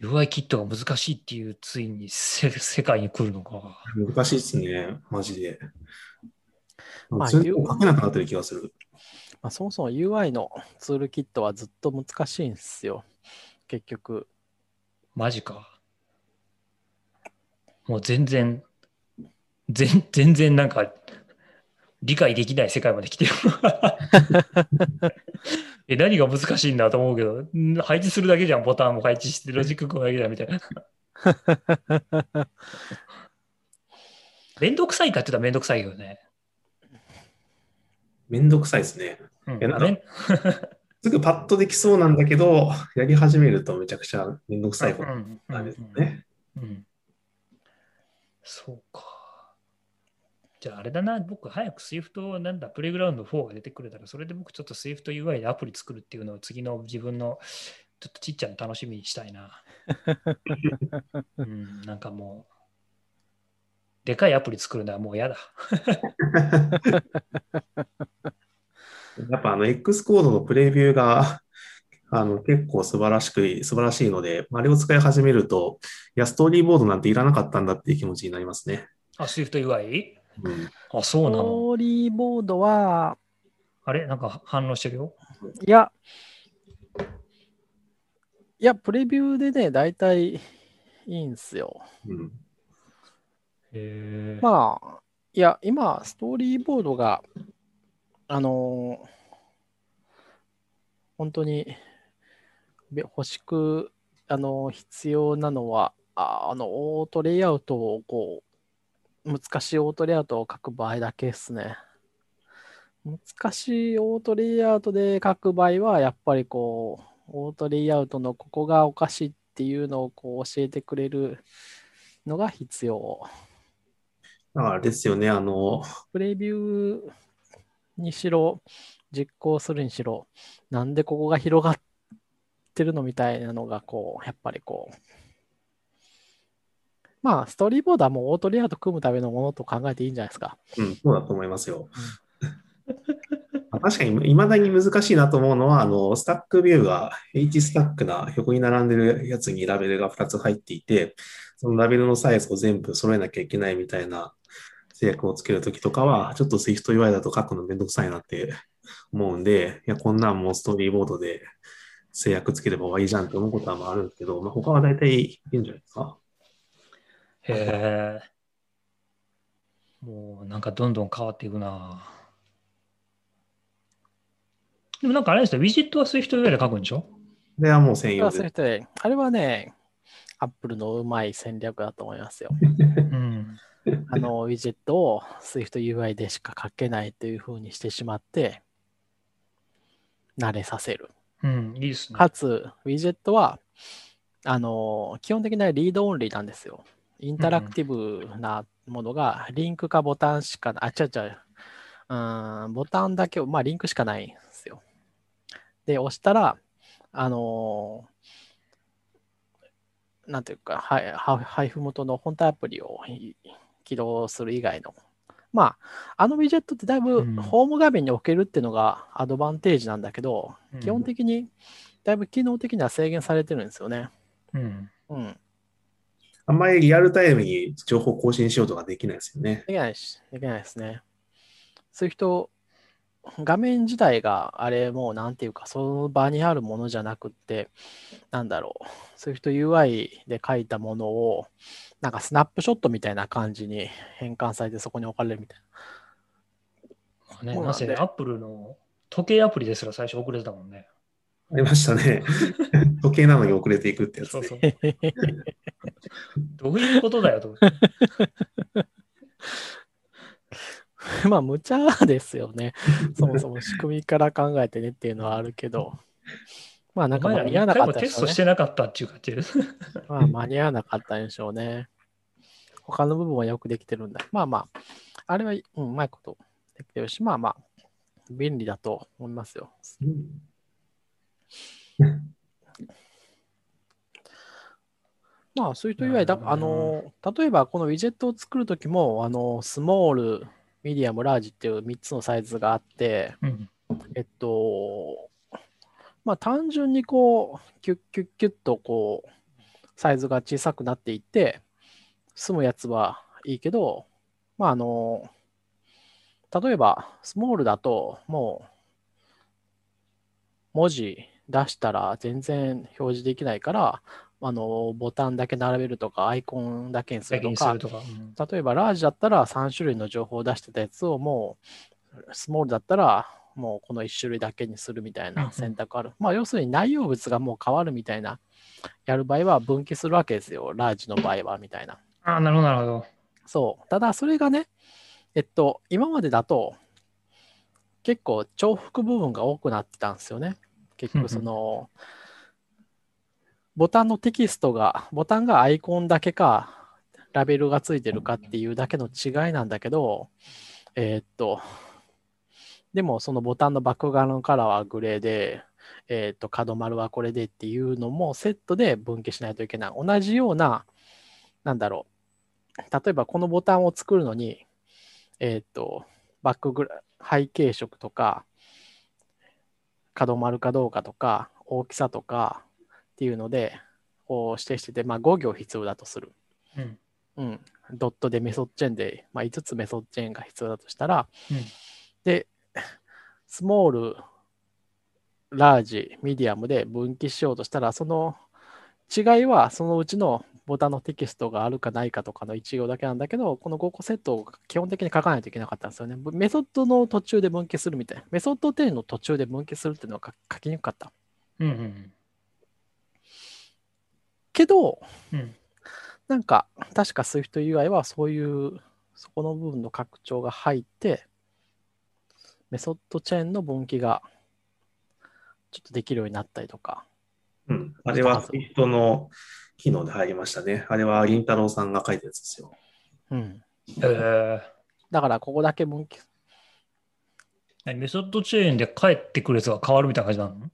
Speaker 1: UI キットが難しいっていう、ついにせ世界に来るのか。
Speaker 3: 難しいっすね、マジで。
Speaker 2: まあ
Speaker 3: 書けなくなってる気がする。
Speaker 2: まあ、そもそも UI のツールキットはずっと難しいんですよ。結局。
Speaker 1: マジか。もう全然、全全然なんか、理解できない世界まで来てる。[laughs] え、何が難しいんだと思うけど、ん配置するだけじゃん、ボタンも配置して、ロジック組むだけだみたいな。[laughs] めんどくさいかって言ったらめんどくさいけどね。
Speaker 3: めんどくさいですね。
Speaker 1: うん [laughs]
Speaker 3: すぐパッとできそうなんだけど、やり始めるとめちゃくちゃめんどくさいこと
Speaker 1: うん
Speaker 3: なんですよね。
Speaker 1: うんそうか。じゃああれだな、僕早く Swift なんだ、プレイグラウンド4が出てくれたら、それで僕ちょっと Swift UI でアプリ作るっていうのを次の自分のちょっとちっちゃな楽しみにしたいな。[laughs] うん、なんかもう、でかいアプリ作るのはもう嫌だ。[laughs]
Speaker 3: やっぱあの X コードのプレビューがあの結構素晴らしく、素晴らしいので、あれを使い始めると、いや、ストーリーボードなんていらなかったんだっていう気持ちになりますね。
Speaker 1: あ、SwiftUI?
Speaker 3: うん、
Speaker 1: あ、そうなの？
Speaker 2: ストーリーボードは、
Speaker 1: あれ？なんか反応してるよ。
Speaker 2: いや、いや、プレビューでね、大体いいんすよ。
Speaker 3: うん。
Speaker 2: まあ、いや、今、ストーリーボードが、あのー本当にべ欲しく、あのー必要なのは、ああの、オートレイアウトを、こう、難しいオートレイアウトを書く場合だけですね。難しいオートレイアウトで書く場合は、やっぱりこう、オートレイアウトのここがおかしいっていうのをこう教えてくれるのが必要。
Speaker 3: だからあれですよね、あの、
Speaker 2: プレビューにしろ、実行するにしろ、なんでここが広がってるのみたいなのが、こう、やっぱりこう、まあ、ストーリーボードはもうオートレイアウト組むためのものと考えていいんじゃないですか。
Speaker 3: うん、そうだと思いますよ。[laughs] まあ確かに、いまだに難しいなと思うのは、あの、スタックビューが H スタックな横に並んでるやつにラベルが2つ入っていて、そのラベルのサイズを全部揃えなきゃいけないみたいな制約をつけるときとかは、ちょっと SwiftUI だと書くのめんどくさいなって [laughs] 思うんで、いや、こんなんもうストーリーボードで制約つければいいじゃんって思うことはまああるんですけど、まあ、他は大体いいんじゃないですか？
Speaker 1: へえ。もうなんかどんどん変わっていくな。でもなんかあれですよ、ウィジットは SwiftUI で書くんでしょ？
Speaker 3: これはもう専用で。
Speaker 2: 人であれはね、アップルのうまい戦略だと思いますよ。[laughs]
Speaker 1: うん。
Speaker 2: あの、ウィジェットを SwiftUI でしか書けないというふうにしてしまって、慣れさせる。
Speaker 1: うん、いいですね。
Speaker 2: かつ、ウィジェットは、あの、基本的にはリードオンリーなんですよ。インタラクティブなものが、リンクかボタンしかあ、違う違う。うん、ボタンだけを、まあ、リンクしかないんですよ。で、押したら、あのなんていうか、はいは配布元の本体アプリをい起動する以外の。まあ、あのウィジェットってだいぶ
Speaker 1: うん
Speaker 2: ホーム画面に置けるっていうのがアドバンテージなんだけど、
Speaker 1: うん
Speaker 2: 基本的にだいぶ機能的には制限されてるんですよね。
Speaker 1: うん。
Speaker 2: うん。
Speaker 3: あんまりリアルタイムに情報更新しようとかできないですよね。
Speaker 2: できないし、できないですね。そういう人、画面自体があれもうなんていうか、その場にあるものじゃなくって、なんだろう、そういう人 UI で書いたものを、なんかスナップショットみたいな感じに変換されてそこに置かれるみたいなんで
Speaker 1: なぜアップルの時計アプリですら最初遅れてたもんね。
Speaker 3: ありましたね。[laughs] 時計なのに遅れていくってやつね。
Speaker 1: そうそう。どういうことだよと思って。
Speaker 2: な。[laughs] まあ、無茶ですよね。そもそも仕組みから考えてねっていうのはあるけど、まあなんか間に合わなかったね
Speaker 1: ストしてなかったっていう感じです。
Speaker 2: まあ、間に合わなかったんでしょうね。他の部分はよくできてるんだ。まあまあ、あれは、うん、うまいことできてるし、まあまあ、便利だと思いますよ。
Speaker 3: うん [laughs]
Speaker 2: まあ、そういう人以外だ、あの、例えばこのウィジェットを作るときも、あの、スモール、ミディアム、ラージっていう3つのサイズがあって、
Speaker 1: うん。
Speaker 2: えっと、まあ単純にこう、キュッキュッキュッとこう、サイズが小さくなっていって、済むやつはいいけど、まああの、例えば、スモールだと、もう、文字出したら全然表示できないから、あの、ボタンだけ並べるとか、アイコンだけにするとか
Speaker 1: とか。うん
Speaker 2: 例えばラージだったら3種類の情報を出してたやつをもうスモールだったらもうこの1種類だけにするみたい
Speaker 1: うんう
Speaker 2: なん選択ある。まあ要するに内容物がもう変わるみたいなやる場合は分岐するわけですよ。ラージの場合はみたいな。
Speaker 1: ああ、なるほど、なるほど。
Speaker 2: そう。ただそれがね、えっと、今までだと結構重複部分が多くなってたんですよね。結局その、ボタンのテキストが、ボタンがアイコンだけか、ラベルがついてるかっていうだけの違いなんだけど、えーっと、でもそのボタンのバック側のカラーはグレーで、えーっと、角丸はこれでっていうのもセットで分岐しないといけない。同じような、なんだろう。例えばこのボタンを作るのに、えーっと、バックグラ背景色とか、角丸かどうかとか、大きさとかっていうので、こう指定してて、まあ、5行必要だとする。
Speaker 1: うん。
Speaker 2: うん。ドットでメソッドチェーンで、まあ、5つメソッドチェーンが必要だとしたら、
Speaker 1: うん
Speaker 2: で、スモール、ラージ、ミディアムで分岐しようとしたら、その違いはそのうちのボタンのテキストがあるかないかとかの一行だけなんだけど、この5個セットを基本的に書かないといけなかったんですよね。メソッドの途中で分岐するみたいな。メソッド定の途中で分岐するっていうのは書書きにくかった。
Speaker 1: うんうん
Speaker 2: けど、
Speaker 1: うん。
Speaker 2: なんか、確か SwiftUI はそういう、そこの部分の拡張が入って、メソッドチェーンの分岐がちょっとできるようになったりとか。
Speaker 3: うん。あれは Swift の機能で入りましたね。あれは林太郎さんが書いたやつですよ。
Speaker 2: うん。
Speaker 1: えー
Speaker 2: だから、ここだけ分岐。
Speaker 1: 何メソッドチェーンで帰ってくるやつが変わるみたいな感じなの？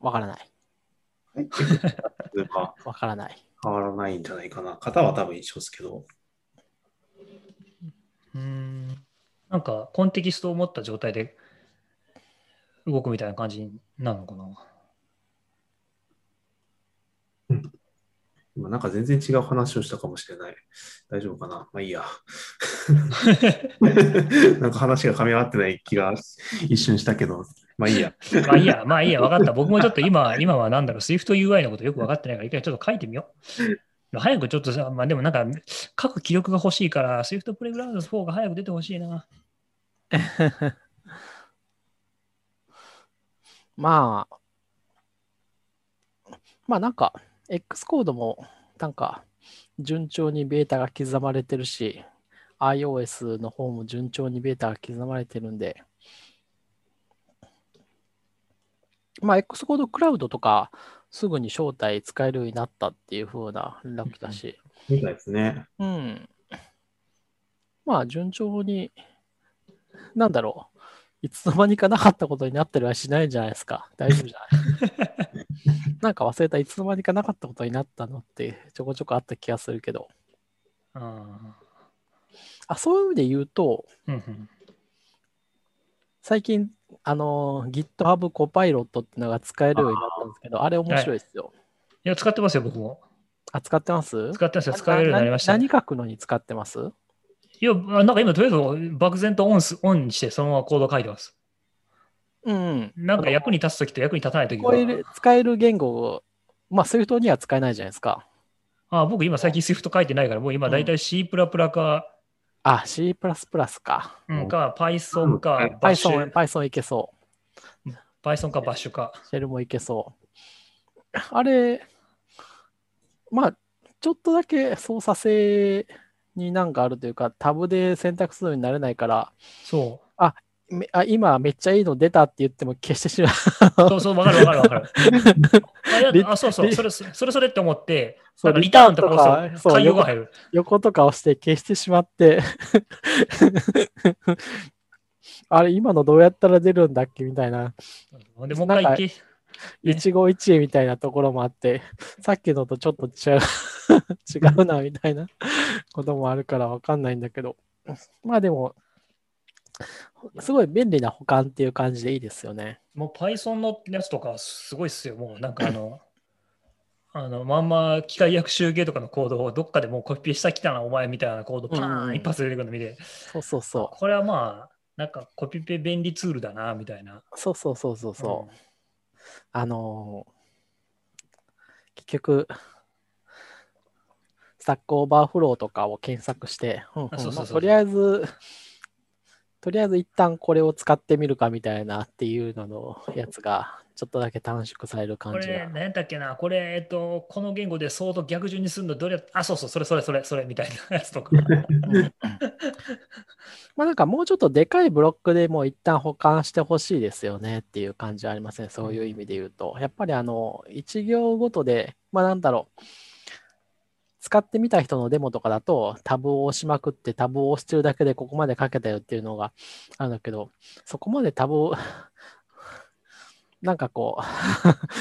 Speaker 2: わからない。[laughs] わからない。
Speaker 3: 変わらないんじゃないかな。型は多分一緒ですけど。
Speaker 1: うーん。なんか、コンテキストを持った状態で動くみたいな感じになるのかな？
Speaker 3: 今なんか全然違う話をしたかもしれない。大丈夫かな？まあいいや。[laughs] なんか話が噛み合ってない気が一瞬したけど、まあいいや。
Speaker 1: まあいいや、まあいいや、分かった。僕もちょっと今、今はなんだろう、SwiftUI のことよく分かってないから、一回ちょっと書いてみよう。早くちょっとさ、まあでもなんか、書く記録が欲しいから、Swift プレイグラウンド4が早く出てほしいな。[laughs]
Speaker 2: まあ、まあなんか、X コードもなんか順調にベータが刻まれてるし、iOS の方も順調にベータが刻まれてるんで、まあ X コードクラウドとかすぐに招待使えるようになったっていう風な連絡だし、
Speaker 3: みたいですね。
Speaker 2: うん。まあ順調に、なんだろう。いつの間にかなかったことになったりはしないんじゃないですか。大丈夫じゃない？[laughs] [laughs] なんか忘れた、いつの間にかなかったことになったのってちょこちょこあった気がするけど。
Speaker 1: あ
Speaker 2: あ、そういう意味で言うと、
Speaker 1: ーうんうん
Speaker 2: 最近、あの、GitHub コパイロットっていうのが使えるようになったんですけど、あれ面白いですよ。
Speaker 1: いや、使ってますよ、僕も。
Speaker 2: あ、使ってます？
Speaker 1: 使ってますよ、使えるようになりました。
Speaker 2: 何書くのに使ってます？
Speaker 1: いや、なんか今、とりあえず漠然とオンスオンにして、そのままコード書いてます。
Speaker 2: うん。
Speaker 1: なんか役に立つときと役に立たないとき
Speaker 2: こうい
Speaker 1: が。
Speaker 2: う使える言語を、まあ、Swift には使えないじゃないですか。
Speaker 1: あ僕今最近 Swift 書いてないから、もう今大体 C++ か、
Speaker 2: あ、C++ か。
Speaker 1: うん、か Python か
Speaker 3: うん
Speaker 2: Python、Python いけそ
Speaker 1: Python か Bash か。
Speaker 2: う。シェルもいけそう。あれ、まあ、ちょっとだけ操作性になんかあるというか、タブで選択するようになれないから、
Speaker 1: そう。
Speaker 2: めあ今めっちゃいいの出たって言っても消してしまう。
Speaker 1: そうそう、わかるわかるわかる。[laughs] あそうそう、それそれそれって思って、
Speaker 2: そう
Speaker 1: なんかリターンとか
Speaker 2: そう
Speaker 1: 対応が入る。
Speaker 2: 横とか押して消してしまって、[laughs] あれ、今のどうやったら出るんだっけみたいな、
Speaker 1: で、もう一回
Speaker 2: 一期一会みたいなところもあって、[laughs] さっきのとちょっと違う違うな、みたいなこともあるからわかんないんだけど、まあでも、[laughs] すごい便利な保管っていう感じでいいですよね。
Speaker 1: もう Python のやつとかすごいっすよ。もうなんかあの、[coughs] あのまんま機械学習系とかのコードをどっかでもうコピペしたきたな、お前みたいなコードパ
Speaker 2: うんうん
Speaker 1: ーン一発出てくるの見て、
Speaker 2: そうそうそ
Speaker 1: これはまあ、なんかコピペ便利ツールだな、みたいな。
Speaker 2: う。そうそうそうそうそう。あのー結局、 Stack Overflow とかを検索して、とりあえず、とりあえず一旦これを使ってみるかみたいなっていうののやつが、ちょっとだけ短縮される感じ
Speaker 1: これ、
Speaker 2: が。
Speaker 1: 何だっけな、これ、えっと、この言語でソード逆順にするのどれ？やあ、そうそう、それそれそれそれみたいなやつとか。[laughs]
Speaker 2: うんまあなんかもうちょっとでかいブロックでもう一旦保管してほしいですよねっていう感じはありません、そういう意味で言うと。やっぱりあの、一行ごとで、まあなんだろう。使ってみた人のデモとかだとタブを押しまくってタブを押してるだけでここまで書けたよっていうのがあるんだけど、そこまでタブを [laughs] なんかこう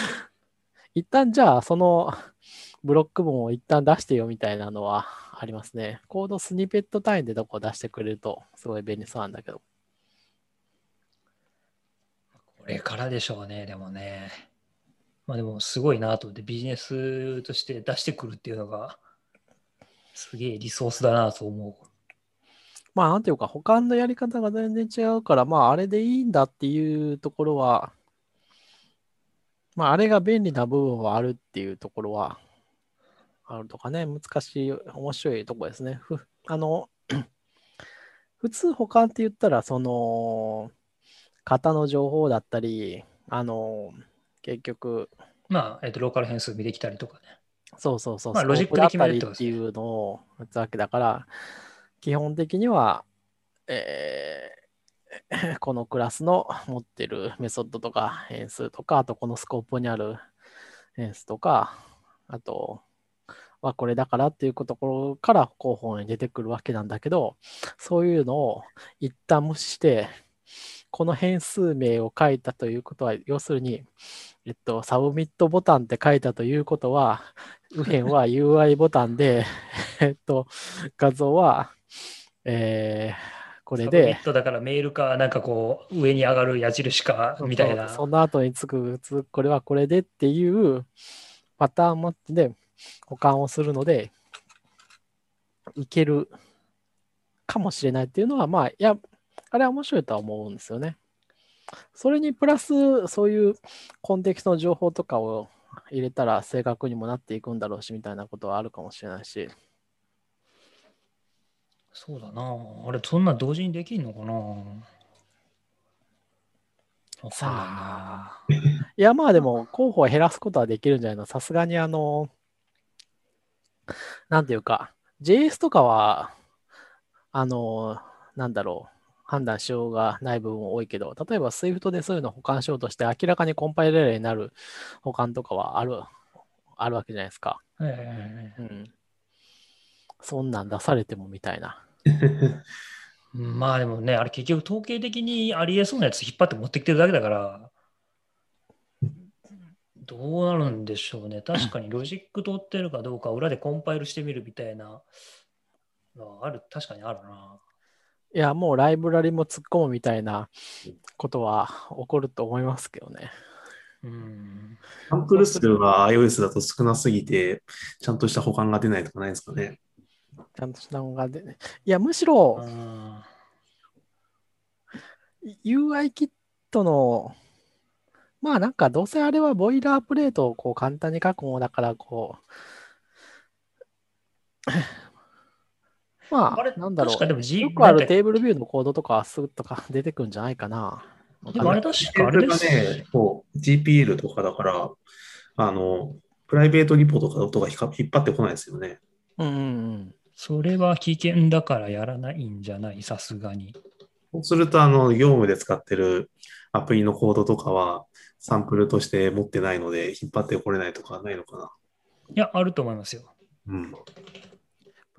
Speaker 2: [laughs] 一旦じゃあそのブロック文を一旦出してよみたいなのはありますね。コードスニペット単位でどこを出してくれるとすごい便利そうなんだけど。
Speaker 1: これからでしょうね、でもね。まあでもすごいなと思ってビジネスとして出してくるっていうのがすげえリソースだなと思う。
Speaker 2: まあ、なんていうか、保管のやり方が全然違うから、まあ、あれでいいんだっていうところは、まあ、あれが便利な部分はあるっていうところは、あるとかね、難しい、面白いところですね。ふあの、[clears throat] 普通保管って言ったら、その、型の情報だったり、あの、結局、
Speaker 1: まあ、えっ、と、ローカル変数見てきたりとかね。
Speaker 2: そうそうそう、
Speaker 1: まあロジックで決めるって
Speaker 2: だった
Speaker 1: ことですね
Speaker 2: りっていうのを打つわけだから、基本的には、えー [laughs] このクラスの持ってるメソッドとか変数とか、あとこのスコープにある変数とか、あとはこれだからっていうところから候補に出てくるわけなんだけど、そういうのを一旦無視して、この変数名を書いたということは、要するに、えっと、サブミットボタンって書いたということは、右辺は UI ボタンで、[laughs] えっと、画像は、えーこれで
Speaker 1: サブミッ、トだからメールか、なんかこう、上に上がる矢印か、みたいな。
Speaker 2: その後につく、つこれはこれでっていうパターンマッチで保管をするので、いけるかもしれないっていうのは、まあ、いや、あれは面白いとは思うんですよね。それにプラス、そういうコンテキストの情報とかを入れたら正確にもなっていくんだろうし、みたいなことはあるかもしれないし。
Speaker 1: そうだな。あれ、そんな同時にできんのかな？わかんないな。
Speaker 2: いや、まあでも、候補を減らすことはできるんじゃないの？さすがにあの、なんていうか、JS とかは、あの、なんだろう、判断しようがない部分多いけど、例えば Swift でそういうのを保管しようとして、明らかにコンパイレーになる保管とかはある、あるわけじゃないですか。
Speaker 1: はいはいはいはい
Speaker 2: うん。そんなん出されてもみたいな。
Speaker 1: う [laughs] んまあでもね、あれ結局統計的にありえそうなやつ引っ張って持ってきてるだけだから、どうなるんでしょうね。確かにロジック通ってるかどうか裏でコンパイルしてみるみたいなのはある、確かにあるな。
Speaker 2: いや、もうライブラリも突っ込むみたいなことは起こると思いますけどね。
Speaker 1: うん。
Speaker 3: サンプル数は iOS だと少なすぎて、ちゃんとした保管が出ないとかないですかね。
Speaker 2: ちゃんとしたのがで、ね、いや、むしろ、
Speaker 1: あ
Speaker 2: UI キットの、まあなんかどうせあれはボイラープレートをこう簡単に書くものだから、こう、ま
Speaker 1: あれ
Speaker 2: あ、なんだろう。
Speaker 1: 確かでも G
Speaker 2: よくあるテーブルビューのコードとかはすぐとか出てくるんじゃないかな。
Speaker 1: ーでもあれ確かあれです。
Speaker 3: ね、そう GPL とかだから、あの、プライベートリポとかとか引っか引っ張ってこないですよね。
Speaker 2: うんうんうん。
Speaker 1: それは危険だからやらないんじゃない？さすがに。
Speaker 3: そうすると、あの、業務で使ってるアプリのコードとかは、サンプルとして持ってないので、引っ張ってこれないとかないのかな。
Speaker 1: いや、あると思いますよ。
Speaker 3: うん。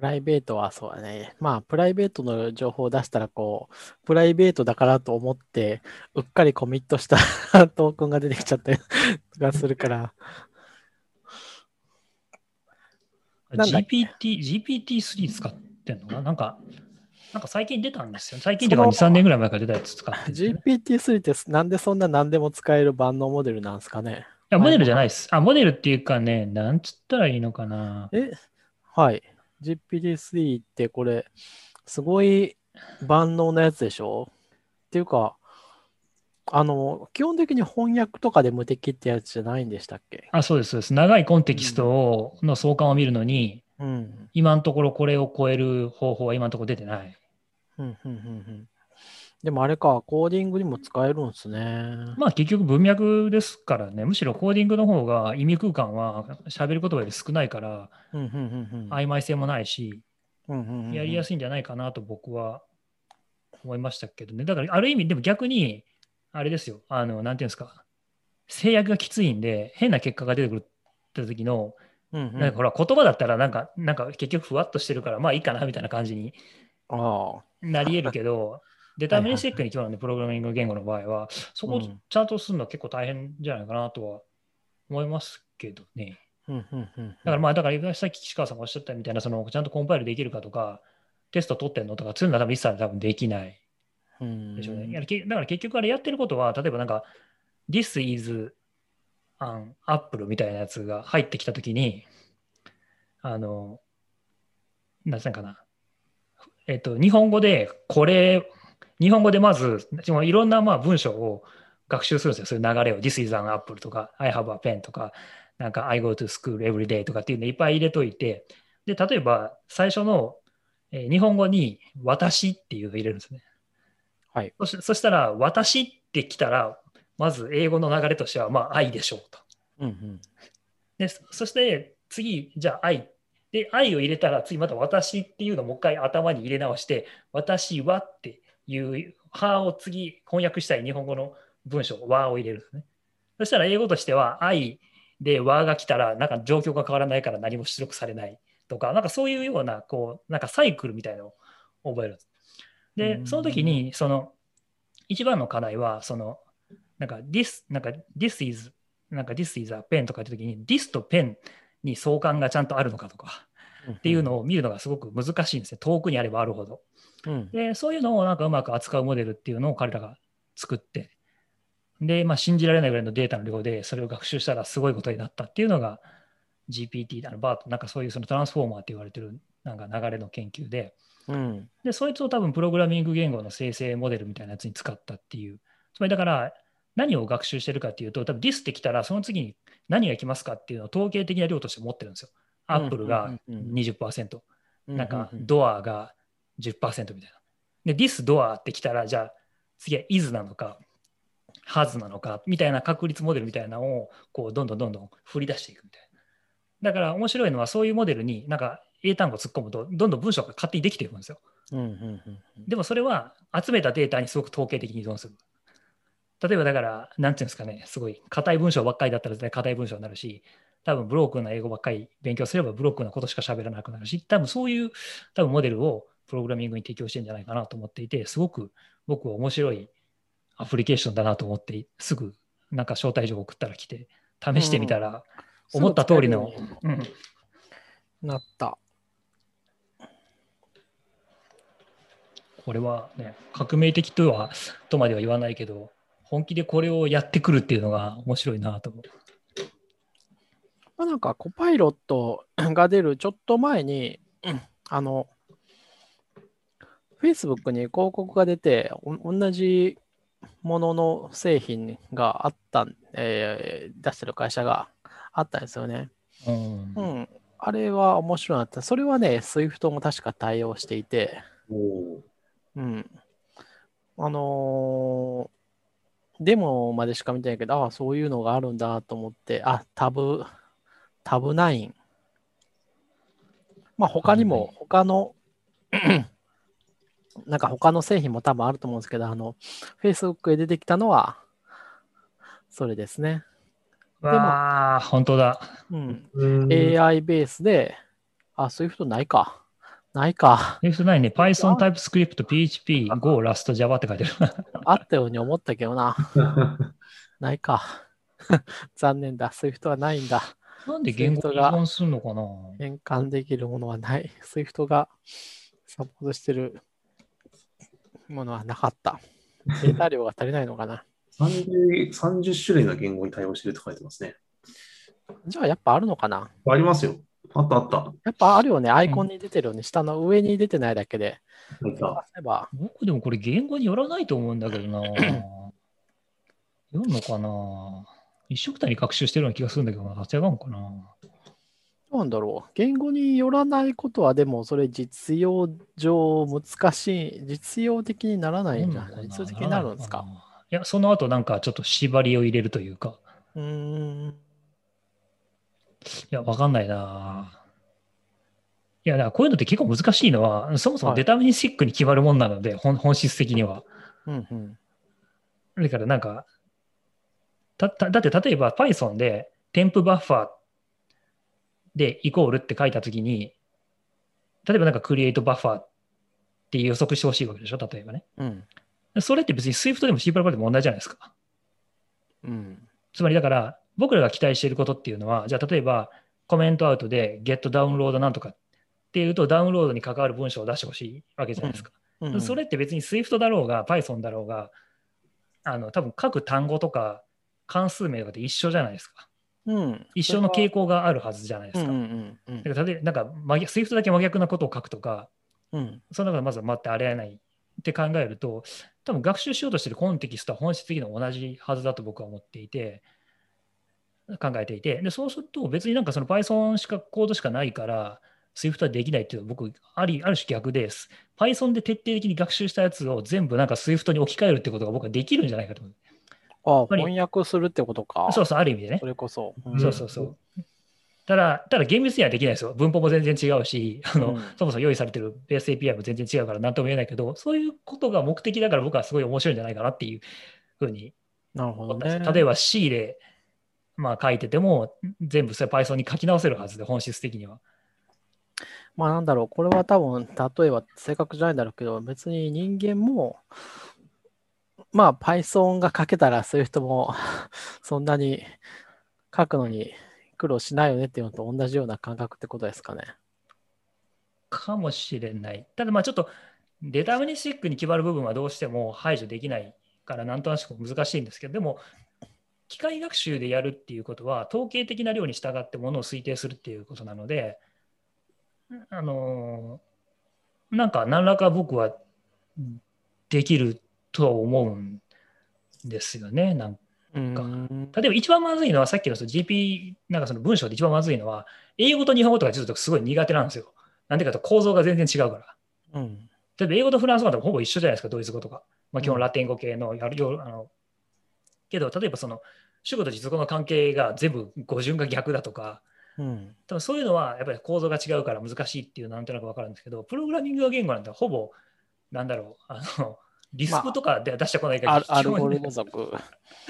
Speaker 2: プライベートはそうだね。まあ、プライベートの情報を出したら、こう、プライベートだからと思って、うっかりコミットした [laughs] トークンが出てきちゃったりとかするから。
Speaker 1: GPT、GPT-3 使ってんのかな？なんか、なんか最近出たんですよ。最近とか2、
Speaker 2: その
Speaker 1: 3年ぐらい前から出たやつ使ってね、
Speaker 2: GPT-3 ってなんでそんな何でも使える万能モデルなんですかね？
Speaker 1: いや、モデルじゃないです。あ、モデルっていうかね、なんつったらいいのかな。
Speaker 2: え？はい。GPT-3 ってこれ、すごい万能なやつでしょ？っていうか、あの、基本的に翻訳とかで無敵ってやつじゃないんでしたっけ？
Speaker 1: あ、そうです、そうです。長いコンテキストをの相関を見るのに、
Speaker 2: うん。
Speaker 1: 今のところこれを超える方法は今のところ出てない。
Speaker 2: うん、うん、うん、うん。でもあれか、コーディングにも使えるんですね。
Speaker 1: まあ結局文脈ですからね、むしろコーディングの方が意味空間は喋る言葉より少ないから。曖昧性もないし、やりやすいんじゃないかなと僕は思いましたけどね。だからある意味、でも逆に、あれですよ、あの、なんていうんですか、制約がきついんで、変な結果が出てくるって時の、
Speaker 2: うんうん
Speaker 1: なんかほら、言葉だったらなんか、なんか結局ふわっとしてるから、まあいいかなみたいな感じに
Speaker 2: ああ。
Speaker 1: なり得るけど、[laughs] deterministic に今日のね、プログラミング言語の場合は、そこを
Speaker 2: うん
Speaker 1: ちゃんとするのは結構大変じゃないかなとは思いますけどね。
Speaker 2: うんうんうん
Speaker 1: だからまあ、だからさっき岸川さんがおっしゃったみたいな、そのちゃんとコンパイルできるかとか、テスト取ってんのとか、そういうのは多分一切多分できない
Speaker 2: うん
Speaker 1: でしょうね。いやけだから結局あれやってることは、例えばなんか、This is an apple みたいなやつが入ってきたときに、あの、なんていうのかな。えっと、日本語でこれ、日本語でまず、いろんなまあ文章を学習するんですよ。そういう流れを。This is an apple とか、I have a pen とか、なんか I go to school every day とかっていうのいっぱい入れといて、で、例えば最初の、えー日本語に私っていうのを入れるんですね。
Speaker 2: はい。
Speaker 1: そしそしたら、私って来たら、まず英語の流れとしては、まあ、愛でしょうと。
Speaker 2: うんうん。
Speaker 1: で、そそして次、じゃあ愛。で、愛を入れたら、次また私っていうのをもう一回頭に入れ直して、私はっていう、はを次翻訳したい日本語の文章、和を入れるんですね。そしたら英語としては、愛で和が来たら、なんか状況が変わらないから何も出力されないとか、なんかそういうような、こう、なんかサイクルみたいなのを覚えるんです。で
Speaker 2: う、ん
Speaker 1: その時に、その、一番の課題は、その、なんか this、なんか this is、なんか this is a pen とか言った時に、this と pen に相関がちゃんとあるのかとかっていうのを見るのがすごく難しいんですね。遠くにあればあるほど。
Speaker 2: うん。
Speaker 1: で、そういうのをなんかうまく扱うモデルっていうのを彼らが作って、で、まあ、信じられないぐらいのデータの量でそれを学習したらすごいことになったっていうのが GPT、あのバート、なんかそういうそのトランスフォーマーって言われてるなんか流れの研究で、
Speaker 2: うん。
Speaker 1: で、そいつを多分プログラミング言語の生成モデルみたいなやつに使ったっていう。つまりだから何を学習してるかっていうと、多分 this ってきたらその次に何が来ますかっていうのを統計的な量として持ってるんですよ。アップルが
Speaker 2: うんうんうん
Speaker 1: 20%、なんかドアが10%みたいな。で、this ドアってきたら、じゃあ次は is なのか、has なのかみたいな確率モデルみたいなのをこうどんどんどんどん振り出していくみたいな。だから面白いのはそういうモデルになんか英単語突っ込むとどんどん文章が勝手にできていくんですよ。
Speaker 2: うんうんうん
Speaker 1: でもそれは集めたデータにすごく統計的に依存する。例えばだから、なんていうんですかね、すごい硬い文章ばっかりだったら絶対硬い文章になるし、多分ブロークンな英語ばっかり勉強すればブロークンなことしか喋らなくなるし、多分そういう多分モデルをプログラミングに提供してるんじゃないかなと思っていて、すごく僕は面白いアプリケーションだなと思って、すぐなんか招待状を送ったら来て、試してみたら、思った通りの
Speaker 2: う
Speaker 1: うん、
Speaker 2: になった。
Speaker 1: これはね、革命的とはとまでは言わないけど、本気でこれをやってくるっていうのが面白いなと思う。
Speaker 2: まあ、なんか、コパイロットが出るちょっと前に、うんあの、Facebook に広告が出て、お同じものの製品があったん、えー出してる会社があったんですよね。
Speaker 1: うん
Speaker 2: うん。あれは面白いなった。それはね、SWIFT も確か対応していて、うん。あのーデモまでしか見てないけど、ああ、そういうのがあるんだと思って、あ、タブ、タブ9。まあ、他にも、他の、なんか他の製品も多分あると思うんですけど、あの、Facebook で出てきたのは、それですね。
Speaker 1: わあ、本当だ。
Speaker 2: うん。
Speaker 3: うん
Speaker 2: AI ベースで、あ、Swift ないか。ないか。
Speaker 1: F9 ね、Python、TypeScript、PHP、Go、Rust、Java って書いてる。
Speaker 2: あったように思ったけどな。[laughs] ないか。[laughs] 残念だ。Swift はないんだ。
Speaker 1: なんで言語に依存するのかな？
Speaker 2: 変換できるものはない。Swift がサポートしてるものはなかった。[laughs] データ量が足りないのかな。
Speaker 3: 30 30種類の言語に対応してると書いてますね。
Speaker 2: じゃあやっぱあるのかな
Speaker 3: ありますよ。あったあった。
Speaker 2: やっぱあるよね。アイコンに出てるよね。下の上に出てないだけで。
Speaker 1: 僕でもこれ言語によらないと思うんだけどな。[laughs] よるのかな一緒くたに学習してるような気がするんだけどな。違うのかな
Speaker 2: どうなんだろう。言語によらないことは、でもそれ実用上難しい。実用的にならないんじゃない？実用的になるんですか？
Speaker 1: いや、その後なんかちょっと縛りを入れるというか。
Speaker 2: うーん。
Speaker 1: いや、わかんないな。いや、だからこういうのって結構難しいのは、そもそも
Speaker 2: はい
Speaker 1: デタミニスティックに決まるもんなので、本本質的には。
Speaker 2: うんうん。
Speaker 1: だからなんか、たただって例えば Python で添付バッファーでイコールって書いたときに、例えばなんか create バッファーって予測してほしいわけでしょ、例えばね。
Speaker 2: うん。
Speaker 1: それって別に Swift でも C++ でも同じじゃないですか。
Speaker 2: うん。
Speaker 1: つまりだから、僕らが期待していることっていうのは、じゃあ例えばコメントアウトで get ダウンロードなんとかっていうと、ダウンロードに関わる文章を出してほしいわけじゃないですか。
Speaker 2: うん
Speaker 1: それって別に Swift だろうが Python だろうが、あの多分各単語とか関数名とかって一緒じゃないですか。
Speaker 2: うん。
Speaker 1: 一緒の傾向があるはずじゃないですか。
Speaker 2: うんうんうん
Speaker 1: だから例えばなんか真逆、Swift だけ真逆なことを書くとか、
Speaker 2: うん。
Speaker 1: その中でまず待ってあれやないって考えると、多分学習しようとしてるコンテキストは本質的に同じはずだと僕は思っていて、考えていて、でそうすると別になんかその Python しかコードしかないから、Swift はできないっていうのは僕、ありある種逆です。Python で徹底的に学習したやつを全部なんか Swift に置き換えるってことが僕はできるんじゃないかと思
Speaker 2: ああ、翻訳するってことか。
Speaker 1: う。そうそう、ある意味でね
Speaker 2: そ。れこそ。
Speaker 3: うん
Speaker 1: そうそうそう。ただ、ただ厳密にはできないですよ。文法も全然違うし、[laughs] あの
Speaker 2: うん
Speaker 1: そもそも用意されてるベース API も全然違うから何とも言えないけど、そういうことが目的だから僕はすごい面白いんじゃないかなっていうふうに
Speaker 2: なるほどね。
Speaker 1: 例えば C で、まあ、書いてても、全部それ Python に書き直せるはずで、本質的には。
Speaker 2: まあなんだろう、これは多分、例えば正確じゃないんだろうけど、別に人間も、まあ Python が書けたら Swift も [laughs] そんなに書くのに苦労しないよねっていうのと同じような感覚ってことですかね。
Speaker 1: かもしれない。ただまあちょっとデタミニスティックに決まる部分はどうしても排除できないからなんとなく難しいんですけど、でも機械学習でやるっていうことは統計的な量に従ってものを推定するっていうことなので、あのなんか何らか僕はできるとは思うんですよね。なん
Speaker 2: うん。
Speaker 1: 例えば一番まずいのはさっきのその GP なんかその文章で一番まずいのは英語と日本語とかちょっとすごい苦手なんですよ。なんでかと構造が全然違うから。
Speaker 2: うん。
Speaker 1: 例えば英語とフランス語でもほぼ一緒じゃないですか、ドイツ語とか。まあ、基本ラテン語系のやるよ、あのけど、例えばその主語と実語の関係が全部語順が逆だとか、
Speaker 2: うん。
Speaker 1: 多分そういうのはやっぱり構造が違うから難しいっていうなんとなく分かるんですけど、プログラミング言語なんてほぼ、なんだろう、あのリスクとかでは出してこないから、
Speaker 2: アルアルゴリム族。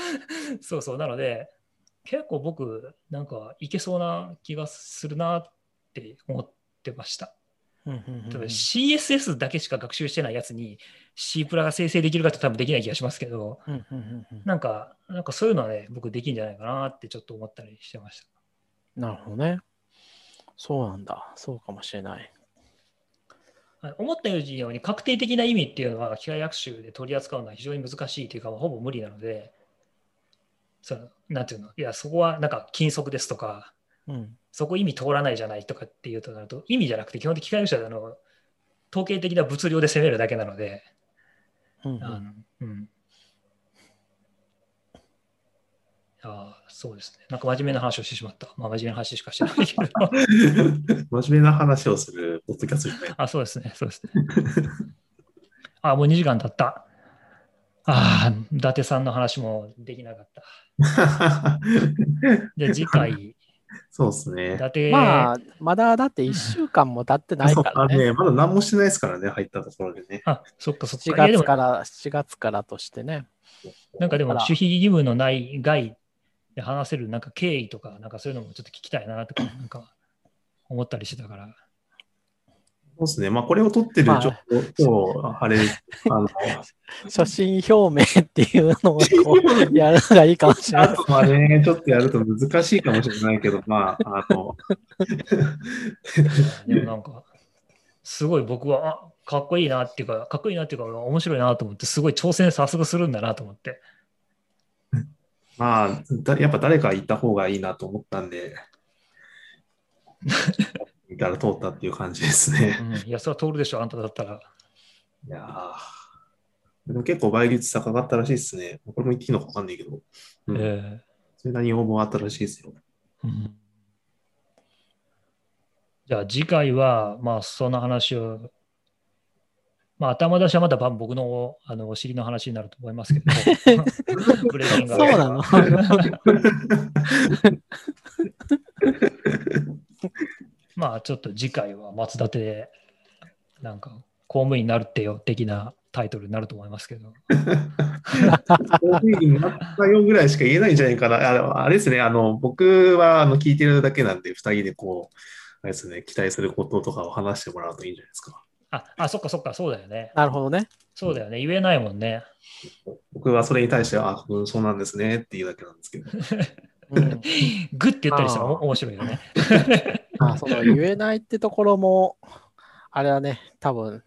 Speaker 2: [laughs]
Speaker 1: そうそう、なので、結構僕、なんかいけそうな気がするなって思ってました。
Speaker 2: うんうんうん
Speaker 1: 例えば CSS だけしか学習してないやつに C プラが生成できるかって多分できない気がしますけど、
Speaker 2: うんうんうんうん
Speaker 1: なんか、なんかそういうのはね、僕できるんじゃないかなってちょっと思ったりしてました。
Speaker 2: なるほどね。そうなんだ。そうかもしれない。
Speaker 1: はい思ったように確定的な意味っていうのは機械学習で取り扱うのは非常に難しいというか、まあほぼ無理なので、そのなんていうの、いや、そこはなんか金属ですとか、
Speaker 2: うん。
Speaker 1: そこ意味通らないじゃないとかっていうとなると、意味じゃなくて基本的に機械学習はあの統計的な物量で攻めるだけなので、
Speaker 2: うんうん
Speaker 1: あのうん。いやそうですね。なんか真面目な話をしてしまった。まあ、真面目な話しかしてないけど。[laughs]
Speaker 3: 真面目な話をするポッドキャストじゃない。
Speaker 1: あ、そうですね。そうですね。あ、もう2時間経った。ああ、伊達さんの話もできなかった。[laughs] で、次回、
Speaker 3: そうですね
Speaker 1: 伊。達、
Speaker 2: まあ、まだだって1週間も経ってないからね。
Speaker 3: あね、まだ何もしてないですからね、入ったところでね。
Speaker 1: あ、そっかそっ
Speaker 2: 7
Speaker 1: か。いやでも
Speaker 2: 月から、7月からとしてね。
Speaker 1: なんかでも守秘義務のない外で話せるなんか経緯とか、なんかそういうのもちょっと聞きたいなとか、[coughs] なんか思ったりしてたから。
Speaker 3: そうですね。まあ、これを取ってる
Speaker 2: まあ
Speaker 3: 情報と、あれ、[laughs] あの、
Speaker 2: 初心表明っていうのをやるのがいいかもしれない
Speaker 3: あ。とはね、ちょっとやると難しいかもしれないけど、まあ、あの、[laughs]
Speaker 1: でもなんか、すごい僕は、あかっこいいなっていうか、かっこいいなっていうか、面白いなと思って、すごい挑戦早速するんだなと思って。
Speaker 3: まあ、だやっぱ誰かいた方がいいなと思ったんで、[laughs] 見たら通ったっていう感じですね。
Speaker 1: うん、いや、それは通るでしょ、あんただったら。
Speaker 3: いやーでも結構倍率高かったらしいですね。これも言っていいのかわかんないけど、うん
Speaker 1: え
Speaker 3: それなりに応募あったらしいですよ。
Speaker 1: えうんじゃあ次回は、まあ、その話を、まあ、頭出しはまた僕のあのお尻の話になると思いますけど、[laughs] ブレング
Speaker 2: そうなの [laughs]
Speaker 1: まあ、ちょっと次回は松立で、なんか、公務員になるってよ的なタイトルになると思いますけど。
Speaker 3: そういうふうになったよぐらいしか言えないんじゃないかな。あのあれですね、あの、僕はあの聞いてるだけなんで、二人でこう、あれですね、期待することとかを話してもらうといいんじゃないですか。
Speaker 1: あ、あ、そっかそっか、そうだよね。
Speaker 2: なるほどね。
Speaker 1: そうだよね。言えないもんね。
Speaker 3: 僕はそれに対して、あ、うんそうなんですねっていうだけなんですけど。
Speaker 2: うん、[laughs]
Speaker 1: グッて言ったりしたら面白いよね。
Speaker 2: あその言えないってところも、あれはね、多分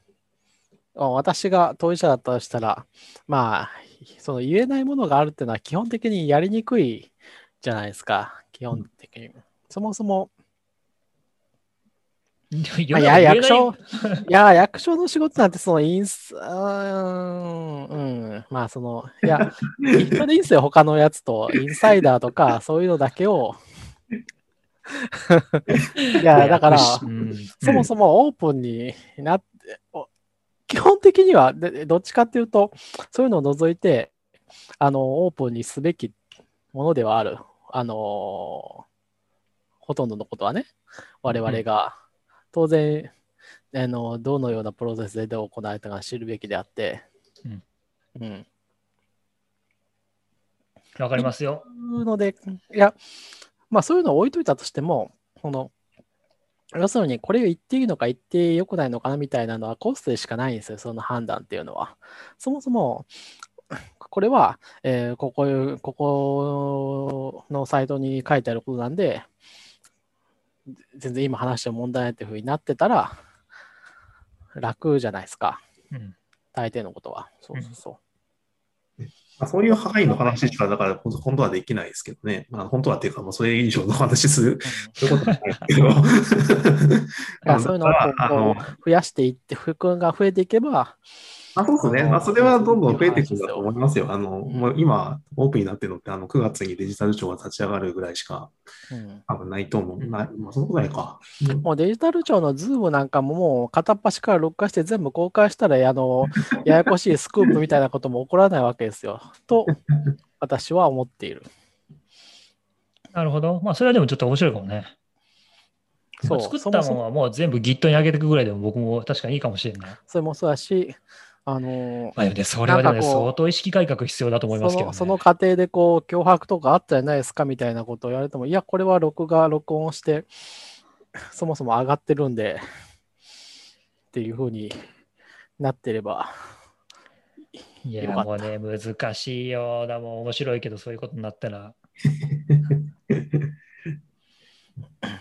Speaker 2: あ私が当事者だったとしたら、まあ、その言えないものがあるっていうのは基本的にやりにくいじゃないですか。基本的に。そもそも、[laughs]
Speaker 1: い
Speaker 2: や、役所、[laughs] いや、役所の仕事なんて、そのインス、うーん、うん、まあ、その、いや、一緒でいいんですよ、他のやつと、インサイダーとか、[laughs] そういうのだけを。いや、だから、
Speaker 1: うん
Speaker 2: そもそもオープンになって、お基本的にはで、どっちかっていうと、そういうのを除いて、あの、オープンにすべきものではある。あの、ほとんどのことはね、我々が、当然、あの、どのようなプロセスでどう行われたか知るべきであって、
Speaker 1: うん。
Speaker 2: うん。
Speaker 1: わかりますよ。
Speaker 2: ので、いや、まあそういうのを置いといたとしても、この、要するにこれを言っていいのか言ってよくないのかなみたいなのはコストでしかないんですよ、その判断っていうのは。そもそも、これは、えーここ、ここのサイトに書いてあることなんで、全然今話しても問題ないっていうふうになってたら、楽じゃないですか、
Speaker 1: うん
Speaker 2: 大抵のことは。そうそうそう。
Speaker 3: まあ、そういう範囲の話しか、だから、本当はできないですけどね。まあ、本当はっていうか、まあ、それ以上の話する、そういうことはないですけど。[laughs]
Speaker 2: そういうのをこう [laughs]
Speaker 3: あの
Speaker 2: こう増やしていって、服が増えていけば、
Speaker 3: あそうですね。まあ、それはどんどん増えていくんだと思いますよ。あの、
Speaker 2: うん
Speaker 3: もう今、オープンになってるのって、あの、9月にデジタル庁が立ち上がるぐらいしか、
Speaker 2: うん
Speaker 3: 多分ないと思う。なまあ、そのくらいか。
Speaker 2: もうデジタル庁のズームなんかももう片っ端から録画して全部公開したら、あの、[laughs] ややこしいスクープみたいなことも起こらないわけですよ。と、私は思っている。
Speaker 1: なるほど。まあ、それはでもちょっと面白いかもね。
Speaker 2: そう、
Speaker 1: 作った
Speaker 2: も
Speaker 1: のはもう全部 Git に上げていくぐらいでも僕も確かにいいかもしれない。
Speaker 2: それもそうだし、あの、
Speaker 1: まあ、ね、それはね、相当意識改革必要だと思いますけど、ね。
Speaker 2: そのその過程でこう脅迫とかあったじゃないですかみたいなことを言われても、いや、これは録画、録音して、[laughs] そもそも上がってるんで、っていうふうになってれば、
Speaker 1: いや、もうね、難しいよ。だもん面白いけど、そういうことになったら。[laughs]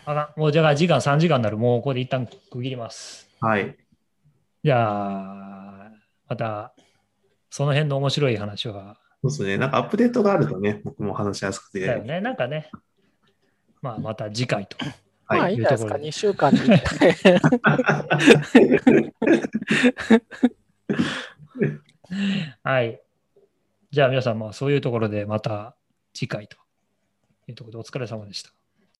Speaker 1: あもうじゃあ時間3時間になる。もうここで一旦区切ります。
Speaker 3: はい。
Speaker 1: じゃあ、また、その辺の面白い話は、
Speaker 3: そうですね。なんかアップデートがあるとね、僕も話しやすくて。
Speaker 1: だよね。なんかね、まあ、また次回と。
Speaker 3: はい
Speaker 2: まあいいんじゃないですか、
Speaker 1: いうところで
Speaker 2: 2週間に1回。
Speaker 1: はい。じゃあ皆さん、まあそういうところでまた次回というところでお疲れ様でした。